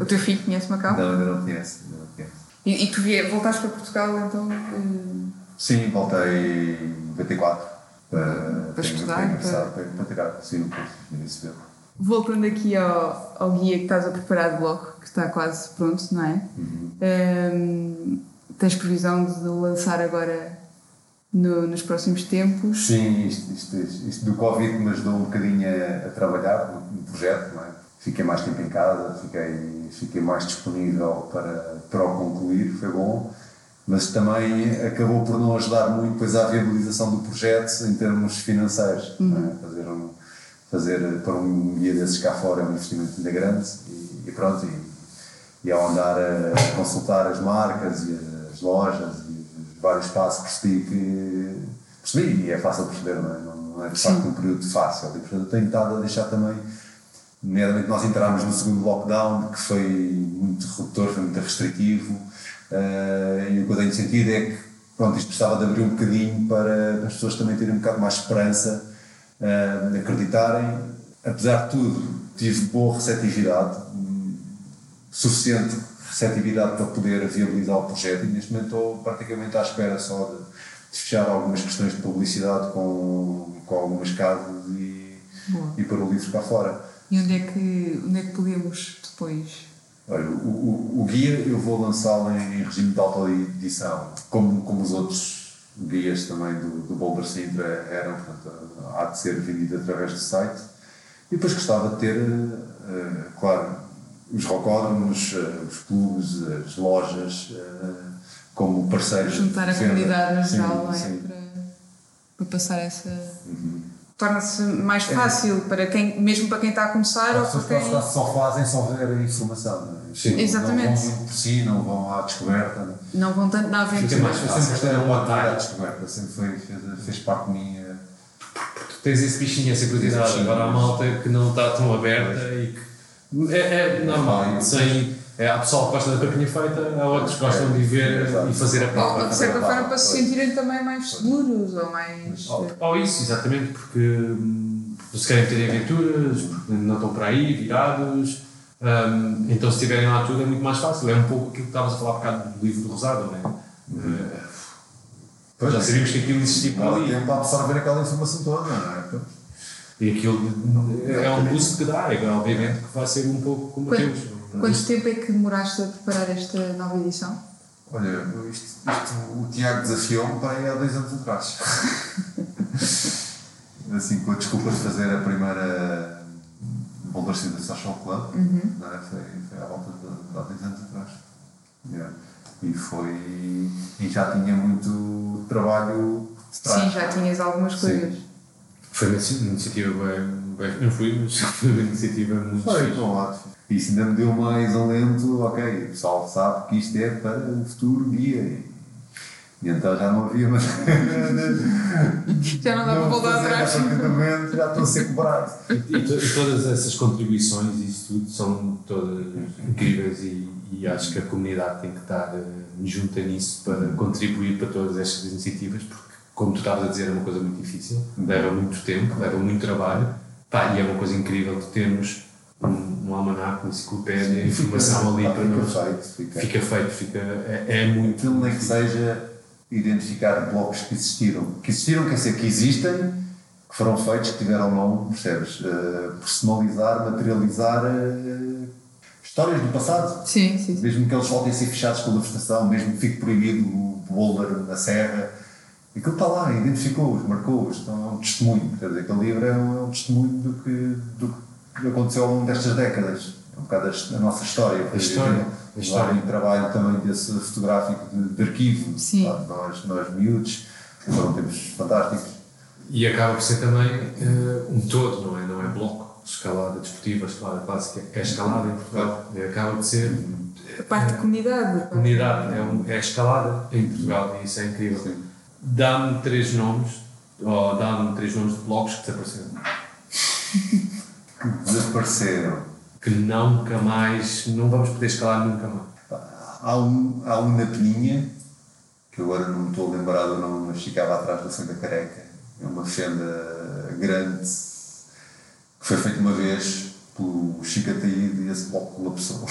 o teu filho conhece Macau? Não, ainda não conhece. Ainda não conhece. E, e tu vie, voltaste para Portugal então? Uh... Sim, voltei em 94 para, para estudar? Para, para, para tirar sim, o curso de Voltando aqui ao, ao guia que estás a preparar de bloco, que está quase pronto, não é? Uhum. Um, tens previsão de lançar agora no, nos próximos tempos? Sim, isto, isto, isto, do Covid me ajudou um bocadinho a, a trabalhar no, projeto, não é? Fiquei mais tempo em casa, fiquei, fiquei mais disponível para, para o concluir, foi bom mas também acabou por não ajudar muito depois à viabilização do projeto em termos financeiros. É? Uhum. É? Fazer, um, fazer para um guia desses cá fora é um investimento ainda grande e, e pronto. E, e, ao andar a consultar as marcas e as lojas vários passos percebi que percebi e é fácil perceber, não é? Não, não é de facto um período fácil. E portanto tenho estado a deixar também nomeadamente nós entramos no segundo lockdown que foi muito redutor, foi muito restritivo Uh, e o que eu tenho sentido é que pronto, isto precisava de abrir um bocadinho para as pessoas também terem um bocado mais esperança, uh, acreditarem. Apesar de tudo, tive boa receptividade, suficiente receptividade para poder viabilizar o projeto e neste momento estou praticamente à espera só de, de fechar algumas questões de publicidade com, com algumas casas e, e pôr o livro para fora. E onde é que, onde é que podemos depois Olha, o, o, o, guia eu vou lançá-lo em, regime de autoedição, como, como os outros guias também do, do Boulder Sintra eram, portanto, há de ser vendido através do site. E depois gostava de ter, uh, claro, os rocódromos, uh, os clubes, as lojas, uh, como parceiros. Juntar a comunidade no geral, não é? Para, para passar essa. Uhum torna-se mais é. fácil é. para quem, mesmo para quem está a começar As ou para quem... só fazem só ver a informação, não é? Sim. Exatamente. Não vão por si, não vão à descoberta. Não, vão tanto na aventura. mais fácil. Sempre gostei de à descoberta, sempre foi, fez, fez parte minha. Tu tens esse bichinho, essa curiosidade. Agora a malta que não está tão aberta e que é, é normal, sem é, há pessoal que gosta da papinha feita, há outros que gostam de ver é, e fazer a prova. De certa forma, para se sentirem também mais seguros ou mais. Ou, ou isso, exatamente, porque hum, se querem ter aventuras, porque não estão por aí, virados. Um, então, se estiverem lá tudo, é muito mais fácil. É um pouco aquilo que estavas a falar um bocado do livro do Rosado, não é? Uhum. Uh, já sabíamos que aquilo existia por ali. tempo a absorver aquela informação toda, não é? E aquilo é um boost que dá, é, obviamente que vai ser um pouco como temos. Quanto tempo é que demoraste a preparar esta nova edição? Olha, isto, isto o Tiago desafiou-me para aí há dois anos atrás. assim, com a desculpa de fazer a primeira Boulder City Social Club, uhum. é? foi, foi à volta de, há dois anos atrás. Yeah. E foi. E já tinha muito trabalho de. Sim, já tinhas algumas coisas. Sim. Foi uma iniciativa bem. bem não fui, mas foi uma iniciativa muito. Foi, bom. Isso ainda me deu mais alento, ok, o pessoal sabe que isto é para o futuro guia. E, então já não havia mais. já não dá para voltar atrás. já estou a ser cobrado. E, e, todas essas contribuições, isso tudo, são todas incríveis e, e acho que a comunidade tem que estar uh, junta nisso para contribuir para todas estas iniciativas, porque, como tu estavas a dizer, é uma coisa muito difícil, leva muito tempo, leva muito trabalho, pá, e é uma coisa incrível de termos um, um almanac, uma enciclopédia, informação ali para nós. Feito, fica, fica feito, fica, é, é muito. Aquilo nem que seja identificar blocos que existiram. Que existiram, quer dizer, que existem, que foram feitos, que tiveram nome, percebes? Uh, personalizar, materializar uh, histórias do passado. Sim, sim, sim. Mesmo que eles voltem a ser fechados pela vegetação, mesmo que fique proibido o boulder na serra, Aquilo está lá, identificou-os, marcou-os, então é um testemunho. Quer dizer, aquele livro é um, é um testemunho do que, do que aconteceu ao longo destas décadas. É um bocado a, a nossa história. A história. A história. Um trabalho também desse fotográfico de, de arquivo. Sim. Nós, nós miúdos, foram tempos fantásticos. E acaba por ser também uh, um todo, não é? Não é bloco, escalada desportiva, escalada clássica, é escalada em Portugal. E acaba por ser A parte de comunidade. comunidade, é, um, é escalada em Portugal e isso é incrível. Dá-me três nomes, ou dá-me três nomes de blocos que desapareceram. Desapareceram. Que nunca mais, não vamos poder escalar nunca mais. Há um, há um na Peninha, que agora não me estou a lembrar do nome, mas ficava atrás da Santa Careca. É uma fenda grande que foi feita uma vez pelo Chico Ataíde e esse bloco colapsou.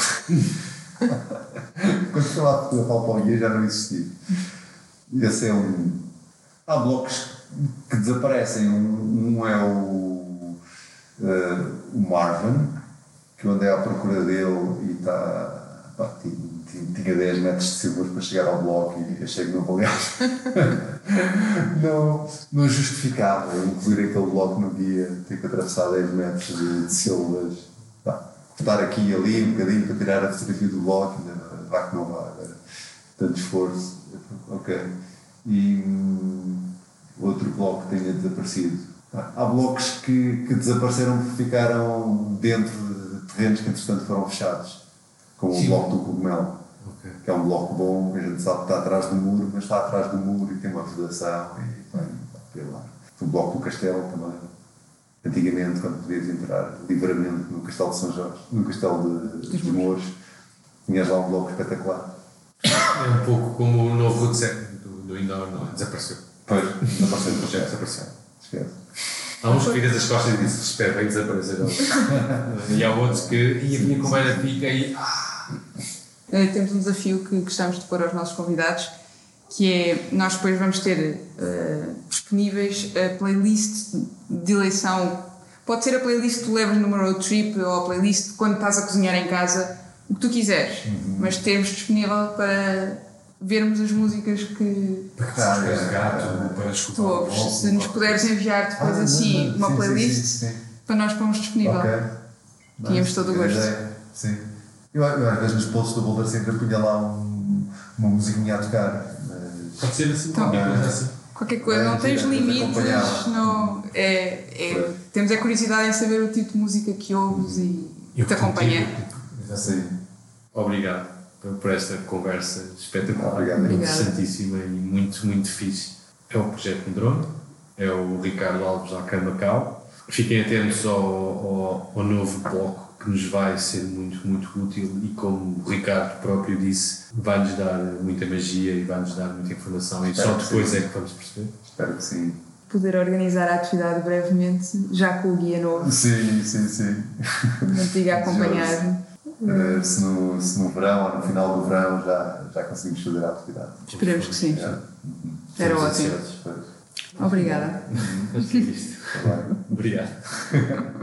Quando foi lá a Palpauia já não existia. Esse é um. Há blocos que desaparecem. Um, um é o, eh, o Marvin, que eu andei à procura dele e está. pá, tinha, tinha- tinha 10 metros de silver para chegar ao bloco e achei que não valia. não, não justificava incluir aquele bloco no guia, ter que atravessar 10 metros de, de silvas. Estar aqui e ali um bocadinho para tirar a fotografia do bloco, vá que não vá. Tanto esforço. Ok. E hum, outro bloco tenha desaparecido. Há blocos que, que desapareceram porque ficaram dentro de terrenos que entretanto foram fechados. Como Sim. o bloco do cogumelo, Ok. que é um bloco bom, que a gente sabe que está atrás do muro, mas está atrás do muro e tem uma vedação e vai para lá. O bloco do castelo também. Antigamente, quando podias entrar livremente no castelo de São Jorge, no castelo de, de Mouros, tinhas lá um bloco espetacular. É um pouco como o novo Woodset do, do indoor, não? Desapareceu. Pois, desapareceu projeto. desapareceu. Esquece. Há uns que viras as costas e dizes, espera, vai desaparecer e há outros que, e a minha conversa fica e. ah, Eh, temos um desafio que gostamos de pôr aos nossos convidados, que é nós depois vamos ter eh, disponíveis a playlist de eleição. Pode ser a playlist que tu levas numa road trip ou a playlist quando estás a cozinhar em casa, o que tu quiseres, mas termos disponível para vermos as músicas que Para é, gato, para tu escutar Se nos puderes enviar depois Ah, assim não, uma sim, sim, playlist sim, sim. para nós pormos disponível. Ok. Tínhamos todo o gosto. ideia. Sim. Eu, eu às vezes nos posts do Boulder sempre punha lá um, uma musiquinha a tocar. Mas... Pode ser assim, Então. qualquer coisa assim. Qualquer coisa, É, não tens é, limites, não, é, é, temos a curiosidade em saber o tipo de música que ouves e Eu te acompanha. Sim. Obrigado por- por esta conversa espetacular, Obrigado. interessantíssima e muito, muito fixe. É o Projeto Medrone, é o Ricardo Alves lá Macau. Fiquem atentos ao, ao, ao novo bloco que nos vai ser muito, muito útil e como o Ricardo próprio disse, vai-nos dar muita magia e vai-nos dar muita informação e Espero só que depois sim. é que vamos perceber. Espero que sim. Poder organizar a atividade brevemente, já com o guia novo, Sim, sim, sim. não te diga a acompanhar. A ver se no, se no verão ou no final do verão já, já conseguimos fazer a atividade. Esperemos que sim. Já. Era Estamos ótimo. Obrigada. É isto. Tá. Obrigado.